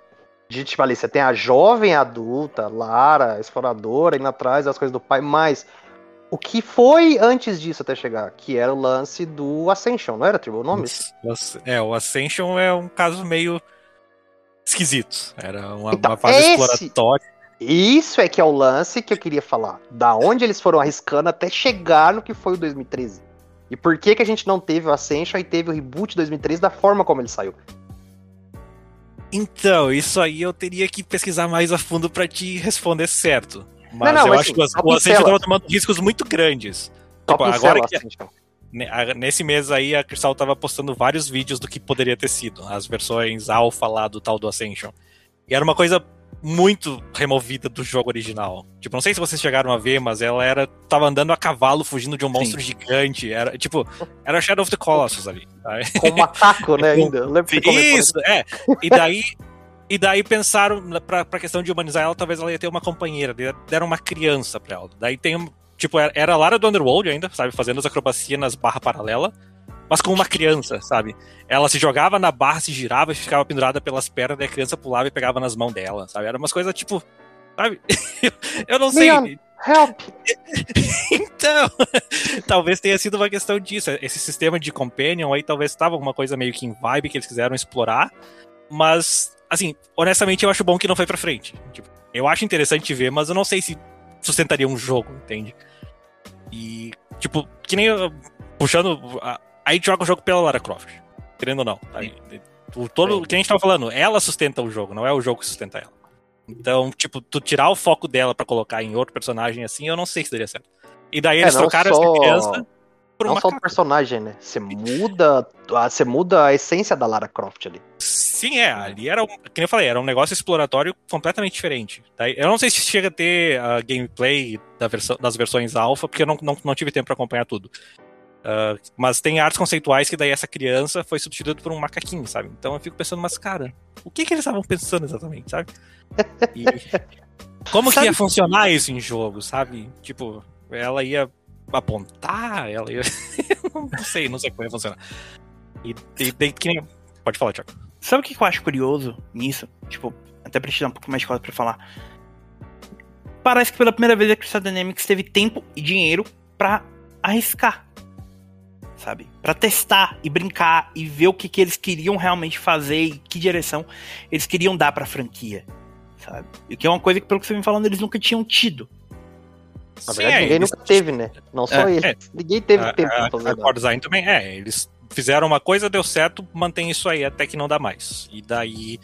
de tipo ali, você tem a jovem adulta, Lara, exploradora, indo atrás das coisas do pai, mas o que foi antes disso até chegar? Que era o lance do Ascension, não era Tribo o nome? É, o Ascension é um caso meio esquisito. Era uma, Então, uma fase esse- exploratória. Isso é que é o lance que eu queria falar. Da onde eles foram arriscando até chegar no que foi o 2013. E por que, que a gente não teve o Ascension e teve o reboot 2013 da forma como ele saiu? Então, isso aí eu teria que pesquisar mais a fundo pra te responder certo. Mas não, eu mas acho assim, que o, Ascension tava tomando riscos muito grandes. Tipo, agora que- Nesse mês aí, a Crystal tava postando vários vídeos do que poderia ter sido, as versões alpha lá do tal do Ascension. E era uma coisa muito removida do jogo original. Tipo, não sei se vocês chegaram a ver, mas ela era tava andando a cavalo fugindo de um monstro gigante. Era tipo, era Shadow of the Colossus ali. Com um macaco, né, ainda. Eu lembro que? Isso, é. E daí E daí pensaram, pra, pra questão de humanizar ela, talvez ela ia ter uma companheira, deram uma criança pra ela. Daí tem, tipo, era- era a Lara do Underworld ainda, sabe, fazendo as acrobacias nas barras paralelas, mas com uma criança, sabe? Ela se jogava na barra, se girava e ficava pendurada pelas pernas, daí a criança pulava e pegava nas mãos dela, sabe? Era umas coisas, tipo, sabe? (laughs) Eu não sei. Leon. Help! (laughs) Então, (laughs) talvez tenha sido uma questão disso. Esse sistema de companion aí talvez estava alguma coisa meio que em vibe que eles quiseram explorar. Mas, assim, honestamente eu acho bom que não foi pra frente. Tipo, eu acho interessante ver, mas eu não sei se sustentaria um jogo, entende? E, tipo, que nem eu- puxando. A, a gente joga o jogo pela Lara Croft, querendo ou não. Aí, o, todo, Sim. que a gente tava falando, ela sustenta o jogo, não é o jogo que sustenta ela. Então, tipo, tu tirar o foco dela pra colocar em outro personagem assim, eu não sei se daria certo. E daí É, eles trocaram só- essa criança por Não uma só o personagem, né? Você muda, você muda a essência da Lara Croft ali. Sim, é. Ali era, um, nem eu falei, era um negócio exploratório completamente diferente. Daí, eu não sei se chega a ter a gameplay da versão- das versões alpha, porque eu não, não, não tive tempo pra acompanhar tudo. Ah, mas tem artes conceituais que daí essa criança foi substituída por um macaquinho, sabe? Então eu fico pensando, mas cara, o que, que eles estavam pensando exatamente, sabe? (laughs) E como que Sabe- ia funcionar isso em jogo, sabe? Tipo, ela ia apontar, ela ia. (laughs) não sei, não sei como ia funcionar. E, e, daí que nem. Pode falar, Thiago. Sabe o que eu acho curioso nisso? Tipo, até pra te dar um pouco mais de coisa pra falar. Parece que pela primeira vez a Crystal Dynamics teve tempo e dinheiro pra arriscar. Sabe? Pra testar e brincar e ver o que, que eles queriam realmente fazer e que direção eles queriam dar pra franquia. Sabe? E que é uma coisa que, pelo que você vem falando, eles nunca tinham tido. Na Sim, verdade, é, ninguém eles- nunca teve, né? Não só É, ele. é. Ninguém teve a, tempo pra a, fazer a. Core Design também, é, eles fizeram uma coisa, deu certo, mantém isso aí até que não dá mais. E daí,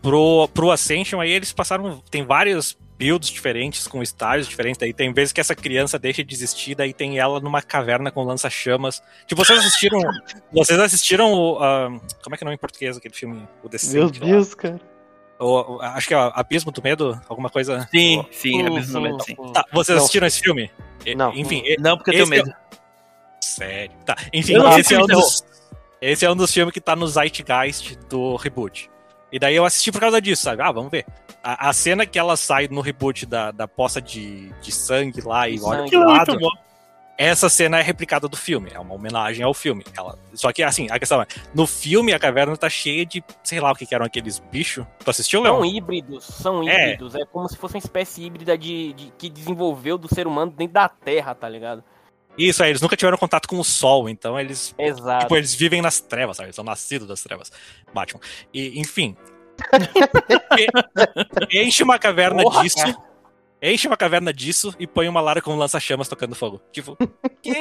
pro, pro Ascension aí eles passaram, tem vários builds diferentes, com estágios diferentes, daí tem vezes que essa criança deixa de existir, daí tem ela numa caverna com lança-chamas. Tipo, vocês assistiram, (laughs) vocês assistiram o, ah, como é que é o nome em português aquele filme? O Meu Descent, lá? Deus, cara. O- o- acho que é o Abismo do Medo, alguma coisa... Sim, sim, é Sim, mesmo sim, momento, sim. sim. Tá, vocês Não. assistiram esse filme? Não. Enfim, Não, porque eu tenho é- medo. Sério. Tá. Enfim, esse é, assisti um dos, esse é um dos filmes que tá no Zeitgeist do reboot. E daí eu assisti por causa disso, sabe? Ah, vamos ver. A, a cena que ela sai no reboot da, da poça de, de sangue lá e olha Aquilo é lado, muito bom. essa cena é replicada do filme. É uma homenagem ao filme. Ela, só que, assim, a questão é, no filme a caverna tá cheia de, sei lá o que, que eram aqueles bichos. Tu assistiu, São Leon? híbridos, são É. híbridos. É. como se fosse uma espécie híbrida de, de- que desenvolveu do ser humano dentro da Terra, tá ligado? Isso, aí, eles nunca tiveram contato com o sol, então eles Exato. Tipo, eles vivem nas trevas, sabe? Eles são nascidos das trevas. Batman. E, enfim. (laughs) Enche uma caverna Porra, disso. cara. Enche uma caverna disso e põe uma Lara com um lança-chamas tocando fogo. Tipo, (laughs) quê?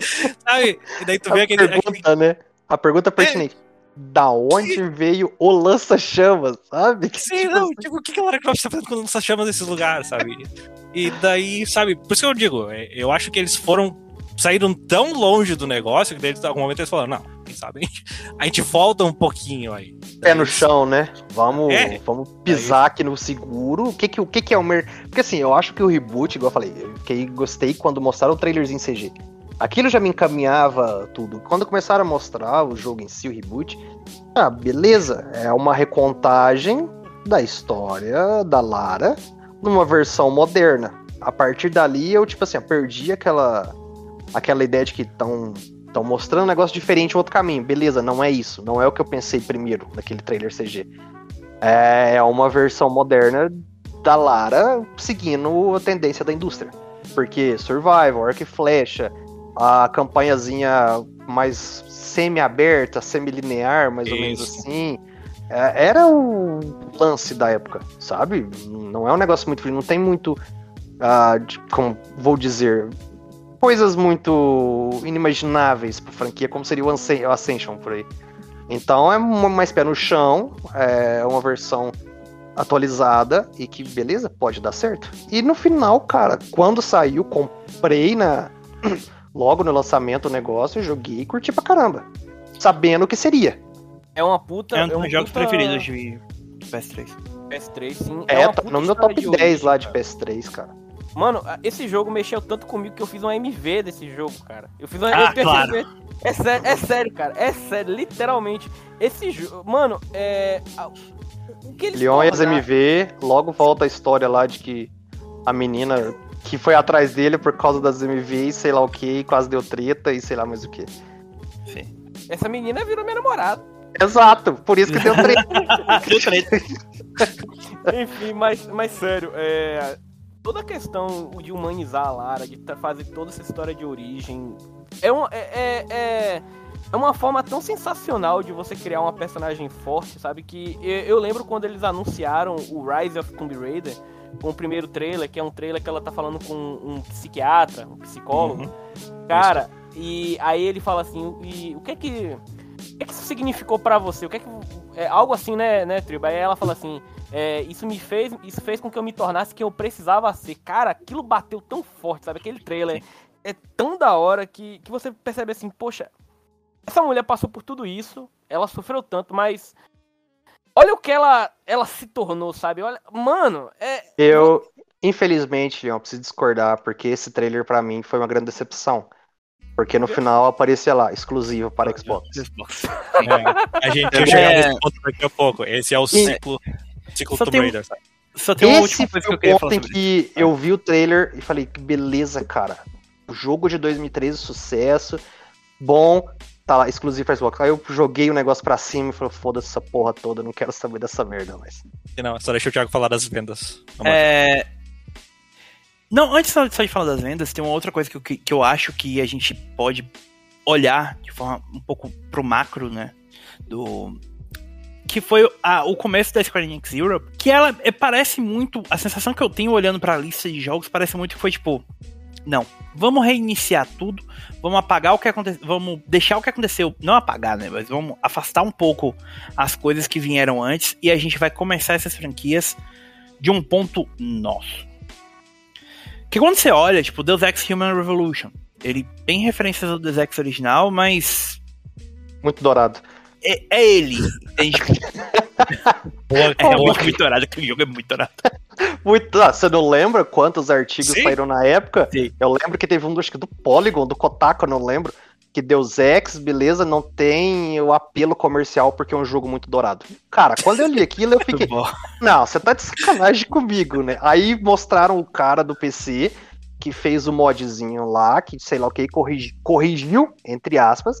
(laughs) sabe? E daí tu vê A aquele. aquele- pergunta, né? A pergunta pertinente. Da onde veio o lança-chamas, sabe? Que, Sim, tipo não, assim, tipo, o que que a Lara Croft tá fazendo com lança-chamas nesses lugares, sabe? E daí, sabe, por isso que eu digo, é, eu acho que eles foram. Saíram tão longe do negócio que daí, em algum momento eles falaram, não, quem sabe, a gente, a gente volta um pouquinho aí. pé no chão, né? Vamos, É. vamos pisar aqui no seguro. O que que, o que que é o mer... Porque assim, eu acho que o reboot, igual eu falei, eu fiquei, gostei quando mostraram o trailerzinho CG. Aquilo já me encaminhava tudo. Quando começaram a mostrar o jogo em si, o reboot, ah, beleza, é uma recontagem da história da Lara numa versão moderna. A partir dali, eu, tipo assim, eu perdi aquela, aquela ideia de que estão estão mostrando um negócio diferente, um outro caminho. Beleza, não é isso. Não é o que eu pensei primeiro naquele trailer CG. É uma versão moderna da Lara seguindo a tendência da indústria. Porque Survival, Arco e Flecha, a campanhazinha mais semi-aberta, semi-linear, mais ou menos assim. é, era o lance da época, sabe? Não é um negócio muito. Não tem muito. de- como vou dizer. Coisas muito inimagináveis pra franquia, como seria o Ascen- o Ascension por aí. Então é uma- mais pé no chão, é uma versão atualizada e que, beleza, pode dar certo. E no final, cara, quando saiu, comprei na (clears throat) logo no lançamento o negócio, joguei e curti pra caramba. Sabendo o que seria. É uma puta. É um dos meus jogos puta preferidos de PS3. PS3, sim. É, uma tá puta no meu top de 10 origem, lá de cara. PS3, cara. Mano, esse jogo mexeu tanto comigo que eu fiz um MV desse jogo, cara. Eu fiz um Ah, eu- claro. É sério, é sério, cara. É sério, literalmente. Esse jogo. Mano, é. O que eles Leon e as MV, logo volta a história lá de que a menina que foi atrás dele por causa das MV e sei lá o que, quase deu treta e sei lá mais o que. Sim. Essa menina virou minha namorada. Exato, por isso que deu treta. (laughs) Deu treta. (laughs) Enfim, mas, mas sério, é, toda a questão de humanizar a Lara, de fazer toda essa história de origem, é, um, é, é, é, é uma forma tão sensacional de você criar uma personagem forte, sabe? Que eu, eu lembro quando eles anunciaram o Rise of Tomb Raider, com o primeiro trailer, que é um trailer que ela tá falando com um psiquiatra, um psicólogo. Uhum. Cara, e aí ele fala assim, e o que é que. O que, é que isso significou pra você? O que é que. É algo assim, né, né, Tribo? Aí ela fala assim, é, isso me fez. Isso fez com que eu me tornasse quem eu precisava ser. Cara, aquilo bateu tão forte, sabe? Aquele trailer é tão da hora que, que você percebe assim, poxa, essa mulher passou por tudo isso, ela sofreu tanto, mas. Olha o que ela, ela se tornou, sabe? Olha, mano, é, Eu, infelizmente, Leon, preciso discordar, porque esse trailer pra mim foi uma grande decepção. Porque no final aparecia lá, exclusivo para Xbox. Xbox. É, a gente vai (laughs) É. chegar nesse ponto daqui a pouco. Esse é o ciclo, ciclo Só Tomb tem um- Raider. sabe? Só tem uma Esse última foi coisa que eu o queria ponto falar em sobre isso. que eu vi o trailer e falei, que beleza, cara. O jogo de 2013, sucesso, bom, tá lá, exclusivo para Xbox. Aí eu joguei o negócio pra cima e falei, foda-se essa porra toda, não quero saber dessa merda mais. Não, só deixa o Thiago falar das vendas. Vamos lá. É... Não, antes só só de falar das vendas, tem uma outra coisa que eu, que que eu acho que a gente pode olhar de forma um pouco pro macro, né? Do. Que foi a- o começo da Square Enix Europe. Que ela é, parece muito. A sensação que eu tenho olhando pra lista de jogos parece muito que foi tipo. Não, vamos reiniciar tudo, vamos apagar o que aconteceu, vamos deixar o que aconteceu, não apagar, né, mas vamos afastar um pouco as coisas que vieram antes e a gente vai começar essas franquias de um ponto nosso. Que quando você olha, tipo, Deus Ex Human Revolution, ele tem referências ao Deus Ex original, mas Muito dourado. É, é ele, entende? (laughs) Boa, É boa. realmente muito dourado, aquele jogo é muito dourado. Muito, ah, você não lembra quantos artigos Sim. saíram na época? Sim. Eu lembro que teve um acho que do Polygon, do Kotaku, eu não lembro. Que Deus Ex, beleza, não tem o apelo comercial porque é um jogo muito dourado. Cara, quando eu li aquilo, eu (laughs) fiquei. Não, você tá de sacanagem comigo, né? Aí mostraram o cara do PC que fez o modzinho lá, que sei lá o que, corrigi- corrigiu, entre aspas,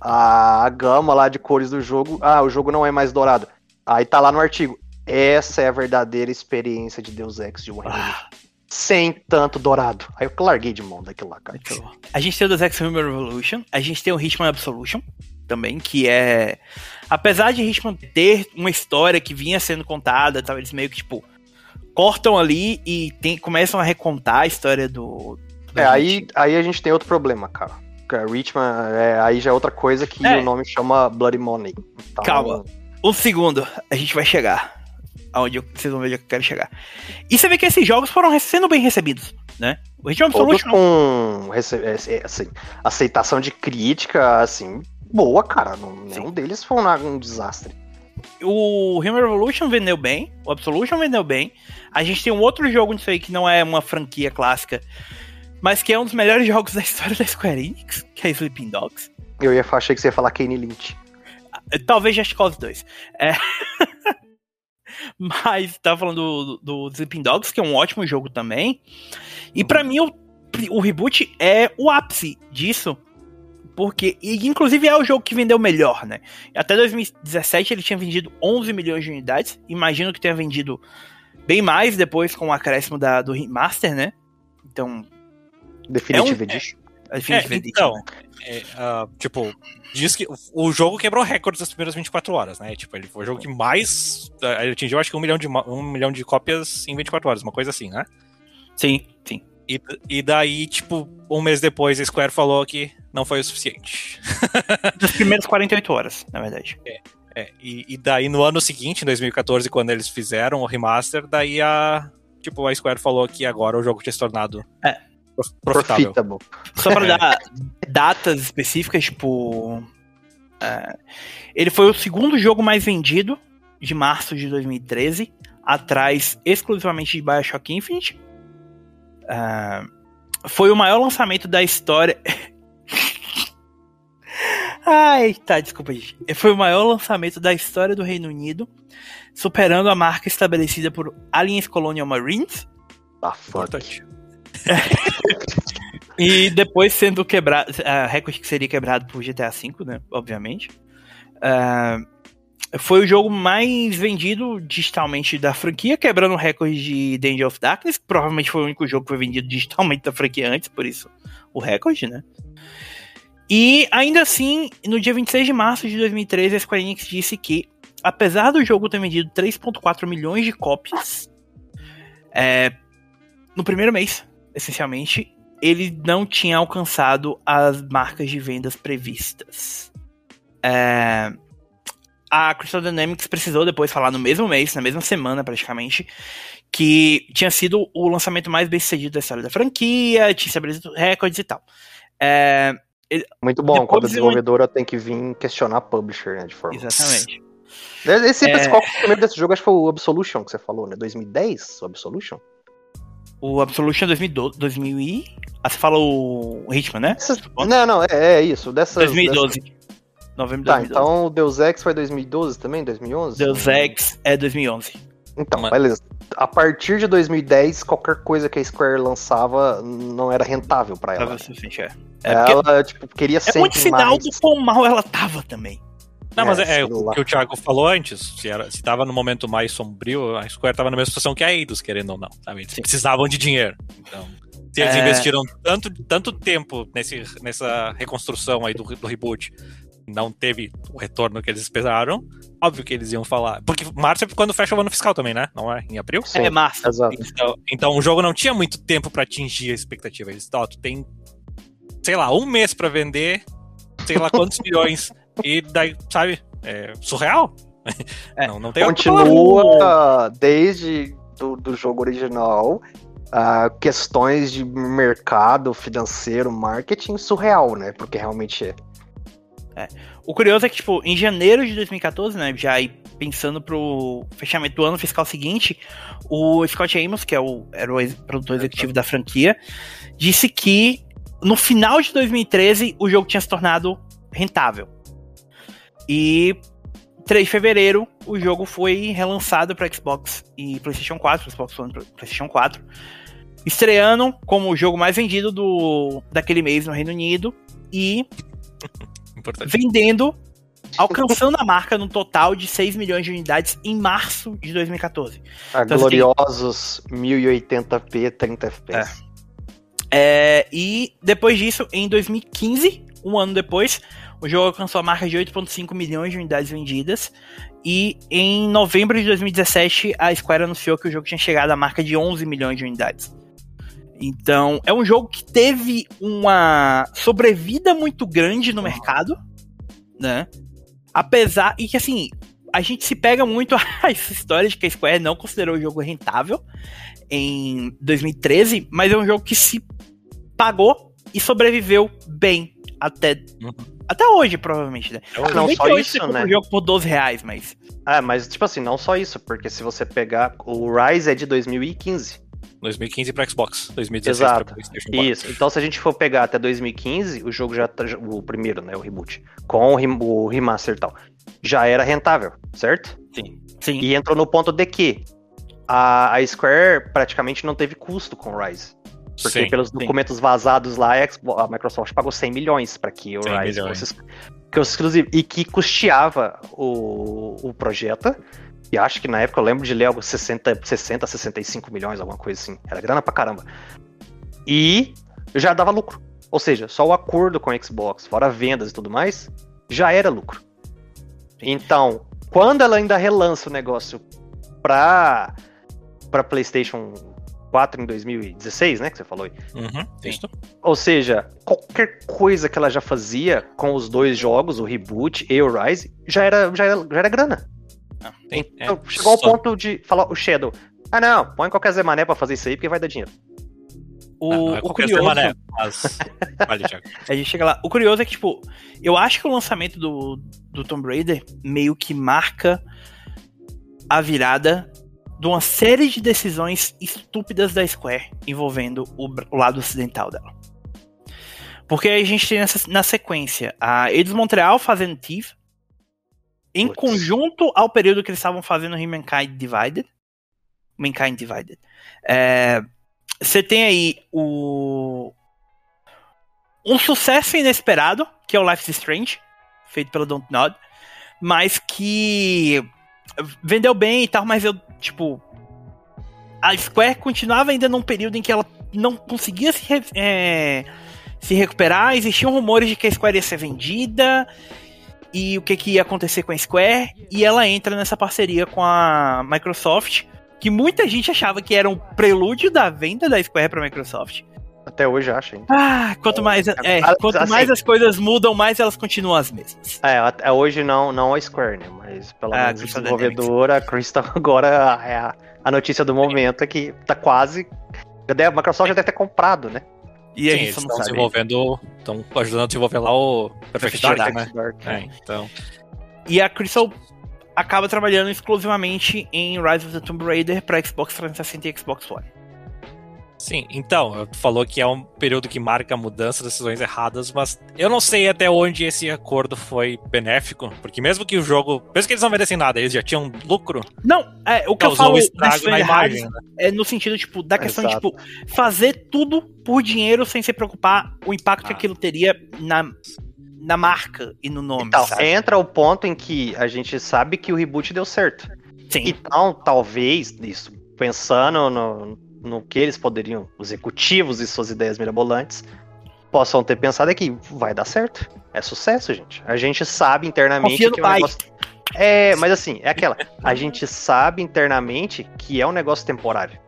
a gama lá de cores do jogo. Ah, o jogo não é mais dourado. Aí tá lá no artigo. Essa é a verdadeira experiência de Deus Ex de One Ah, Sem tanto dourado. Aí eu larguei de mão daquilo lá, cara. bom. A gente tem o Deus Ex Human Revolution, a gente tem o Hitman Absolution também, que é. Apesar de Hitman ter uma história que vinha sendo contada, tal, eles meio que, tipo, cortam ali e tem- começam a recontar a história do. do É, aí, aí a gente tem outro problema, cara. Porque Richman, é, aí já é outra coisa que É. o nome chama Bloody Money. Então, Calma. Um segundo, a gente vai chegar. Aonde eu- vocês vão ver onde eu quero chegar. E você vê que esses jogos foram sendo bem recebidos, né? O Hitman Todos com rece- é, assim, aceitação de crítica, assim, boa, cara. Não- Nenhum deles foi um, um desastre. O Human Revolution vendeu bem, o Absolution vendeu bem. A gente tem um outro jogo nisso aí que não é uma franquia clássica, mas que é um dos melhores jogos da história da Square Enix, que é Sleeping Dogs. Eu ia achei que você ia falar Kane Lynch. Talvez Just Cause 2. É. (laughs) Mas tava falando do, do Sleeping Dogs, que é um ótimo jogo também. E pra mim o, o reboot é o ápice disso. Porque, e inclusive é o jogo que vendeu melhor, né? Até 2017 ele tinha vendido 11 milhões de unidades. Imagino que tenha vendido bem mais depois com o acréscimo da, do remaster, né? Então, Definitive É um- Edition. Definitive É, Edition, então, né? é, ah, tipo, diz que o- o jogo quebrou recordes das primeiras 24 horas, né? Tipo, ele foi o jogo que mais. ah, Ele atingiu acho que um milhão, de, um milhão de cópias em 24 horas, uma coisa assim, né? Sim, sim. E, e daí, tipo, um mês depois a Square falou que não foi o suficiente. Das primeiras 48 horas, na verdade. É, e, e daí no ano seguinte, em 2014, quando eles fizeram o remaster, daí a. Tipo, a Square falou que agora o jogo tinha se tornado É. prof- profitável. Profitable. Só pra dar datas específicas, tipo. é, ele foi o segundo jogo mais vendido de março de 2013, atrás exclusivamente de Bioshock Infinite. Ah, foi o maior lançamento da história. (laughs) Ai, tá, desculpa, gente. Foi o maior lançamento da história do Reino Unido, superando a marca estabelecida por Aliens Colonial Marines Tá fuck. (laughs) E depois sendo quebrado, a recorde que seria quebrado por GTA V, né, obviamente. Ah, foi o jogo mais vendido digitalmente da franquia, quebrando o recorde de Danger of Darkness, provavelmente foi o único jogo que foi vendido digitalmente da franquia antes, por isso o recorde, né? E ainda assim, no dia 26 de março de 2013, a Square Enix disse que, apesar do jogo ter vendido 3,4 milhões de cópias, é, no primeiro mês, essencialmente, ele não tinha alcançado as marcas de vendas previstas. É, a Crystal Dynamics precisou depois falar no mesmo mês, na mesma semana praticamente, que tinha sido o lançamento mais bem sucedido da história da franquia, tinha estabelecido recordes e tal. É, Muito bom, quando a eu- desenvolvedora tem que vir questionar a publisher, né, de forma... exatamente. Esse, É. qual foi o primeiro desse jogo? Acho que foi o Absolution que você falou, né? 2010? O Absolution? O Absolution 2012, 2000 e... Ah, você falou o Hitman, né? Essas- Não, não, é, é isso. Dessas, 2012. Novembro de Tá, 2012. então o Deus Ex foi 2012 também? 2011? Deus Ex é 2011. Então, Mas- beleza. A partir de 2010, qualquer coisa que a Square lançava não era rentável pra Pra ela. você fechar. É, porque ela, tipo, queria é sempre muito sinal mais. do quão mal ela tava também. Não, mas É, é, sei o que o Thiago falou antes. Se, era, se tava no momento mais sombrio, a Square tava na mesma situação que a Eidos, querendo ou não. Sabe? Eles Sim. precisavam de dinheiro. Então, se eles É. investiram tanto, tanto tempo nesse, nessa reconstrução aí do, do reboot, não teve o retorno que eles esperaram, óbvio que eles iam falar. Porque março é quando fecha o ano fiscal também, né? Não é? Em abril? Sim, é massa. exato. Então, então o jogo não tinha muito tempo pra atingir a expectativa. Eles, ó, tu tem, sei lá, um mês pra vender, sei lá quantos (laughs) milhões. E daí, sabe, é surreal. É, não, não tem. Continua desde do, do jogo original ah, questões de mercado financeiro, marketing surreal, né? Porque realmente é. O curioso é que, tipo, em janeiro de 2014, né, já pensando pro fechamento do ano fiscal seguinte, o Scott Amos, que é o, era o produtor executivo da franquia, disse que no final de 2013 o jogo tinha se tornado rentável. E 3 de fevereiro o jogo foi relançado para Xbox e PlayStation 4, Xbox One e PlayStation 4, estreando como o jogo mais vendido do daquele mês no Reino Unido e (laughs) Importante. vendendo, alcançando a marca no total de 6 milhões de unidades em março de 2014. A Então, gloriosos 1080p, 30 FPS. É, e depois disso, em 2015, um ano depois, o jogo alcançou a marca de 8,5 milhões de unidades vendidas. E em novembro de 2017, a Square anunciou que o jogo tinha chegado à marca de 11 milhões de unidades. Então, é um jogo que teve uma sobrevida muito grande no mercado, né? Apesar. E que assim, a gente se pega muito (laughs) a essa história de que a Square não considerou o jogo rentável em 2013, mas é um jogo que se pagou e sobreviveu bem até, Uhum. Até hoje, provavelmente, né? Ah, não só que hoje isso, você né? um jogo por 12 reais, mas. Ah, mas tipo assim, não só isso, porque se você pegar. O Rise é de 2015. 2015 para Xbox, 2016 Exato. para PlayStation 4. Isso. Então, se a gente for pegar até 2015, o jogo já. tá- O primeiro, né? O reboot. Com o, rem- o remaster e tal. Já era rentável, certo? Sim. Sim. E entrou no ponto de que a, a Square praticamente não teve custo com o Rise. Porque Sim. pelos documentos vazados lá, a, Microsoft pagou 100 milhões para que o 100 Rise fosse exclusivo. E que custeava o, o projeto. E acho que na época eu lembro de ler algo 60, 60, 65 milhões, alguma coisa assim. Era grana pra caramba. E já dava lucro. Ou seja, só o acordo com a Xbox, fora vendas e tudo mais, já era lucro. Então, quando ela ainda relança o negócio pra, pra PlayStation 4 em 2016, né? Que você falou aí. Uhum, isso. Ou seja, qualquer coisa que ela já fazia com os dois jogos, o Reboot e o Rise, já era, já era, já era grana. Tem, Então, é, chegou ao só- ponto de falar o Shadow. Ah, não, põe qualquer Zé Mané pra fazer isso aí porque vai dar dinheiro. O, Ah, não é o curioso. semana, mas... (laughs) Vale. A gente chega lá. O curioso é que, tipo, eu acho que o lançamento do, do Tomb Raider meio que marca a virada de uma série de decisões estúpidas da Square envolvendo o, o lado ocidental dela. Porque a gente tem nessa, na sequência a Eidos Montreal fazendo Thief, em Putz. conjunto ao período que eles estavam fazendo Humankind Divided. Mankind Divided. É, Você tem aí o. Um sucesso inesperado, que é o Life is Strange, feito pela Don't Nod, mas que vendeu bem e tal, mas eu, tipo. A Square continuava ainda num período em que ela não conseguia se, é, se recuperar. Existiam rumores de que a Square ia ser vendida e o que, que ia acontecer com a Square. E ela entra nessa parceria com a Microsoft, que muita gente achava que era um prelúdio da venda da Square para a Microsoft. Até hoje acha, hein? Ah, quanto mais, é, Ah, quanto assim. mais as coisas mudam, mais elas continuam as mesmas. É, até hoje não, não a Square, né? Mas pelo Ah, menos a Crystal desenvolvedora, a Crystal agora é a, a notícia do momento é que tá quase. A Microsoft já deve ter comprado, né? E a Sim, gente eles só não estão sabe. desenvolvendo, estão ajudando a desenvolver lá o Perfect Perfect Dark, Dark, né? Dark. É, então, E a Crystal acaba trabalhando exclusivamente em Rise of the Tomb Raider para Xbox 360 e Xbox One. Sim, então, tu falou que é um período que marca a mudança, decisões erradas, mas eu não sei até onde esse acordo foi benéfico, porque mesmo que o jogo, mesmo que eles não merecem nada, eles já tinham lucro, Não, é, o que eu causou falo um estrago na erradas imagem, né? é no sentido, tipo, da questão de, Exato. tipo, fazer tudo por dinheiro sem se preocupar o impacto que Ah. aquilo teria na, na marca e no nome, Então, sabe? entra o ponto em que a gente sabe que o reboot deu certo. Sim. Então, talvez, isso, pensando no, no que eles poderiam, os executivos e suas ideias mirabolantes, possam ter pensado é que vai dar certo. É sucesso, gente. A gente sabe internamente Confia que é um negócio. É, mas assim, é aquela. A gente sabe internamente que é um negócio temporário.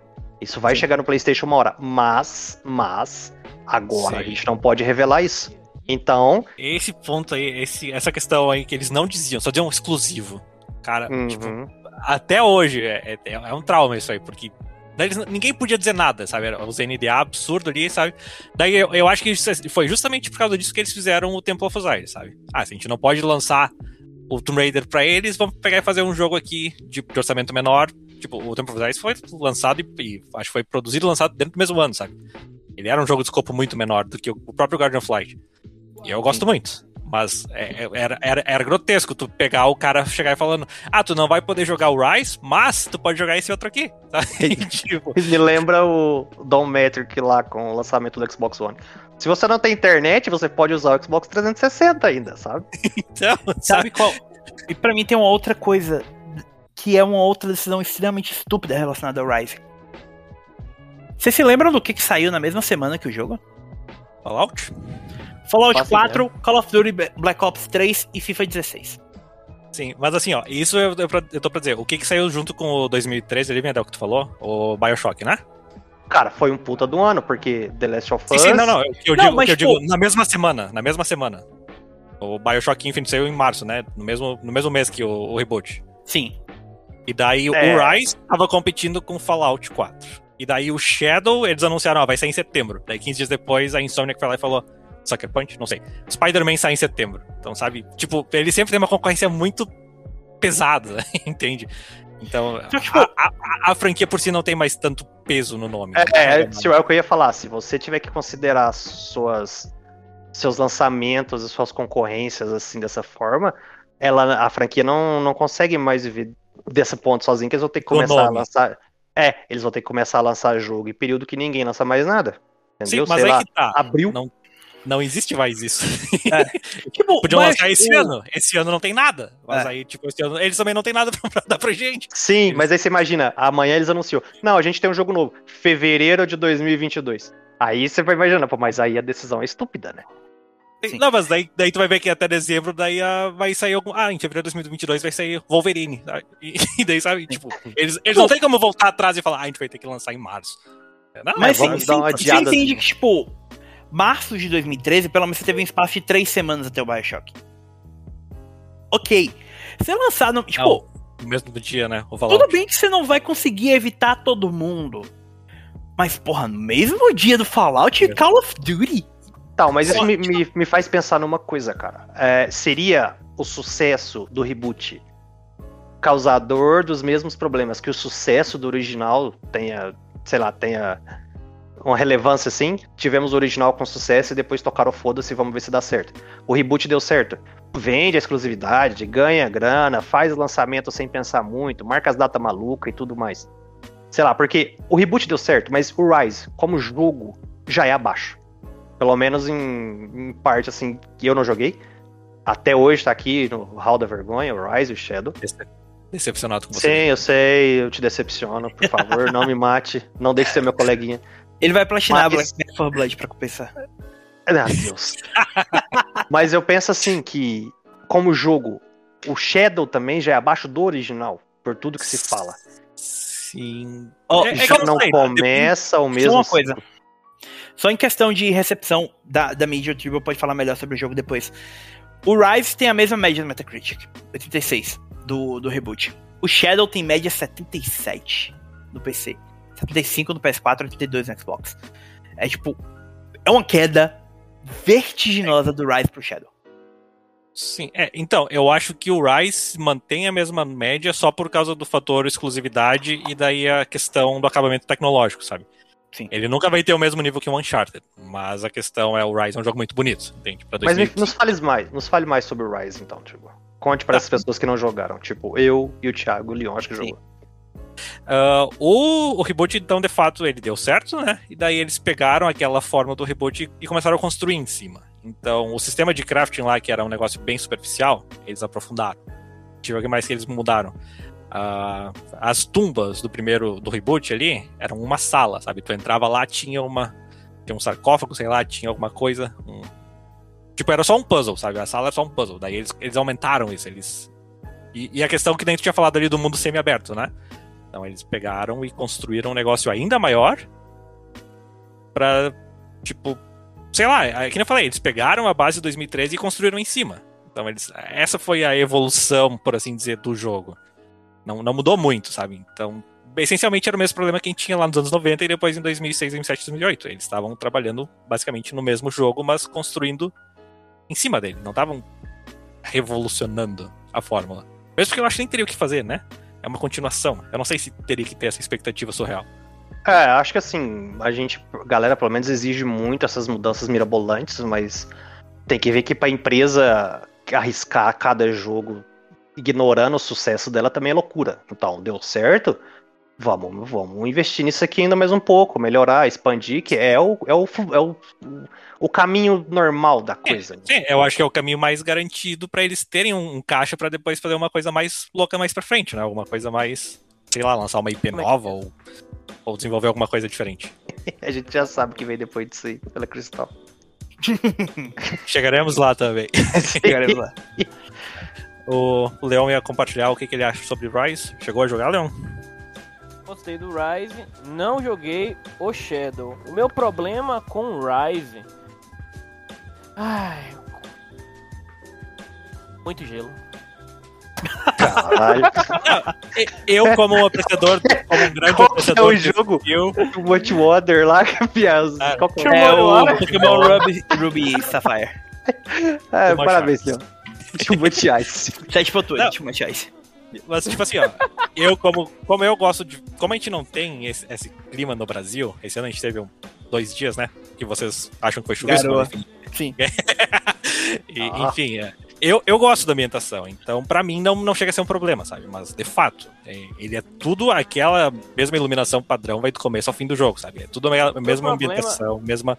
Isso vai chegar no PlayStation uma hora. Mas, mas, agora a Sim. gente não pode revelar isso. Então, Esse ponto aí, esse, essa questão aí que eles não diziam, só diziam exclusivo. Cara, tipo, uhum, até hoje é, é, é um trauma isso aí, porque daí eles- ninguém podia dizer nada, sabe? Era os NDA absurdo ali, sabe? Daí eu, eu acho que é, foi justamente por causa disso que eles fizeram o Temple of Osiris, sabe? Ah, se a gente não pode lançar o Tomb Raider pra eles, vamos pegar e fazer um jogo aqui de, de orçamento menor. Tipo, o Temple of Osiris foi lançado e, e acho que foi produzido e lançado dentro do mesmo ano, sabe? Ele era um jogo de escopo muito menor do que o, o próprio Guardian of Light. E eu gosto muito. Mas é- é- era, era, era grotesco tu pegar o cara chegar e falando: Ah, tu não vai poder jogar o Rise, mas tu pode jogar esse outro aqui. (laughs) Tipo, Me lembra o Don Metric lá com o lançamento do Xbox One. Se você não tem internet, você pode usar o Xbox 360 ainda, sabe? (laughs) então, sabe? Sabe qual? E pra mim tem uma outra coisa que é uma outra decisão extremamente estúpida relacionada ao Rise. Vocês se lembram do que, que saiu na mesma semana que o jogo? Fallout? Fallout Faço 4, Call of Duty Black Ops 3 e FIFA 16. Sim, mas assim, ó, isso eu, eu, eu tô pra dizer. O que que saiu junto com o 2013 ali, Mendel, que tu falou? O Bioshock, né? Cara, foi um puta do ano, porque The Last of Sim, Us. sim, não, não. Eu, eu Não, digo, mas, que eu tipo- digo na mesma semana. Na mesma semana. O Bioshock Infinite saiu em março, né? No mesmo, no mesmo mês que o, o reboot. Sim. E daí É. o Rise tava competindo com Fallout 4. E daí o Shadow, eles anunciaram, ó, vai sair em setembro. Daí 15 dias depois a Insomniac foi lá e falou, Sucker Punch? Não sei. Spider-Man sai em setembro. Então, sabe? Tipo, ele sempre tem uma concorrência muito pesada, (laughs) entende? Então, tipo, a, a- a- franquia por si não tem mais tanto peso no nome. É, é, é o que eu ia falar. Se você tiver que considerar suas, seus lançamentos e suas concorrências assim dessa forma, ela, a franquia não, não consegue mais viver desse ponto sozinha, que eles vão ter que começar a lançar. É, eles vão ter que começar a lançar jogo em período que ninguém lança mais nada. Sim, Entendeu? mas Sei aí lá, que tá. abril. Não, não existe mais isso. (laughs) Tipo, Podiam mas lançar esse o- ano. Esse ano não tem nada. Mas É. aí, tipo, esse ano eles também não tem nada (laughs) pra dar pra gente. Sim, mas aí você imagina, amanhã eles anunciam. Não, a gente tem um jogo novo, fevereiro de 2022. Aí você vai imaginar, pô, mas aí a decisão é estúpida, né? Sim. Não, mas daí, daí tu vai ver que até dezembro daí ah, vai sair algum. Ah, em fevereiro de 2022 vai sair Wolverine. sabe? E, (laughs) e daí, sabe? Tipo, eles, eles não tem como voltar atrás e falar, ah, a gente vai ter que lançar em março. Não, Mas É, sim, vamos sim, dar uma você entende que, tipo, março de 2013, pelo menos você teve um espaço de três semanas até o Bioshock. Ok. Você lançar no. Tipo, Não, no mesmo dia, né? O Fallout. tudo bem que você não vai conseguir evitar todo mundo. Mas, porra, no mesmo dia do Fallout, É. Call of Duty. Tá, mas isso me, me, me faz pensar numa coisa, cara. É, seria o sucesso do reboot causador dos mesmos problemas, que o sucesso do original tenha, sei lá, tenha uma relevância assim. Tivemos o original com sucesso e depois tocaram foda-se, vamos ver se dá certo. O reboot deu certo. Vende a exclusividade, ganha grana, faz lançamento sem pensar muito, marca as datas malucas e tudo mais. Sei lá, porque o reboot deu certo, mas o Rise, como jogo, já é abaixo. Pelo menos em, em parte, assim, que eu não joguei. Até hoje tá aqui no Hall da Vergonha, o Rise e o Shadow. Decepcionado com você. Sim, eu sei, eu te decepciono, por favor, não me mate, não deixe ser meu coleguinha. Ele vai platinar Mas- Black for Blood pra compensar. Ah, Deus. (laughs) Mas eu penso assim que, como jogo, o Shadow também já é abaixo do original, por tudo que se fala. Sim. Ó, É- é já eu não sei, né? começa o Só mesmo. uma coisa. Só em questão de recepção da, da mídia, o Tribal pode falar melhor sobre o jogo depois. O Rise tem a mesma média no Metacritic, 86, do, do reboot. O Shadow tem média 77 no PC. 75 no PS4 82 no Xbox. É tipo. É uma queda vertiginosa do Rise pro Shadow. Sim, é, então, eu acho que o Rise mantém a mesma média só por causa do fator exclusividade e daí a questão do acabamento tecnológico, sabe? Sim. Ele nunca vai ter o mesmo nível que o Uncharted, mas a questão é o Rise é um jogo muito bonito, entende? Pra Mas me- 2015. nos fale mais, nos fale mais sobre o Rise, então, tipo. Conte para as pessoas que não jogaram. Tipo, eu e o Thiago, o Leon, acho que Sim. jogou. Ah, o, o reboot, então, de fato, ele deu certo, né? E daí eles pegaram aquela forma do reboot e começaram a construir em cima. Então, o sistema de crafting lá, que era um negócio bem superficial, eles aprofundaram. Tive que mais que eles mudaram. Ah, as tumbas do primeiro, do reboot ali, eram uma sala, sabe? Tu entrava lá, tinha uma... Tinha um sarcófago, sei lá, tinha alguma coisa. um- Tipo, era só um puzzle, sabe? A sala era só um puzzle. Daí eles, eles aumentaram isso, eles... E, e a questão que tu tinha falado ali do mundo semi-aberto, né? Então eles pegaram e construíram um negócio ainda maior pra, tipo, sei lá, é que nem eu falei, eles pegaram a base de 2013 e construíram em cima. Então eles, essa foi a evolução, por assim dizer, do jogo. Não, não mudou muito, sabe? Então, essencialmente era o mesmo problema que a gente tinha lá nos anos 90 e depois em 2006, 2007, 2008. Eles estavam trabalhando basicamente no mesmo jogo, mas construindo em cima dele. Não estavam revolucionando a fórmula. Mesmo porque eu acho que nem teria o que fazer, né? É uma continuação. Eu não sei se teria que ter essa expectativa surreal. É, acho que assim, a gente, galera pelo menos exige muito essas mudanças mirabolantes, mas tem que ver que pra empresa arriscar cada jogo ignorando o sucesso dela também é loucura. Então, deu certo? Vamos, vamos investir nisso aqui ainda mais um pouco, melhorar, expandir, que é o, é o, é o, o caminho normal da coisa. né? Sim, eu acho que é o caminho mais garantido pra eles terem um, um caixa pra depois fazer uma coisa mais louca mais pra frente, né? Alguma coisa mais, sei lá, lançar uma IP é nova ou, ou desenvolver alguma coisa diferente. (laughs) A gente já sabe o que vem depois disso aí, pela Cristal. (laughs) Chegaremos lá também. (laughs) Chegaremos lá. O o Leon ia compartilhar o que, que ele acha sobre Rise. Chegou a jogar, Leon? Gostei do Rise, não joguei o Shadow. O meu problema com o Rise. Ai. Muito gelo. Caralho. Eu, como apreciador, como um grande Qual é apreciador o desse jogo? skill, O Watchwater lá, que pias. Ah, Qual que é? É Pokémon o Pokémon (laughs) Ruby, Ruby Sapphire. É, parabéns, Ice. Leon. Chuva de ice. 7.8, Não. tipo Matias. Mas, tipo assim, ó, eu, como, como eu gosto de. Como a gente não tem esse, esse clima no Brasil, esse ano a gente teve um, dois dias, né? Que vocês acham que foi chuvisco, mas enfim. Sim. (laughs) E, Ah. Enfim, é, eu, eu gosto da ambientação, então pra mim não, não chega a ser um problema, sabe? Mas de fato, é, ele é tudo aquela mesma iluminação padrão, vai do começo ao fim do jogo, sabe? É tudo a mesma ambientação, mesma.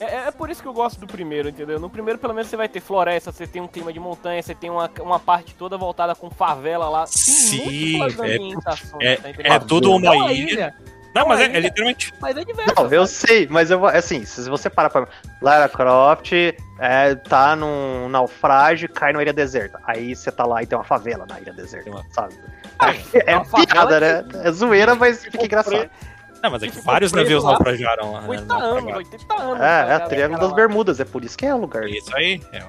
É, é por isso que eu gosto do primeiro, entendeu? No primeiro, pelo menos, você vai ter floresta, você tem um clima de montanha, você tem uma, uma parte toda voltada com favela lá. Tem Sim, é- é- tá é tudo uma Não a ilha. Não, mas é, é literalmente. Mas é diverso. Não, eu sei, mas eu vou. Assim, se você parar pra. Lara Croft é, tá num naufrágio e cai numa ilha deserta. Aí você tá lá e tem uma favela na ilha deserta, sabe? É, uma favela piada, né? É zoeira, mas fica engraçado. Não, mas é que Tipo, vários navios lá, naufrajaram lá. né? 80 anos, Naufragaram. 80 anos. É, é a? Triângulo das lá. Bermudas, é por isso que é o lugar. Isso aí. É.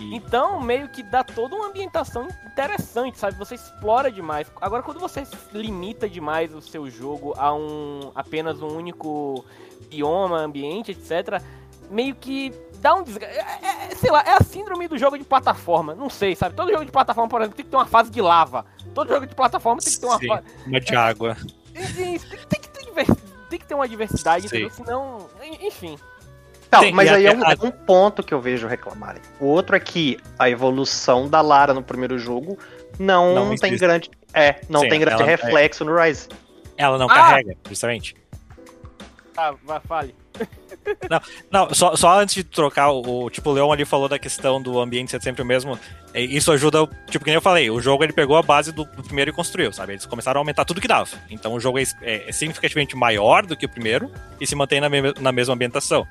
E- Então, meio que dá toda uma ambientação interessante, sabe? Você explora demais. Agora, quando você limita demais o seu jogo a um apenas um único bioma, ambiente, etc., meio que dá um desgaste. É, é, sei lá, é a síndrome do jogo de plataforma. Não sei, sabe? Todo jogo de plataforma, por exemplo, tem que ter uma fase de lava. Todo jogo de plataforma tem que ter uma Sim, fase. uma de água. Tem, tem, tem que tem que ter uma diversidade, Sim. entendeu? Senão. en- Enfim. Não, mas e aí é até um, é um ponto que eu vejo reclamarem. O outro é que a evolução da Lara no primeiro jogo não, Não tem grande. É, não Sim, tem grande ela- reflexo no Rise. Ela não Ah! carrega, justamente. Tá, vai, fale. Não, só, só antes de trocar, o, o- tipo, o Leon ali falou da questão do ambiente ser sempre o mesmo. e Isso ajuda, tipo, que nem eu falei, o jogo ele pegou a base do, do primeiro e construiu, sabe? Eles começaram a aumentar tudo que dava. Então o jogo é, é- é significativamente maior do que o primeiro e se mantém na, me- na mesma ambientação.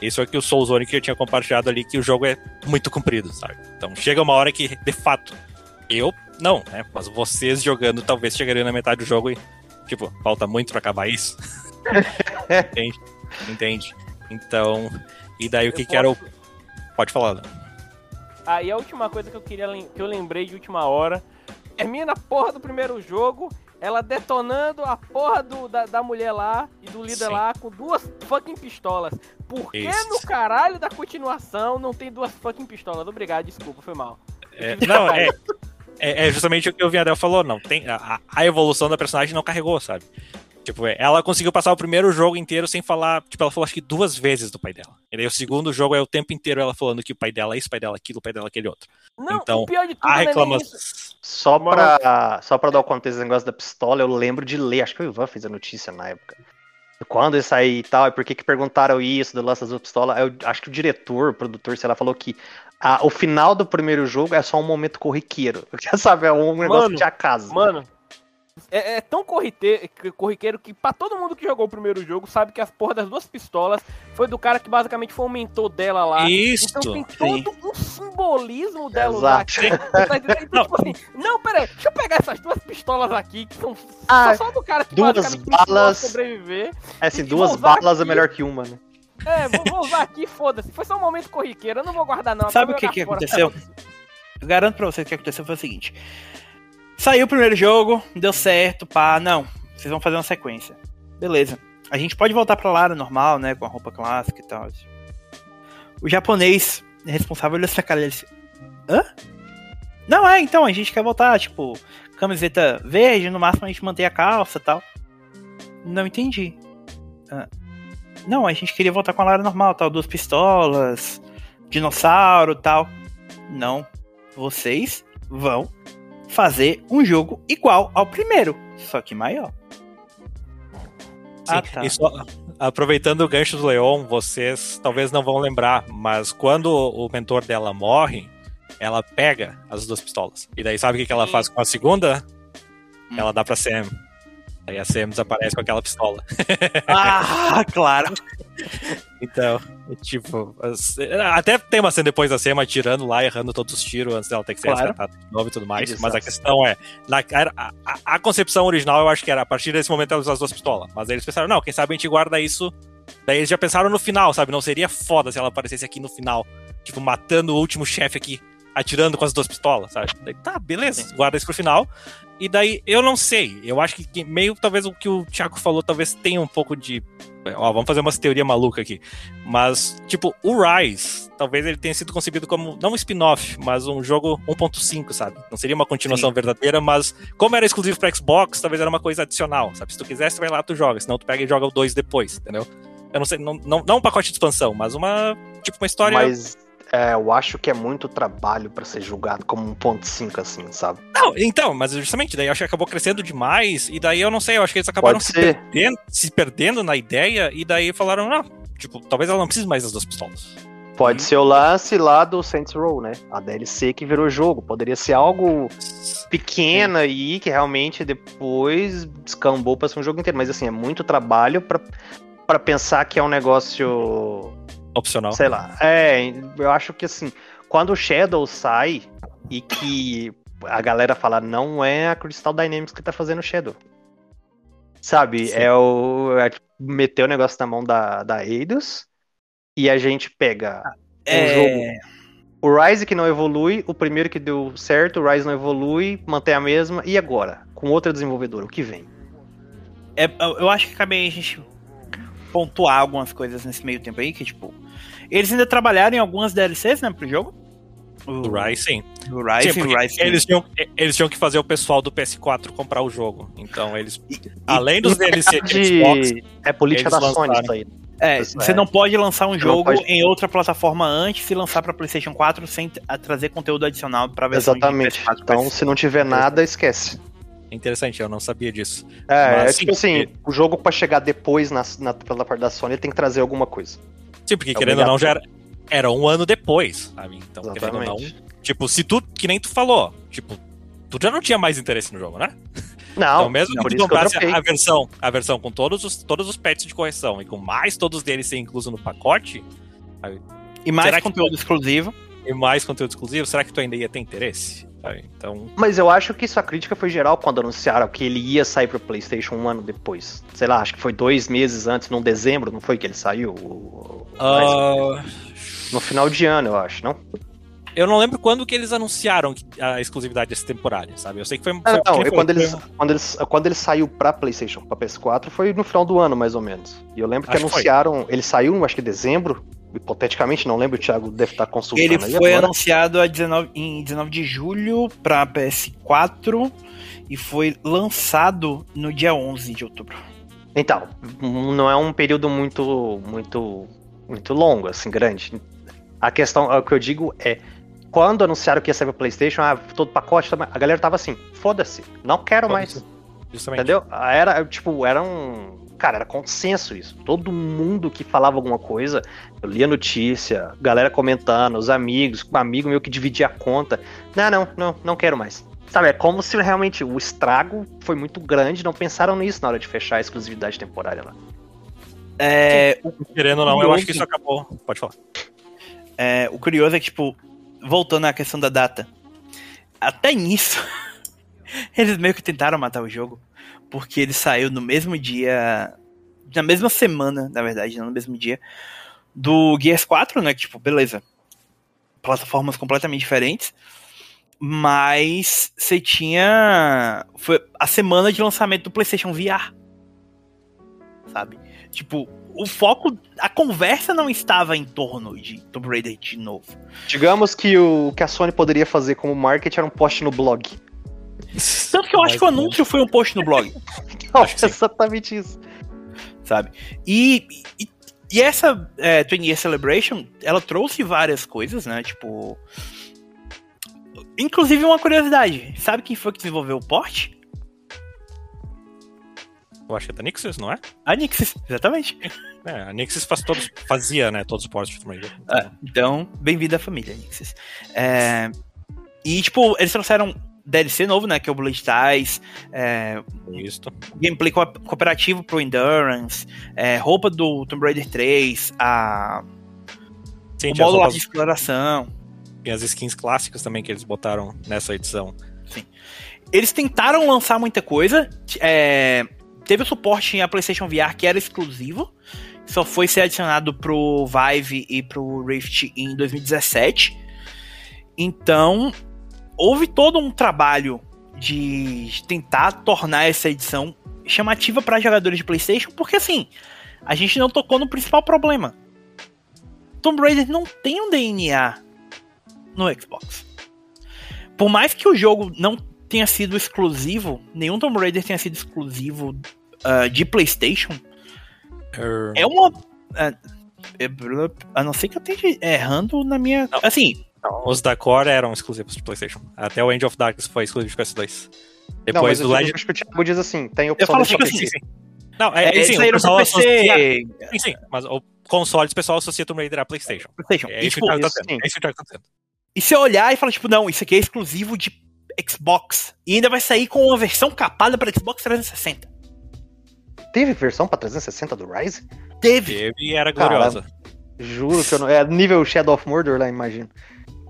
Isso é que o Soulzone que eu tinha compartilhado ali, que o jogo é muito comprido, sabe? Então chega uma hora que, de fato, eu não, né? Mas vocês jogando talvez chegariam na metade do jogo e, tipo, falta muito pra acabar isso. (laughs) (laughs) Entende? Entende? Então, e daí o que que era o. Pode falar. Aí a última coisa que eu queria que eu lembrei de última hora. Termina a porra do primeiro jogo, ela detonando a porra do, da, da mulher lá e do líder Sim. lá com duas fucking pistolas. Por que Isso. no caralho da continuação não tem duas fucking pistolas? Obrigado, desculpa, foi mal. É, não, é, é, é justamente o que o Viadel falou, não. Tem, a, a evolução da personagem não carregou, sabe? Tipo, é, ela conseguiu passar o primeiro jogo inteiro sem falar. Tipo, ela falou acho que duas vezes do pai dela. E daí o segundo jogo é o tempo inteiro ela falando que o pai dela é isso, o pai dela é aquilo, o pai dela é aquele outro. Não, Então, o pior de tudo A não é reclamação. isso. Só pra, só pra dar o contexto do negócio da pistola, eu lembro de ler, acho que o Ivan fez a notícia na época. Quando isso aí e tal, e por que que perguntaram isso do lance das duas pistolas, eu acho que o diretor, o produtor, sei lá, falou que a- o final do primeiro jogo é só um momento corriqueiro. (laughs) Quer saber? É um negócio Mano, de acaso. Mano, é, é tão corriqueiro que pra todo mundo que jogou o primeiro jogo sabe que as porra das duas pistolas foi do cara que basicamente foi o mentor dela lá. Isso! Então tem todo um simbolismo dela aqui. Tá? Então, tipo assim, não, peraí, deixa eu pegar essas duas pistolas aqui, que são Ah, só, só do cara que duas balas. sobreviver. É assim, duas balas é aqui. melhor que uma, né? É, vou, vou usar aqui, foda-se. Foi só um momento corriqueiro, eu não vou guardar não. Sabe o que que fora. aconteceu? Eu garanto pra vocês que o que aconteceu foi o seguinte. Saiu o primeiro jogo, deu certo, pá, não. Vocês vão fazer uma sequência. Beleza. A gente pode voltar pra Lara normal, né? Com a roupa clássica e tal. O japonês responsável olhou essa cara e disse: Hã? Não, é, então, a gente quer voltar, tipo, camiseta verde, no máximo a gente mantém a calça e tal. Não entendi. Ah, não, a gente queria voltar com a Lara normal, tal, duas pistolas, dinossauro tal. Não. Vocês vão fazer um jogo igual ao primeiro, só que maior. Ah, Sim, tá. e só- aproveitando o gancho do Leon, vocês talvez não vão lembrar, mas quando o mentor dela morre, ela pega as duas pistolas. E daí sabe o que, ela faz com a segunda? Hum. Ela dá pra Sam. Aí a Sam desaparece com aquela pistola. Ah, (laughs) claro. (laughs) Então, é tipo, até tem uma cena depois da Sam atirando lá, errando todos os tiros antes dela ter que ser Claro. resgatada de novo e tudo mais. Que Mas a questão é, na, a, a- a concepção original eu acho que era a partir desse momento ela usar as duas pistolas. Mas aí eles pensaram, não, quem sabe a gente guarda isso. Daí eles já pensaram no final, sabe? Não seria foda se ela aparecesse aqui no final, tipo, matando o último chefe aqui, atirando com as duas pistolas, sabe? Daí, tá, beleza, guarda isso pro final. E daí, eu não sei, eu acho que- que meio, talvez o que o Thiago falou, talvez tenha um pouco de. Ó, vamos fazer uma teoria maluca aqui. Mas, tipo, o Rise, talvez ele tenha sido concebido como, não um spin-off, mas um jogo 1.5, sabe? Não seria uma continuação verdadeira, mas como era exclusivo pra Xbox, talvez era uma coisa adicional, sabe? Se tu quisesse, vai lá, tu joga, senão tu pega e joga o 2 depois, entendeu? Eu não sei, não, não, não um pacote de expansão, mas uma, tipo, uma história... Mas é, eu acho que é muito trabalho pra ser julgado como um ponto 5, assim, sabe? Não, então, mas justamente, daí eu acho que acabou crescendo demais, e daí eu não sei, eu acho que eles acabaram se perdendo, se perdendo na ideia, e daí falaram, não, tipo, talvez ela não precise mais das duas pistolas. Pode ser o lance lá do Saints Row, né? A DLC que virou jogo. Poderia ser algo pequeno aí, que realmente depois descambou pra ser um jogo inteiro. Mas assim, é muito trabalho pra pensar que é um negócio. Opcional. Sei lá. É, eu acho que assim, quando o Shadow sai e que a galera fala, não é a Crystal Dynamics que tá fazendo o Shadow. Sabe? Sim. É o. É, tipo, meter o negócio na mão da, da Eidos e a gente pega É, o Rise que não evolui, o primeiro que deu certo, o Rise não evolui, mantém a mesma, e agora? Com outra desenvolvedora, o que vem? é, eu acho que cabe aí a gente pontuar algumas coisas nesse meio tempo aí, que tipo. Eles ainda trabalharam em algumas DLCs, né, pro jogo. O Do Rise, sim. do Rise, Sim, eles, tinham, eles tinham que fazer o pessoal do PS4 comprar o jogo. Então eles, e- além dos DLC de Xbox. É política da Sony lançaram. isso aí. É, Isso você é. não pode lançar um jogo pode- em outra plataforma antes e lançar pra PlayStation 4 sem trazer conteúdo adicional pra versão Exatamente. de PS4. Então, se não tiver nada, esquece. Interessante, eu não sabia disso. É, Mas, é tipo sim, assim, o jogo pra chegar depois na, na, pela parte da Sony ele tem que trazer alguma coisa. Sim, porque É querendo ou não, já era, era um ano depois, sabe? Então, querendo ou não, Exatamente. tipo, se tu, que nem tu falou, tipo, tu já não tinha mais interesse no jogo, né? (laughs) Não, então, mesmo que tu comprasse a versão, a versão com todos os, todos os patches de correção e com mais todos os DLC incluso no pacote, E mais conteúdo exclusivo. e mais conteúdo exclusivo, será que tu ainda ia ter interesse? Então, Mas eu acho que sua crítica foi geral quando anunciaram que ele ia sair pro PlayStation um ano depois. Sei lá, acho que foi dois meses antes, num dezembro, não foi que ele saiu? Ah, No final de ano, eu acho, não? eu não lembro quando que eles anunciaram a exclusividade dessa temporada, sabe? Eu sei que foi. Não, foi- não, e foi- quando, foi- eles, quando, eles, quando ele saiu pra PlayStation, pra PS4, foi no final do ano, mais ou menos. E eu lembro que Acho que foi. anunciaram. Ele saiu, acho que em dezembro, hipoteticamente, não lembro, o Thiago deve estar consultando Ele aí foi agora. anunciado a 19 em 19 de julho pra PS4 e foi lançado no dia 11 de outubro. Então, não é um período muito, muito, muito longo, assim, grande. A questão, o que eu digo é, quando anunciaram que ia sair pra PlayStation, ah, todo pacote, a galera tava assim, foda-se, não quero mais, Justamente. entendeu? Era, tipo, era um, cara, era consenso isso. Todo mundo que falava alguma coisa, eu lia notícia, galera comentando, os amigos, um amigo meu que dividia a conta, não, não, não, não quero mais. Sabe, é como se realmente o estrago foi muito grande, não pensaram nisso na hora de fechar a exclusividade temporária lá. É, o, Querendo ou não, eu acho que isso acabou. Pode falar. é, o curioso é que, tipo, voltando à questão da data, até nisso, (laughs) eles meio que tentaram matar o jogo, porque ele saiu no mesmo dia, na mesma semana, na verdade, não no mesmo dia, do Gears 4, né? Tipo, beleza, plataformas completamente diferentes, mas você tinha. Foi a semana de lançamento do PlayStation VR. Sabe? Tipo, o foco. A conversa não estava em torno de Tomb Raider de novo. Digamos que o que a Sony poderia fazer como marketing era um post no blog. Tanto que eu acho que o anúncio foi um post no blog, (laughs) Não, Acho que sim. exatamente isso. sabe? E, e, e essa é, 20 Year Celebration, ela trouxe várias coisas, né? Tipo. Inclusive uma curiosidade. Sabe quem foi que desenvolveu o port? Eu acho que é da Nixis, não é? A Nixis, exatamente. É, a Nixis faz todos, fazia, né, todos os portos de Tomb Raider. É, então, bem-vindo à família, Nixis. É, e, tipo, eles trouxeram DLC novo, né? Que é o Blade Ties, é, Isso. gameplay co- cooperativo pro Endurance, é, roupa do Tomb Raider 3, a, Sim, o lá de exploração. tinha as skins clássicas também que eles botaram nessa edição. Eles tentaram lançar muita coisa. é, teve o suporte a PlayStation VR que era exclusivo. Só foi ser adicionado pro Vive e pro Rift em 2017. Então, houve todo um trabalho de tentar tornar essa edição chamativa para jogadores de PlayStation, porque assim, a gente não tocou no principal problema. Tomb Raider não tem um DNA no Xbox. Por mais que o jogo não tenha sido exclusivo, nenhum Tomb Raider tenha sido exclusivo ah, de PlayStation, Er, é uma. é- a não ser que eu esteja errando na minha. Não. Assim, não, os da Core eram exclusivos de PlayStation. Até o End of Darkness foi exclusivo de PS2. não, Depois mas do eu, Legend. acho que o Thiago diz assim, tem opção falo de assim, PC. sim, sim. Não, é, é, eles sim, o saíram pro pessoal PC. associa- Sim, sim, mas o console o pessoal associa Tomb Raider a PlayStation. PlayStation. É E, isso tipo, tá isso dizendo. sim. É isso que o Thiago tá dizendo. e você olhar e falar, tipo, não, isso aqui é exclusivo de Xbox. E ainda vai sair com uma versão capada para Xbox 360. Teve versão pra 360 do Rise? Teve. Teve e era gloriosa. Juro que eu não. É nível Shadow of Mordor lá, imagino.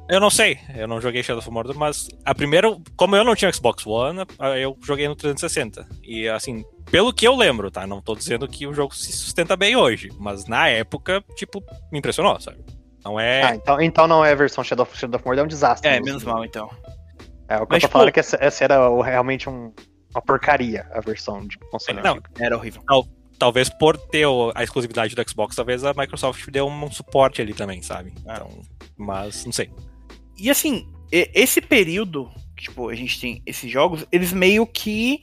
Eu não sei, eu não joguei Shadow of Mordor, mas a primeira, como eu não tinha Xbox One, eu joguei no 360. E assim, pelo que eu lembro, tá? Não tô dizendo que o jogo se sustenta bem hoje, mas na época, tipo, me impressionou, sabe? Não é. Ah, então, então não é a versão Shadow of, Shadow of Mordor, é um desastre. É, mesmo. menos mal, então. É, o que Mas, eu tô pô- falando é que essa, essa era realmente um- uma porcaria, a versão de console Não. Era horrível. talvez por ter a exclusividade do Xbox, talvez a Microsoft dê um suporte ali também, sabe? Então, mas não sei. E assim, esse período, que, tipo, a gente tem esses jogos, eles meio que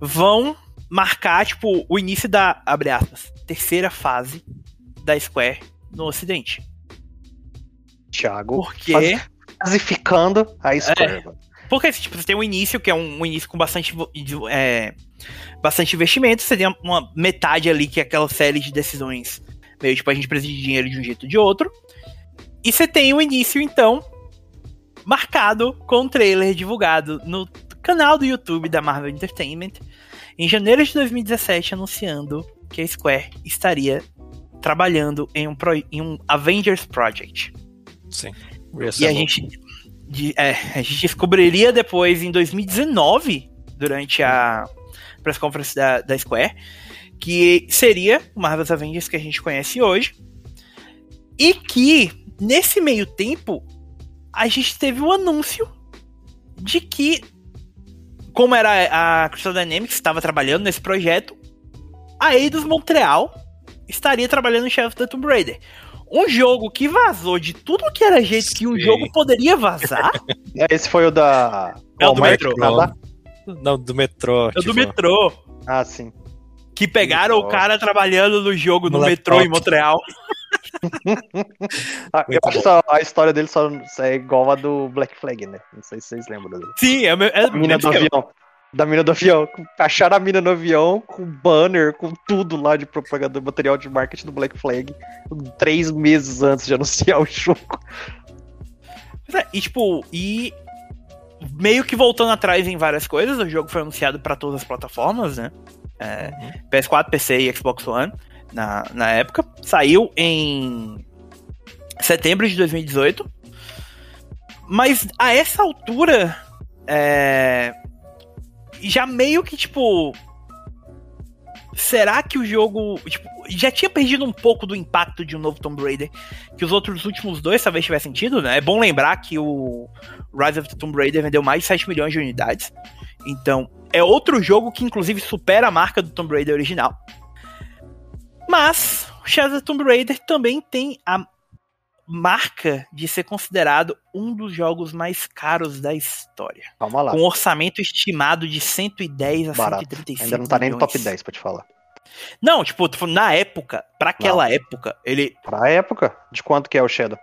vão marcar, tipo, o início da, abre aspas, terceira fase da Square no ocidente. Thiago. Porque... Classificando a Square. mano. Porque tipo, você tem um início que é um, um início com bastante, é, bastante investimento, você tem uma metade ali que é aquela série de decisões meio tipo a gente precisa de dinheiro de um jeito ou de outro. E você tem o início então marcado com um trailer divulgado no canal do YouTube da Marvel Entertainment em janeiro de 2017 anunciando que a Square estaria trabalhando em um, pro- em um Avengers Project. Sim. E a gente, de- é, a gente descobriria depois, em 2019, durante a press conference da, da Square, que seria o Marvel's Avengers que a gente conhece hoje. E que, nesse meio tempo, a gente teve o anúncio de que, como era a Crystal Dynamics estava trabalhando nesse projeto, a Eidos Montreal estaria trabalhando no Shadow of the Tomb Raider. Um jogo que vazou de tudo que era jeito que um Sim. jogo poderia vazar. (laughs) Esse foi o da. É o do metrô. Não, do metrô. É o do tipo, metrô. Ah, sim. Que pegaram o cara trabalhando no jogo no, No metrô em. Montreal. (laughs) Ah, eu acho que a história dele só é igual a do Black Flag, né? Não sei se vocês lembram dele. Sim, é, meu- é A mina do avião. Da mina do avião. Acharam a mina no avião com banner, com tudo lá de propaganda, material de marketing do Black Flag. Três meses antes de anunciar o jogo. Pois é, E tipo, e meio que voltando atrás em várias coisas, o jogo foi anunciado para todas as plataformas, né? É, PS4, PC e Xbox One na, na época. Saiu em setembro de 2018. Mas a essa altura, é, já meio que tipo. Será que o jogo. Tipo, já tinha perdido um pouco do impacto de um novo Tomb Raider que os outros últimos dois talvez tivessem tido, né? É bom lembrar que o Rise of the Tomb Raider vendeu mais de 7 milhões de unidades. Então, é outro jogo que inclusive supera a marca do Tomb Raider original. Mas, o Shadow Tomb Raider também tem a marca de ser considerado um dos jogos mais caros da história. Calma lá. Com um orçamento estimado de 110 a Barato. 135 Ainda não tá nem no top 10 pra te falar. Não, tipo, na época, pra aquela época, ele... Pra época, de quanto que é o Shadow?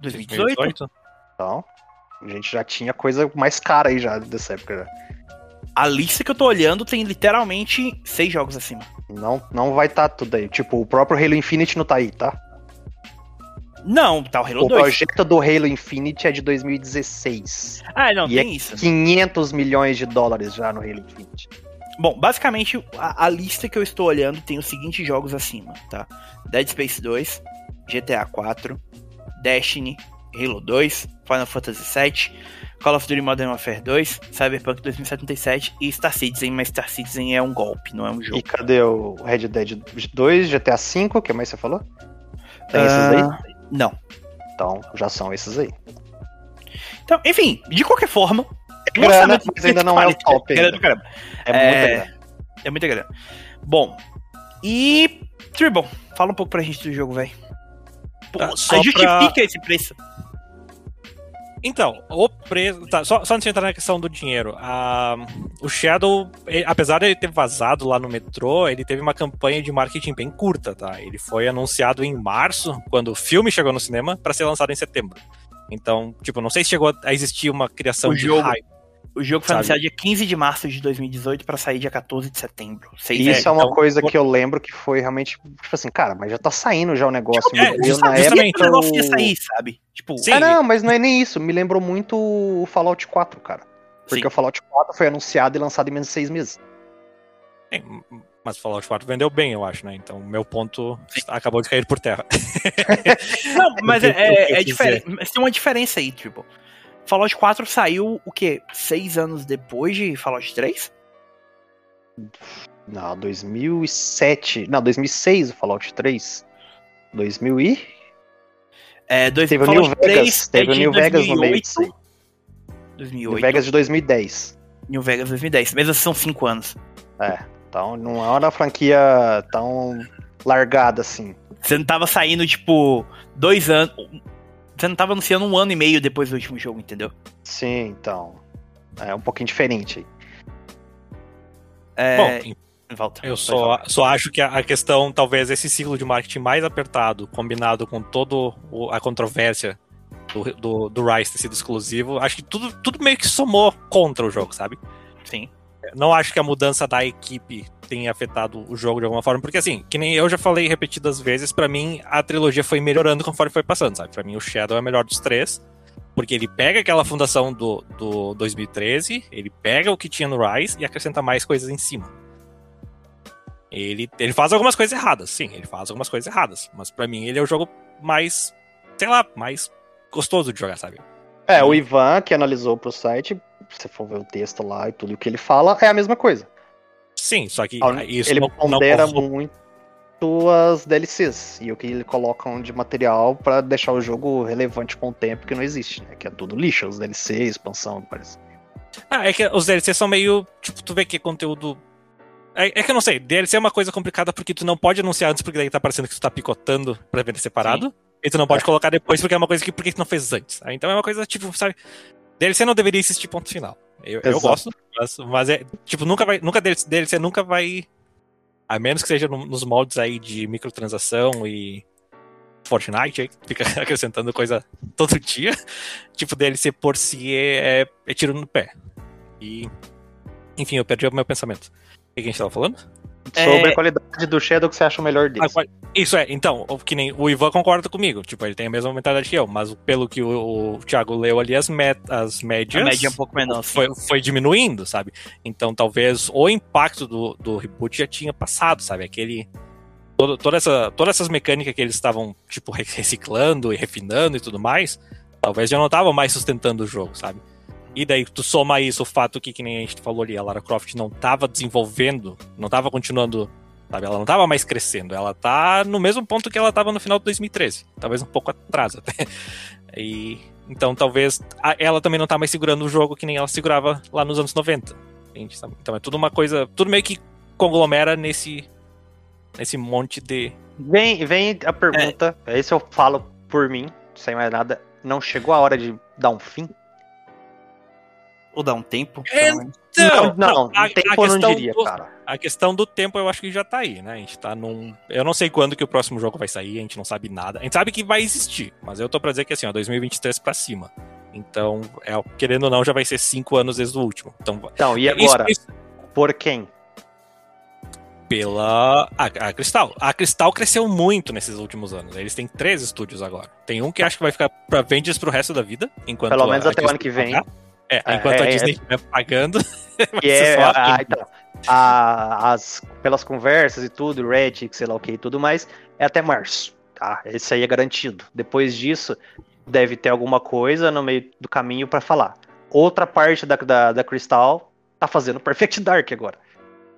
2018? Então, a gente já tinha coisa mais cara aí já dessa época já. A lista que eu tô olhando tem literalmente seis jogos acima. Não, não vai estar tudo aí. Tipo, o próprio Halo Infinite não tá aí, tá? Não, tá o Halo O 2. projeto do Halo Infinite é de 2016. Ah, não, E tem é isso. 500 milhões de dólares já no Halo Infinite. Bom, basicamente, a, a lista que eu estou olhando tem os seguintes jogos acima, tá? Dead Space 2, GTA 4, Destiny, Halo 2, Final Fantasy VII, Call of Duty Modern Warfare 2, Cyberpunk 2077 e Star Citizen, mas Star Citizen é um golpe, não é um jogo. E cadê o Red Dead 2, GTA V, o que mais você falou? Tem esses aí? Ah, Não. Então, já são esses aí. Então, enfim, de qualquer forma. É grana, mas ainda não é o top É grana ainda. do caramba. É, É, muita grana. É muita grana. Bom, e. Tribble, fala um pouco pra gente do jogo, velho. Tá, só justifica pra- esse preço. Então, o preço. Tá, só, só antes de entrar na questão do dinheiro. a- o Shadow, ele- apesar de ele ter vazado lá no metrô, ele teve uma campanha de marketing bem curta, tá? Ele foi anunciado em março, quando o filme chegou no cinema, pra ser lançado em setembro. Então, tipo, não sei se chegou a existir uma criação O de jogo- hype. O jogo foi Sabe? anunciado dia 15 de março de 2018 pra sair dia 14 de setembro. Seis Isso é uma então, coisa que eu lembro que foi realmente, tipo assim, cara, mas já tá saindo já o negócio. É, me deu justa- na época o negócio ia o- sair, sabe? Tipo, Sim. Ah, não, mas não é nem isso. Me lembrou muito o Fallout 4, cara. Porque Sim. o Fallout 4 foi anunciado e lançado em menos de seis meses. Sim, mas Fallout 4 vendeu bem, eu acho, né? Então, meu ponto acabou de cair por terra. (laughs) Não, mas é, O o é, eu é diferente. Mas tem uma diferença aí, tipo. Fallout 4 saiu o quê? Seis anos depois de Fallout 3? Não, 2007. Não, 2006 o Fallout 3. 2000 e. É, dois, Teve o New Vegas. 3 é Teve o New Vegas no meio 2008, aí. 2008. New Vegas de 2010. New Vegas 2010. Mesmo assim são cinco anos. É. Então não é uma franquia tão largada assim. Você não tava saindo, tipo, dois anos. Você não tava anunciando um ano e meio depois do último jogo, entendeu? Sim, então. É um pouquinho diferente aí. É... Bom, Volta. eu só, só acho que a a questão, talvez esse ciclo de marketing mais apertado, combinado com toda a controvérsia do, do, do Rise ter sido exclusivo, acho que tudo, tudo meio que somou contra o jogo, sabe? Sim. Não acho que a mudança da equipe tenha afetado o jogo de alguma forma, porque assim, que nem eu já falei repetidas vezes, pra mim a trilogia foi melhorando conforme foi passando, sabe? Pra mim o Shadow é o melhor dos três, porque ele pega aquela fundação do, do 2013, ele pega o que tinha no Rise e acrescenta mais coisas em cima. Ele, ele faz algumas coisas erradas, sim, ele faz algumas coisas erradas, mas pra mim ele é o jogo mais, sei lá, mais gostoso de jogar, sabe? É, o Ivan, que analisou pro site, se você for ver o texto lá e tudo o que ele fala, é a mesma coisa. Sim, só que Ah, isso ele não, não pondera corro- muito as DLCs e o que ele colocam de material pra deixar o jogo relevante com o tempo que não existe, né? Que é tudo lixo, os DLC, expansão, parece. Ah, é que os DLC são meio. Tipo, tu vê que é conteúdo. É, é que eu não sei, DLC é uma coisa complicada porque tu não pode anunciar antes, porque daí tá parecendo que tu tá picotando pra vender separado. E tu não pode É. colocar depois porque é uma coisa que por que tu não fez antes? Então é uma coisa, tipo, sabe? DLC não deveria existir ponto final. Eu, eu gosto, mas, mas é. Tipo, nunca vai. Nunca DLC, nunca vai. A menos que seja no- nos moldes aí de microtransação e. Fortnite, aí, fica (laughs) acrescentando coisa todo dia. Tipo, DLC por si é, é tiro no pé. E. Enfim, eu perdi o meu pensamento. O que a gente tava falando? Sobre É. a qualidade do Shadow que você acha o melhor dele. Isso é, então, o- que nem o Ivan concorda comigo. Tipo, ele tem a mesma mentalidade que eu, mas pelo que o, o Thiago leu ali, as, met, as médias. A média é um pouco menor, foi, foi diminuindo, sabe? Então talvez o impacto do, do reboot já tinha passado, sabe? Aquele. todo- toda essa, todas essas mecânicas que eles estavam, tipo, re- reciclando e refinando e tudo mais, talvez já não estavam mais sustentando o jogo, sabe? E daí tu soma isso o fato que, que nem a gente falou ali, a Lara Croft não tava desenvolvendo, não tava continuando, sabe? Ela não tava mais crescendo, ela tá no mesmo ponto que ela tava no final de 2013, talvez um pouco atrás até. (laughs) E então talvez a- ela também não tá mais segurando o jogo que nem ela segurava lá nos anos 90. entende? Então é tudo uma coisa, tudo meio que conglomera nesse nesse monte de Vem, vem a pergunta, esse eu falo por mim, sem mais nada. Não chegou a hora de dar um fim? Ou dá um tempo. Pelo menos. não, não, a- tempo a eu não questão diria, do- cara. A questão do tempo eu acho que já tá aí, né? A gente tá num. Eu não sei quando que o próximo jogo vai sair, a gente não sabe nada. A gente sabe que vai existir, mas eu tô pra dizer que assim, ó, 2023 pra cima. Então, é, querendo ou não, já vai ser cinco anos desde o último. Então, Então, e isso- agora? isso Por quem? pela. A, a Crystal. A Crystal cresceu muito nesses últimos anos. Eles têm três estúdios agora. Tem um que acho que vai ficar pra vendas pro resto da vida. Enquanto Pelo menos a até o ano que vem. pagar. É, É, enquanto a é, Disney estiver pagando. (laughs) ser é, só ah, então, a- as, pelas conversas e tudo, Reddit, sei lá o que e tudo mais, é até março, tá? Esse aí é garantido. Depois disso, deve ter alguma coisa no meio do caminho pra falar. Outra parte da, da, da Crystal tá fazendo (laughs) Perfect Dark agora.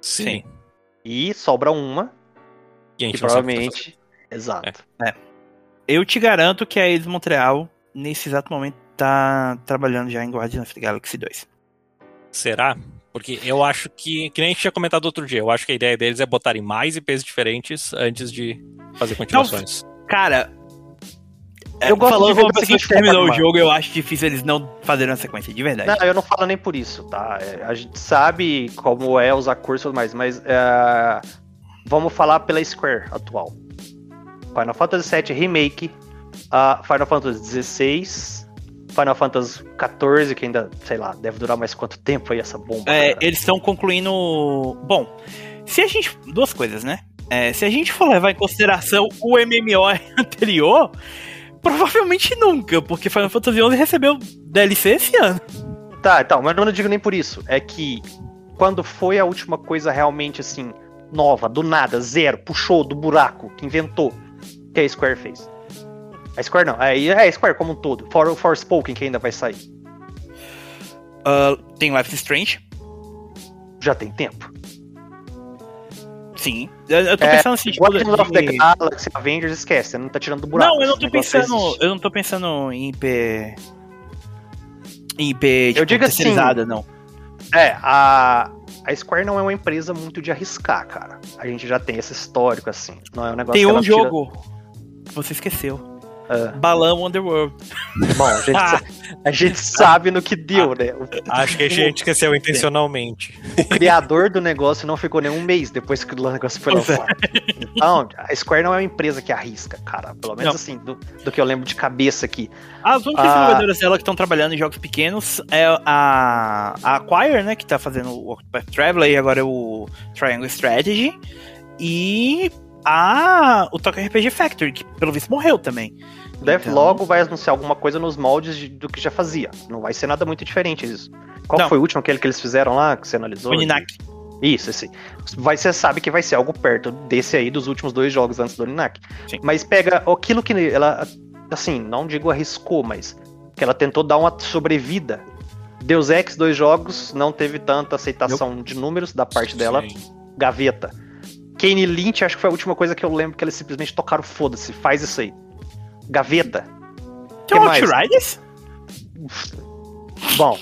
Sim. E sobra uma, E a que tá provavelmente... Exato. Eu te garanto que a Eidos Montreal, nesse exato momento, tá trabalhando já em Guardians of the Galaxy 2. Será? Porque eu acho que, que nem a gente tinha comentado outro dia, eu acho que a ideia deles é botarem mais IPs diferentes antes de fazer continuações. Cara, Eu eu gosto falando como pessoa que terminou o jogo, eu acho difícil eles não fazerem uma sequência, de verdade. Não, eu não falo nem por isso, tá? É, A gente sabe como é usar cursos mais, mas é, vamos falar pela Square atual. Final Fantasy VII Remake, a Final Fantasy XVI, Final Fantasy XIV, que ainda, sei lá, deve durar mais quanto tempo aí essa bomba. É, cara? eles estão concluindo. Bom, se a gente. Duas coisas, né? É, se a gente for levar em consideração o MMO (laughs) anterior, provavelmente nunca, porque Final Fantasy XI recebeu DLC esse ano. Tá, então, mas eu não digo nem por isso. É que quando foi a última coisa realmente assim, nova, do nada, zero, puxou do buraco, que inventou, que a Square fez. A Square não, é, é a Square como um todo. For, o Forspoken que ainda vai sair. Ah, tem Life is Strange, Já tem tempo. sim. Eu, eu tô É, pensando assim, tipo, Guardians of the Galaxy, Avengers, esquece, você não tá tirando do buraco. Não, eu não tô pensando. Eu não tô pensando em IP. Em IP tipo, Eu digo assim, não. É, a, a Square não é uma empresa muito de arriscar, cara. A gente já tem esse histórico, assim. Não é um negócio Tem um tira- jogo. que Você esqueceu. Ah. Balão Underworld. Bom, a gente, a gente sabe no que deu, né? Acho que a gente esqueceu intencionalmente. o criador do negócio não ficou nem um mês depois que o negócio foi Pois é. lançado. Então, a Square não é uma empresa que arrisca, cara. Pelo menos Não. assim, do, do que eu lembro de cabeça aqui. As únicas Ah. desenvolvedoras dela que estão trabalhando em jogos pequenos é a, a Acquire, né? Que tá fazendo o Octopath Traveler e agora é o Triangle Strategy. E a, o Tokyo RPG Factory, que pelo visto morreu também. Deve Então- logo vai anunciar alguma coisa nos moldes de- do que já fazia. Não vai ser nada muito diferente isso. Qual Não. foi o último aquele que eles fizeram lá, que você analisou? O Ninak. Isso, esse. Vai, você sabe que vai ser algo perto desse aí dos últimos dois jogos antes do Ninak. Mas pega aquilo que ela, assim, não digo arriscou, mas que ela tentou dar uma sobrevida. Deus Ex, dois jogos, não teve tanta aceitação de números da parte dela. Sim. Gaveta. Kane Lynch, acho que foi a última coisa que eu lembro que eles simplesmente tocaram foda-se, faz isso aí. Gaveta. Tem o mais? Outriders? Bom,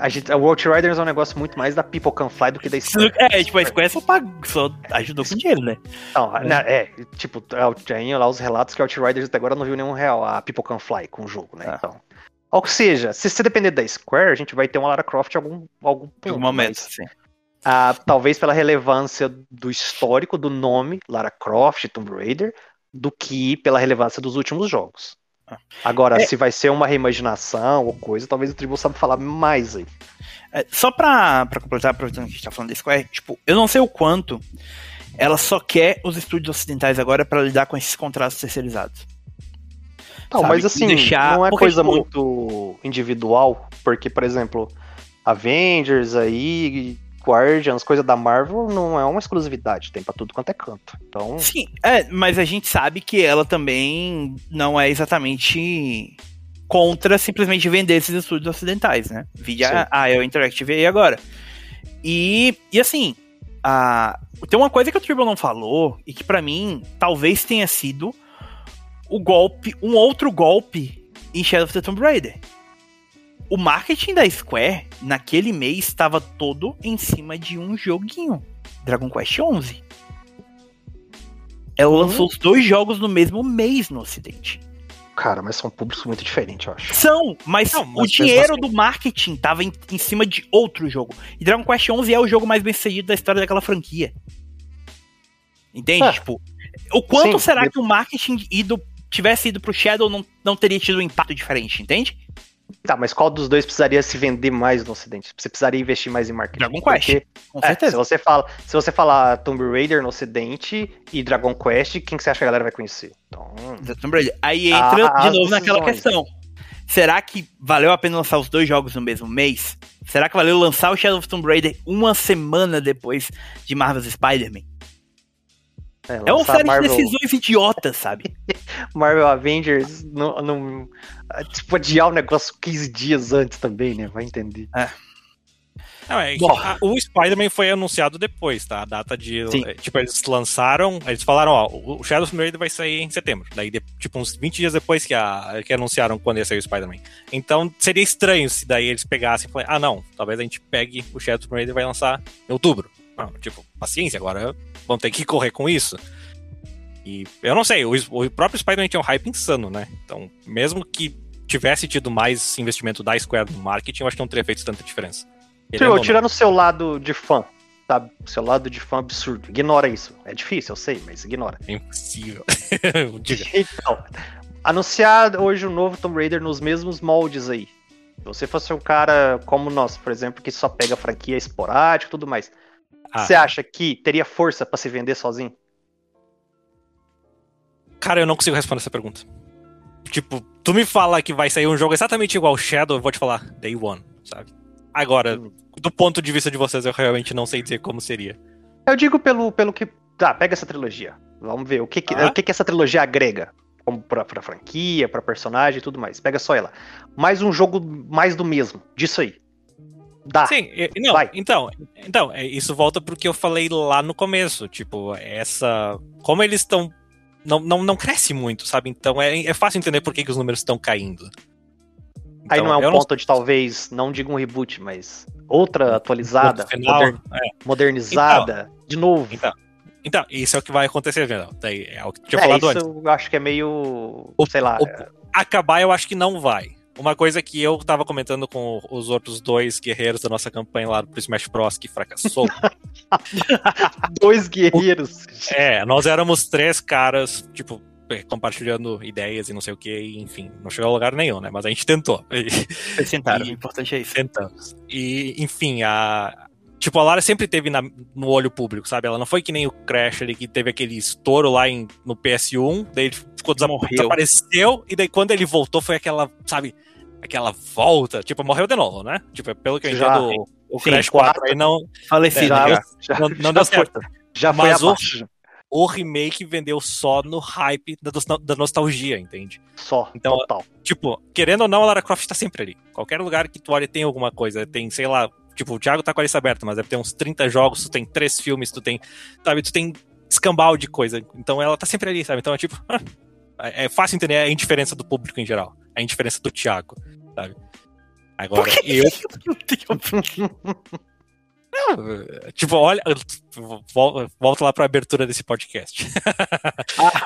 a gente, o Outriders é um negócio muito mais da People Can Fly do que da Square. É, tipo, a Square só, pagou, só ajudou com dinheiro, né? Não, né, é, tipo, tem lá os relatos que Outriders até agora não viu nenhum real a People Can Fly com o jogo, né? Ah. Então. Ou seja, se você depender da Square, a gente vai ter uma Lara Croft em algum, algum Em ponto, algum momento, mas, sim. Ah, talvez pela relevância do histórico do nome Lara Croft, Tomb Raider, do que pela relevância dos últimos jogos. Ah. Agora, É. se vai ser uma reimaginação ou coisa, talvez o Tribu saiba falar mais aí. É, só pra, pra completar, aproveitando que a gente tá falando da Square, tipo, eu não sei o quanto ela só quer os estúdios ocidentais agora pra lidar com esses contratos terceirizados. Não, Sabe? mas assim, Deixar- não é porque, coisa tipo- muito individual, porque, por exemplo, Avengers aí, Guardians, coisa da Marvel, não é uma exclusividade, tem pra tudo quanto é canto. Então, Sim, é, mas a gente sabe que ela também não é exatamente contra simplesmente vender esses estúdios ocidentais, né? Via a a Interactive aí agora. E, e assim, a, tem uma coisa que o Tribal não falou e que pra mim talvez tenha sido o golpe, um outro golpe em Shadow of the Tomb Raider. O marketing da Square naquele mês estava todo em cima de um joguinho, Dragon Quest XI. Ela lançou os dois jogos no mesmo mês no Ocidente. cara, mas são públicos muito diferentes, eu acho. São, mas, Não, mas o dinheiro assim- do marketing tava em, em cima de outro jogo. E Dragon Quest XI é o jogo mais bem sucedido da história daquela franquia. Entende? É. Tipo, o quanto Sim, será de- que o marketing ido, tivesse ido pro Shadow não, não teria tido um impacto diferente, entende? Tá, mas qual dos dois precisaria se vender mais no Ocidente? Você precisaria investir mais em marketing? Dragon Quest. Porque, Com é, se certeza. você fala, se você falar Tomb Raider no Ocidente e Dragon Quest, quem que você acha que a galera vai conhecer? Então, Da Tomb Raider. Aí entra Ah, de as novo naquela questão. Será que valeu a pena lançar os dois jogos no mesmo mês? Será que valeu lançar o Shadow of Tomb Raider uma semana depois de Marvel's Spider-Man? É uma lançar série Marvel, de decisões idiotas, sabe? (laughs) Marvel Avengers, não, não, tipo, adiar o negócio 15 dias antes também, né? Vai entender. Não, é que Bom. a- o Spider-Man foi anunciado depois, tá? A data de. Sim. é, Tipo, eles lançaram. Eles falaram, ó, o Shadow of the Raider vai sair em setembro. Daí, de- tipo, uns 20 dias depois que, a, que anunciaram quando ia sair o Spider-Man. Então, seria estranho se daí eles pegassem e falassem, ah, não, talvez a gente pegue o Shadow of the Raider e vai lançar em outubro. Tipo, paciência, agora vão ter que correr com isso. E eu não sei, o, o próprio Spider-Man tinha um hype insano, né? Então, mesmo que tivesse tido mais investimento da Square no marketing, eu acho que não teria feito tanta diferença. Querendo Tio, não. tirando o seu lado de fã, sabe? Seu lado de fã absurdo. Ignora isso. É difícil, eu sei, mas ignora. É impossível. (laughs) Diga. (laughs) Então, anunciar hoje o novo Tomb Raider nos mesmos moldes aí. Se você fosse um cara como nós, por exemplo, que só pega franquia esporádica e tudo mais, Ah. você acha que teria força pra se vender sozinho? Cara, eu não consigo responder essa pergunta. Tipo, tu me fala que vai sair um jogo exatamente igual ao Shadow, eu vou te falar Day One, sabe? Agora, Hum. do ponto de vista de vocês, eu realmente não sei dizer como seria. Eu digo pelo, pelo que. Tá, pega essa trilogia. Vamos ver o que, que, Ah. o que, que essa trilogia agrega. Como pra, pra franquia, pra personagem e tudo mais. Pega só ela. Mais um jogo mais do mesmo. Disso aí. Dá. Sim, não, vai. então, então, é, isso volta pro que eu falei lá no começo, tipo, essa, como eles estão, não, não, não cresce muito, sabe, então é, é fácil entender por que, que os números estão caindo. Aí Então, não é um ponto de talvez, não digo um reboot, mas outra atualizada, final, moder- é. modernizada, de novo. Então, então, isso é o que vai acontecer. Daí é o que eu tinha É, falado isso antes. eu acho que é meio, O- sei lá, o- Acabar, eu acho que não vai. Uma coisa que eu tava comentando com os outros dois guerreiros da nossa campanha lá pro Smash Bros. que fracassou. (laughs) dois guerreiros. é, nós éramos três caras, tipo, é, compartilhando ideias e não sei o que, e, enfim, não chegou a lugar nenhum, né? Mas a gente tentou. Vocês tentaram, E- o importante é isso. Tentamos. E, enfim, a. Tipo, a Lara sempre teve na- no olho público, sabe? Ela não foi que nem o Crash ali, que teve aquele estouro lá em, no PS1, daí ele ficou desa- Morreu. desapareceu, e daí quando ele voltou foi aquela, sabe, aquela volta. Tipo, morreu de novo, né? Tipo, pelo que eu Já. entendo, o, o Sim, Crash quatro. 4 aí não, Falecido já, já. já, não, não já deu foi, certo. já foi Mas o- abaixo. O remake vendeu só no hype da, dos- da nostalgia, entende? Só, Então, total. Tipo, querendo ou não, a Lara Croft tá sempre ali. Qualquer lugar que tu olha tem alguma coisa. Tem, sei lá, tipo, o Thiago tá com a lista aberta, mas deve ter uns 30 jogos, tu tem três filmes, tu tem, sabe, tu tem escambau de coisa. Então ela tá sempre ali, sabe? Então é tipo, é é fácil entender a indiferença do público em geral. A indiferença do Thiago, sabe? Agora, eu, (laughs) (laughs) tipo, olha, vol- volta lá pra abertura desse podcast. (laughs)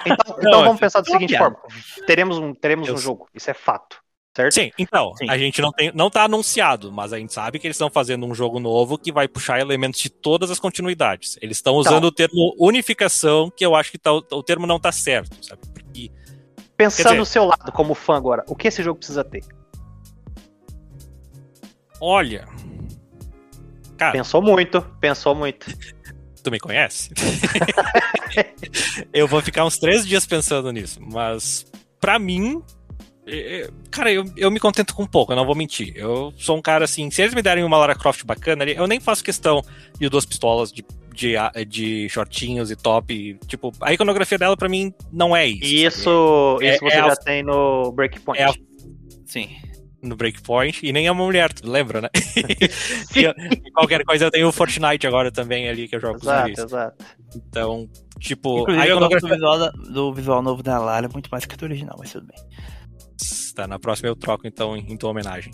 Então, Não, então vamos é pensar da seguinte piada. forma: teremos um, teremos Eu um jogo, isso é fato, certo? Sim, então, Sim. a gente não tem, não tá anunciado, mas a gente sabe que eles estão fazendo um jogo novo que vai puxar elementos de todas as continuidades. Eles estão usando o termo unificação, que eu acho que tá- o termo não tá certo, sabe? Pensando dizer- do seu lado como fã agora, o que esse jogo precisa ter? olha, cara, Pensou muito, pensou muito. (laughs) tu me conhece? (laughs) eu vou ficar uns três dias pensando nisso, mas pra mim, é, é, cara, eu, eu me contento com pouco, eu não vou mentir. Eu sou um cara assim, se eles me derem uma Lara Croft bacana, eu nem faço questão de duas pistolas, de, de, de shortinhos e top. tipo, a iconografia dela pra mim não é isso. E isso, É- isso você é a- já tem no Breakpoint. é a- Sim. No Breakpoint, e nem é uma mulher, tu lembra, né? (laughs) qualquer coisa eu tenho o Fortnite agora também ali, que eu jogo com Exato, guris. exato. Então, tipo, Inclusive, a eu gosto do iconografia. visual, do visual novo da Lara muito mais que a do original, mas tudo bem. Tá, na próxima eu troco então em, em tua homenagem.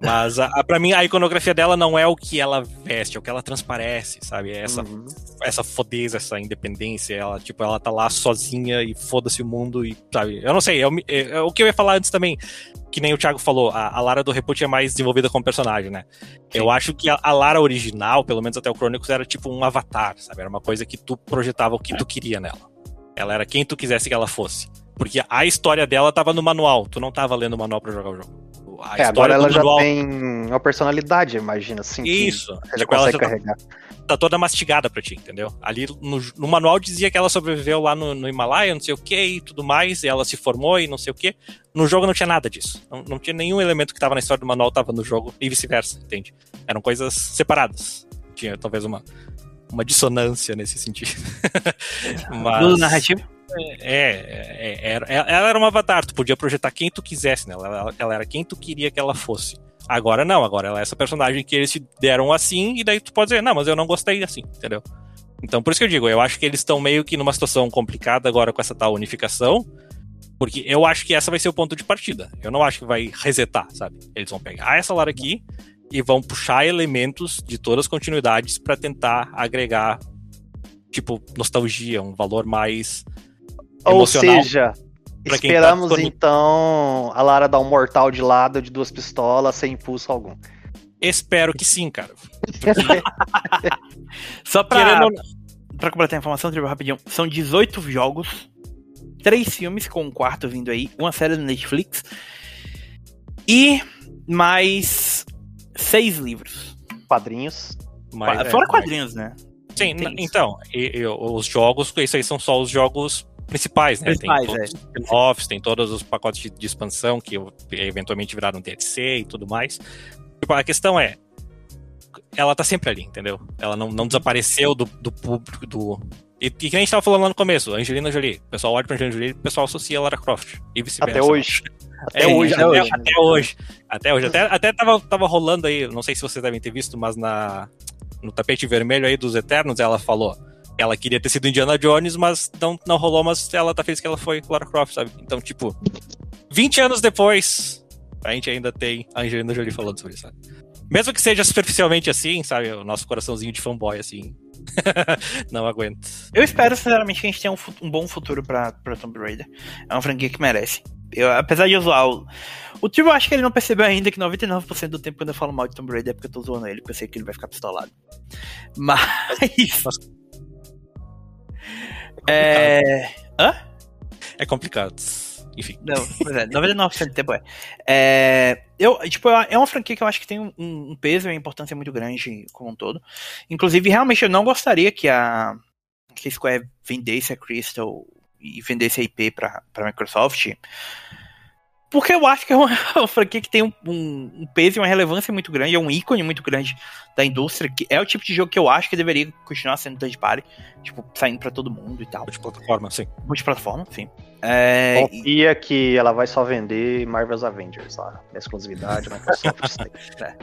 Mas a, a, pra mim a iconografia dela não é o que ela veste, é o que ela transparece, sabe? É essa, Uhum. essa fodeza, essa independência, ela, tipo, ela tá lá sozinha e foda-se o mundo e, sabe? Eu não sei, eu, me- é- é o que eu ia falar antes também, que nem o Thiago falou, a, a Lara do Repute é mais desenvolvida como personagem, né? Eu acho que a, a Lara original, pelo menos até o Chronicles, era tipo um avatar, sabe? Era uma coisa que tu projetava o que tu queria nela. Ela era quem tu quisesse que ela fosse. Porque a história dela tava no manual, tu não tava lendo o manual pra jogar o jogo. A É, agora ela do já manual- tem uma personalidade, imagina, assim. que Isso. Já Tipo, ela tá- carregar. tá toda mastigada pra ti, entendeu? Ali no, no manual dizia que ela sobreviveu lá no, no Himalaia, não sei o que e tudo mais, e ela se formou e não sei o que. No jogo não tinha nada disso. Não, não tinha nenhum elemento que tava na história do manual tava no jogo e vice-versa, entende? Eram coisas separadas. Tinha talvez uma, uma dissonância nesse sentido. (laughs) Mas- Do narrativo? É, é, é, era- ela era um avatar, tu podia projetar quem tu quisesse nela, ela, ela era quem tu queria que ela fosse. Agora não, agora ela é essa personagem que eles te deram assim, e daí tu pode dizer, não, mas eu não gostei assim, entendeu? Então por isso que eu digo, eu acho que eles estão meio que numa situação complicada agora com essa tal unificação, porque eu acho que essa vai ser o ponto de partida. Eu não acho que vai resetar, sabe? Eles vão pegar essa Lara aqui e vão puxar elementos de todas as continuidades pra tentar agregar, tipo, nostalgia, um valor mais Ou seja, quem esperamos tá então a Lara dar um mortal de lado de duas pistolas sem impulso algum. Espero que sim, cara. (laughs) Só pra, Querendo pra completar a informação, Trevor, rapidinho. São 18 jogos, 3 filmes, com um quarto vindo aí, uma série do Netflix e mais 6 livros. Quadrinhos. Mas, Fora é, quadrinhos, né? Sim, isso. então, e- e os jogos, esses aí são só os jogos principais, né? Principais, tem todos os spin-offs, tem todos os pacotes de, de expansão que eventualmente viraram DLC e tudo mais. Tipo, a questão é, ela tá sempre ali, entendeu? Ela não, não desapareceu do, do público, do... E, e que a gente tava falando lá no começo, Angelina Jolie. O pessoal olha pra Angelina Jolie e o pessoal associa a Lara Croft. E vice-versa. Até hoje. Até É, hoje. até, né? até hoje. Até hoje. Até, até tava, tava rolando aí, não sei se vocês devem ter visto, mas na, no tapete vermelho aí dos Eternos, ela falou. Ela queria ter sido Indiana Jones, mas não, não rolou, mas ela tá feliz que ela foi Lara Croft, sabe? Então, tipo, 20 anos depois, a gente ainda tem a Angelina Jolie falando sobre isso, sabe? Mesmo que seja superficialmente assim, sabe? O nosso coraçãozinho de fanboy, assim. (laughs) não aguento. Eu espero, sinceramente, que a gente tenha um, um bom futuro pra, pra Tomb Raider. É uma franquia que merece. Eu, apesar de eu zoar o. O Tio, acho que ele não percebeu ainda que 99% do tempo quando eu falo mal de Tomb Raider é porque eu tô zoando ele, porque eu sei que ele vai ficar pistolado. Mas. É. Hã? É complicado. Enfim. Não, pois é, 99% do tempo é. é. eu, tipo, é uma franquia que eu acho que tem um, um peso e uma importância muito grande como um todo. Inclusive, realmente, eu não gostaria que a, que a Square vendesse a Crystal e vendesse a IP pra, pra Microsoft. Porque eu acho que é uma, (laughs) uma franquia que tem um, um, um, peso e uma relevância muito grande, é um ícone muito grande da indústria, que é o tipo de jogo que eu acho que deveria continuar sendo third party, tipo, saindo pra todo mundo e tal. Multiplataforma, sim. Multiplataforma, sim. É, Confia e... que ela vai só vender Marvel's Avengers lá, exclusividade, (laughs) Microsoft. é.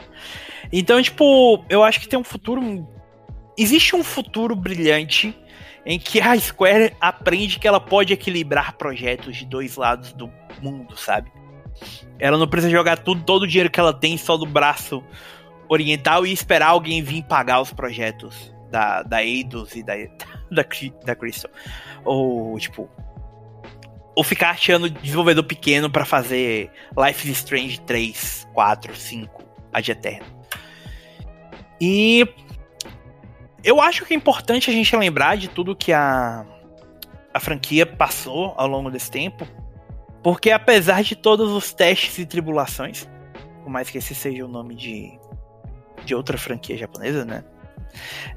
Então, tipo, eu acho que tem um futuro. Existe um futuro brilhante em que a Square aprende que ela pode equilibrar projetos de dois lados do mundo, sabe? Ela não precisa jogar tudo, todo o dinheiro que ela tem só do braço oriental e esperar alguém vir pagar os projetos da, da Eidos e da, (laughs) da, da Crystal. Ou, tipo. Ou ficar achando desenvolvedor pequeno para fazer Life is Strange 3, 4, 5, Ad Eterno. E eu acho que é importante a gente lembrar de tudo que a, a franquia passou ao longo desse tempo, porque apesar de todos os testes e tribulações, por mais que esse seja o nome de, de outra franquia japonesa, né?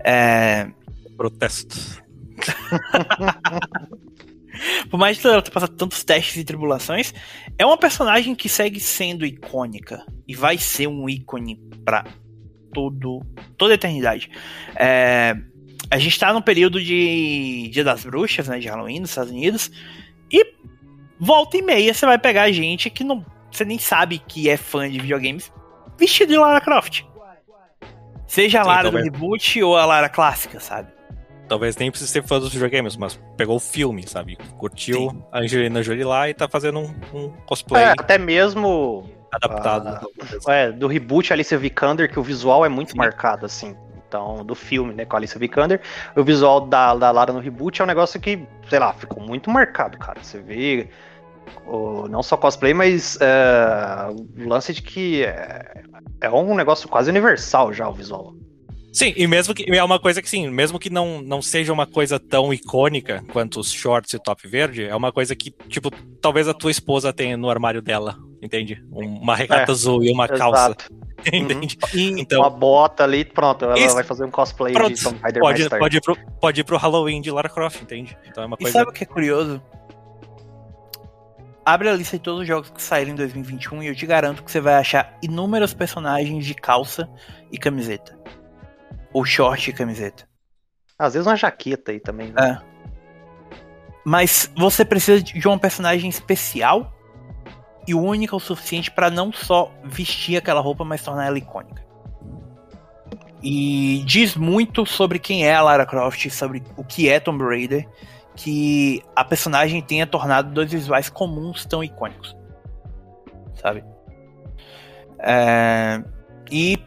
É... Protesto. (laughs) por mais que ela tenha passado tantos testes e tribulações, é uma personagem que segue sendo icônica e vai ser um ícone para todo, toda a eternidade. É, a gente tá no período de Dia das Bruxas, né, de Halloween nos Estados Unidos, e volta e meia você vai pegar gente que não, você nem sabe que é fã de videogames vestido de Lara Croft. Seja a Lara Sim, do reboot ou a Lara clássica, sabe? Talvez nem precise ser fã dos videogames, mas pegou o filme, sabe? Curtiu Sim. a Angelina Jolie lá e tá fazendo um, um cosplay. É, até mesmo adaptado. Ah, é, do reboot Alicia Vikander, que o visual é muito Sim. marcado, assim. Então, do filme, né, com a Alicia Vikander, o visual da, da Lara no reboot é um negócio que, sei lá, ficou muito marcado, cara. Você vê o, não só cosplay, mas é, o lance de que é, é um negócio quase universal já o visual. Sim, e mesmo que é uma coisa que sim, mesmo que não, não seja uma coisa tão icônica quanto os shorts e o top verde, é uma coisa que, tipo, talvez a tua esposa tenha no armário dela, entende? Uma regata é, azul e uma exato. calça. Entende? Uhum. (laughs) (laughs) Então, uma bota ali, pronto, ela isso, vai fazer um cosplay pronto, de Tomb Raider pode, pode ir, pro, pode ir pro Halloween de Lara Croft, entende? Então é uma coisa... E sabe o que é curioso? Abre a lista de todos os jogos que saíram em 2021 e eu te garanto que você vai achar inúmeros personagens de calça e camiseta. Ou short e camiseta. Às vezes uma jaqueta aí também, né? É. Mas você precisa de um personagem especial e única o suficiente para não só vestir aquela roupa, mas tornar ela icônica. E diz muito sobre quem é a Lara Croft, sobre o que é Tomb Raider, que a personagem tenha tornado dois visuais comuns tão icônicos. Sabe? É... E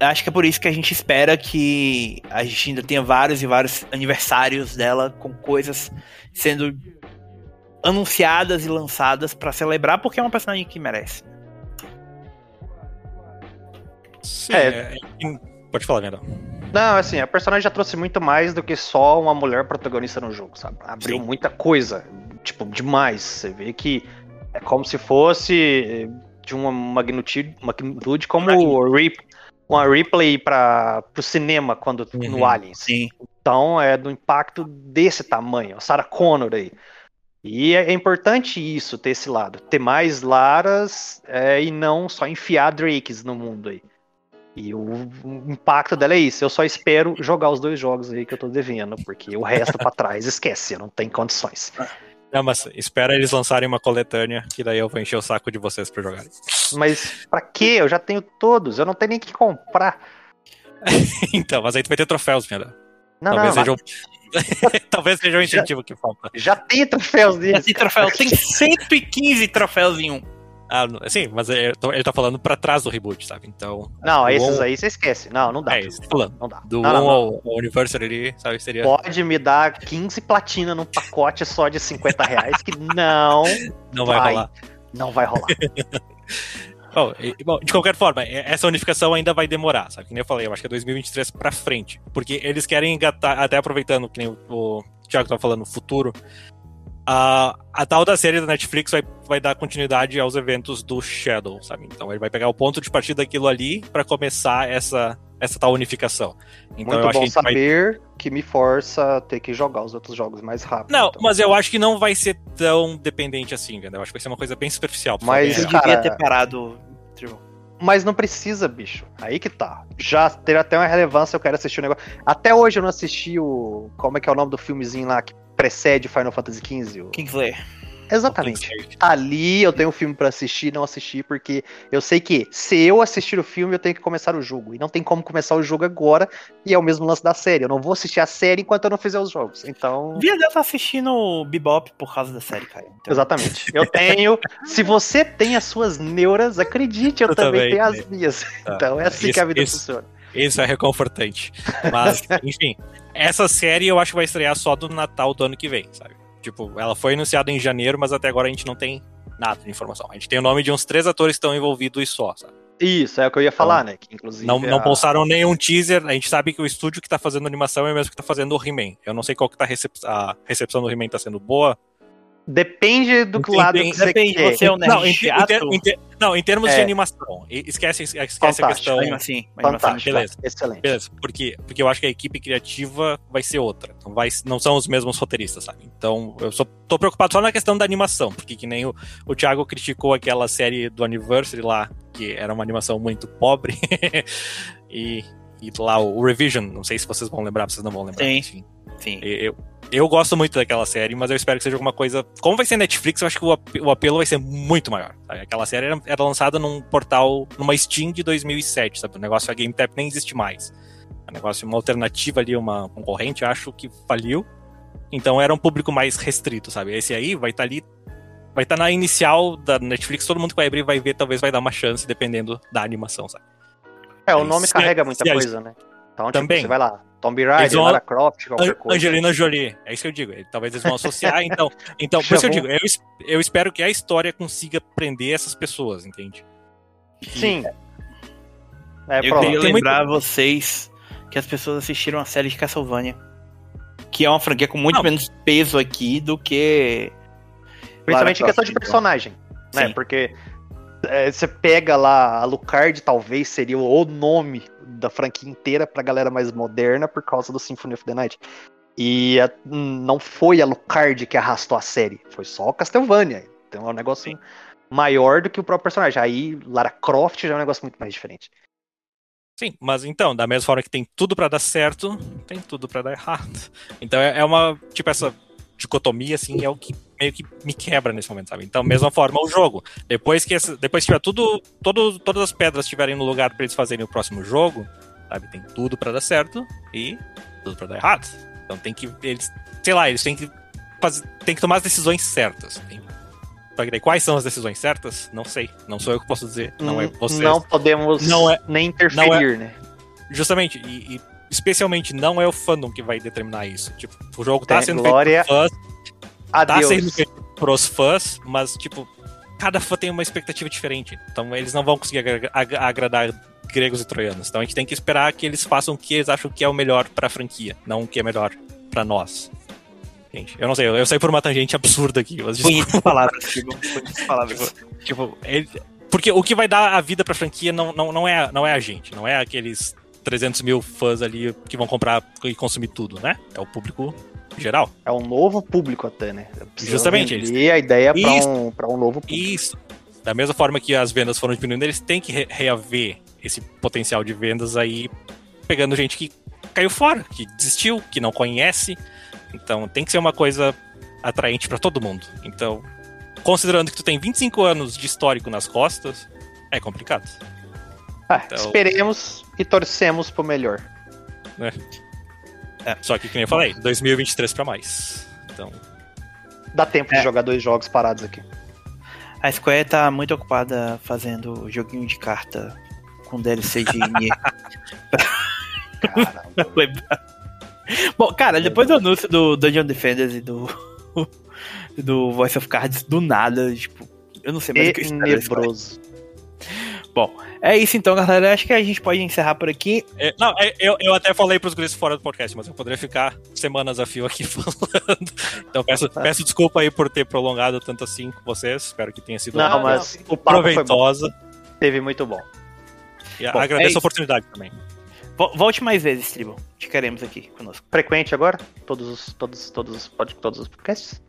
acho que é por isso que a gente espera que a gente ainda tenha vários e vários aniversários dela com coisas sendo anunciadas e lançadas para celebrar, porque é uma personagem que merece. Sim, é. é, pode falar, Vendão. Não, assim, a personagem já trouxe muito mais do que só uma mulher protagonista no jogo, sabe? Abriu Sim. muita coisa, tipo, demais. Você vê que é como se fosse de uma magnitude, magnitude como o Rip, uma replay para o cinema quando uhum, no Aliens. Sim. Então é do impacto desse tamanho, Sarah Connor aí. E é, é importante isso, ter esse lado, ter mais Laras é, e não só enfiar Drakes no mundo aí. E o, impacto dela é isso. Eu só espero jogar os dois jogos aí que eu tô devendo, porque o resto para trás (laughs) esquece, não tem condições. Não, mas espera eles lançarem uma coletânea, que daí eu vou encher o saco de vocês pra jogarem. Mas pra quê? Eu já tenho todos, eu não tenho nem que comprar. (laughs) então, mas aí tu vai ter troféus, minha. Não, Talvez não, seja mas... (laughs) Talvez seja o um incentivo já, que falta. Já tem troféus. Já tem troféus, tem (laughs) 115 troféus em um. Ah, sim, mas ele ele tá falando pra trás do reboot, sabe? Então. Não, esses on- aí você esquece. Não, não dá. É, isso falando. Não dá. Do Não, não, 1 não. ao, ao Anniversary ali, sabe? Seria. Pode me dar 15 platina num pacote só de 50 reais que não, (laughs) Não vai, vai. rolar. não vai rolar. Bom, e- bom, de qualquer forma, essa unificação ainda vai demorar, sabe? Que nem eu falei, eu acho que é 2023 pra frente. Porque eles querem engatar, até aproveitando que nem o, o Thiago tava falando, futuro. A, a tal da série da Netflix vai, vai dar continuidade aos eventos do Shadow, sabe? Então ele vai pegar o ponto de partida daquilo ali pra começar essa, essa tal unificação. Então eu Muito acho que bom a gente vai saber que me força a ter que jogar os outros jogos mais rápido. Não, então. mas eu acho que não vai ser tão dependente assim, entendeu? Eu acho que vai ser uma coisa bem superficial. Mas- Eu cara- devia ter parado. Mas não precisa, bicho. Aí que tá. Já teve até uma relevância, eu quero assistir o negócio. Até hoje eu não assisti o. Como é que é o nome do filmezinho lá que precede Final Fantasy XV? O- Kingslayer. Exatamente. Ali eu tenho um filme pra assistir, não assisti, porque eu sei que se eu assistir o filme, eu tenho que começar o jogo. E não tem como começar o jogo agora, e é o mesmo lance da série. Eu não vou assistir a série enquanto eu não fizer os jogos. Então. Via dela tá assistindo Bebop por causa da série, cara. Então, Exatamente. Eu tenho. se você tem as suas neuras, acredite, eu, Eu também, também tenho as minhas. Tá. Então é assim Isso- que a vida isso- funciona. Isso é reconfortante. Mas, (laughs) enfim, essa série eu acho que vai estrear só do Natal do ano que vem, sabe? Tipo, ela foi anunciada em janeiro, mas até agora a gente não tem nada de informação. A gente tem o nome de uns três atores que estão envolvidos e só, sabe? Isso, é o que eu ia falar, né? Que inclusive. Não, não a- postaram nenhum teaser. A gente sabe que o estúdio que tá fazendo animação é o mesmo que tá fazendo o He-Man. Eu não sei qual que tá recep a recepção do He-Man tá sendo boa. Depende do Entendi, lado que você quer. você é um nerd Não, em, em ter- em ter- não, em termos de É. animação. E- Esquece, esquece a questão. Anima assim, animação Fantástico. beleza. Excelente. Beleza, porque, porque eu acho que a equipe criativa vai ser outra. Não, vai, não são os mesmos roteiristas, sabe? Então, eu só tô preocupado só na questão da animação, porque que nem o, o Thiago criticou aquela série do Anniversary lá, que era uma animação muito pobre. (laughs) e, e lá o Revision, não sei se vocês vão lembrar, vocês não vão lembrar. Sim. enfim. Sim. Eu, eu gosto muito daquela série, mas eu espero que seja alguma coisa. Como vai ser Netflix, eu acho que o, ap- o apelo vai ser muito maior. sabe? Aquela série era, era lançada num portal, numa Steam de 2007, sabe? O negócio a GameTap nem existe mais. O negócio, uma alternativa ali, uma concorrente, acho que faliu. Então era um público mais restrito, sabe? Esse aí vai estar ali. Vai estar na inicial da Netflix, todo mundo que vai abrir vai ver, talvez vai dar uma chance, dependendo da animação, sabe? É, o nome Se- carrega muita se a- coisa, né? Então, tipo, Também. você vai lá, Tomb Raider, vão- Lara Croft, qualquer coisa. Angelina Jolie, é isso que eu digo. Talvez eles vão associar, (laughs) então. Então, por isso que eu digo, eu, es- eu espero que a história consiga prender essas pessoas, entende? Sim. É, Eu queria Tem muito- lembrar vocês que as pessoas assistiram a série de Castlevania. Que é uma franquia com muito Não. menos peso aqui do que. Principalmente em questão de Croft, personagem, né? Porque é, você pega lá, a Lucard talvez seria o nome da franquia inteira pra galera mais moderna por causa do Symphony of the Night. E a- não foi a Lucard que arrastou a série, foi só o Castlevania. Então é um negócio maior do que o próprio personagem. Aí Lara Croft já é um negócio muito mais diferente. Sim, mas então, da mesma forma que tem tudo pra dar certo, tem tudo pra dar errado. Então é é uma, tipo, essa dicotomia, assim, é o que meio que me quebra nesse momento, sabe? Então, mesma forma, o jogo. Depois que, essa, depois que tiver tudo, todo, todas as pedras estiverem no lugar pra eles fazerem o próximo jogo, sabe? Tem tudo pra dar certo e tudo pra dar errado. Então tem que, eles, sei lá, eles têm que fazer, tem que tomar as decisões certas. Tem, só que daí, quais são as decisões certas? Não sei. Não sou eu que posso dizer. Não é Hum, vocês. Não podemos Não é- nem interferir, né? Justamente, e, e especialmente não é o fandom que vai determinar isso. Tipo, o jogo tá Tem sendo glória feito por fãs, tá sendo feito pros fãs, mas, tipo, cada fã tem uma expectativa diferente. Então eles não vão conseguir agra- ag- agradar gregos e troianos. Então a gente tem que esperar que eles façam o que eles acham que é o melhor pra franquia, não o que é melhor pra nós. Gente, eu não sei, eu, eu saí por uma tangente absurda aqui, mas. Bonitas palavras. Bonitas palavras. Tipo, ele- porque o que vai dar a vida pra franquia não, não, não, é, não é a gente, não é aqueles 300 mil fãs ali que vão comprar e consumir tudo, né? É o público geral. É um novo público até, né? Justamente, vender a ideia Isso. um, pra um novo público. Isso. Da mesma forma que as vendas foram diminuindo, eles têm que re- reaver esse potencial de vendas aí, pegando gente que caiu fora, que desistiu, que não conhece. Então tem que ser uma coisa atraente pra todo mundo. Então, considerando que tu tem 25 anos de histórico nas costas, é complicado. Ah, Então- Esperemos e torcemos pro melhor. Só que, como eu falei, 2023 pra mais. Então, Dá tempo É. de jogar dois jogos parados aqui. A Square tá muito ocupada fazendo joguinho de carta com DLC de (laughs) Nier. Caramba. (laughs) Bom, cara, depois do anúncio do Dungeon Defenders e do (laughs) do Voice of Cards, do nada, tipo, eu não sei mais o que eu espero da Square. Tenebroso. Bom, é isso então, galera. Acho que a gente pode encerrar por aqui. É, não, é, eu, eu até falei pros guris fora do podcast, mas eu poderia ficar semanas a fio aqui (laughs) falando. Então peço, peço desculpa aí por ter prolongado tanto assim com vocês. Espero que tenha sido Não, mas não, o papo proveitosa. Teve muito bom. E Bom, é agradeço isso. a oportunidade também. Vo- Volte mais vezes, Tribal. Te queremos aqui conosco. Frequente agora? Todos os, todos, todos os, todos os podcasts?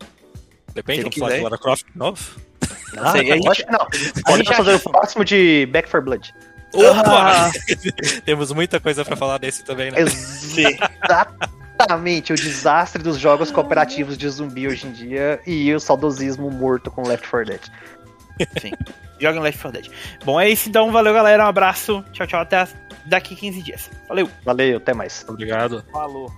Depende, vamos falar de. Lara Croft de novo? Ah, sei, (laughs) a gente- não. gente Pode fazer o próximo de Back for Blood. Ah, (laughs) Temos muita coisa pra falar desse também, né? Exatamente, o desastre dos jogos cooperativos de zumbi hoje em dia e o saudosismo morto com Left 4 Dead. sim. Joga em Left 4 Dead. Bom, é isso então. Valeu, galera. Um abraço. Tchau, tchau. Até daqui 15 dias. Valeu. Valeu, até mais. Obrigado. Falou.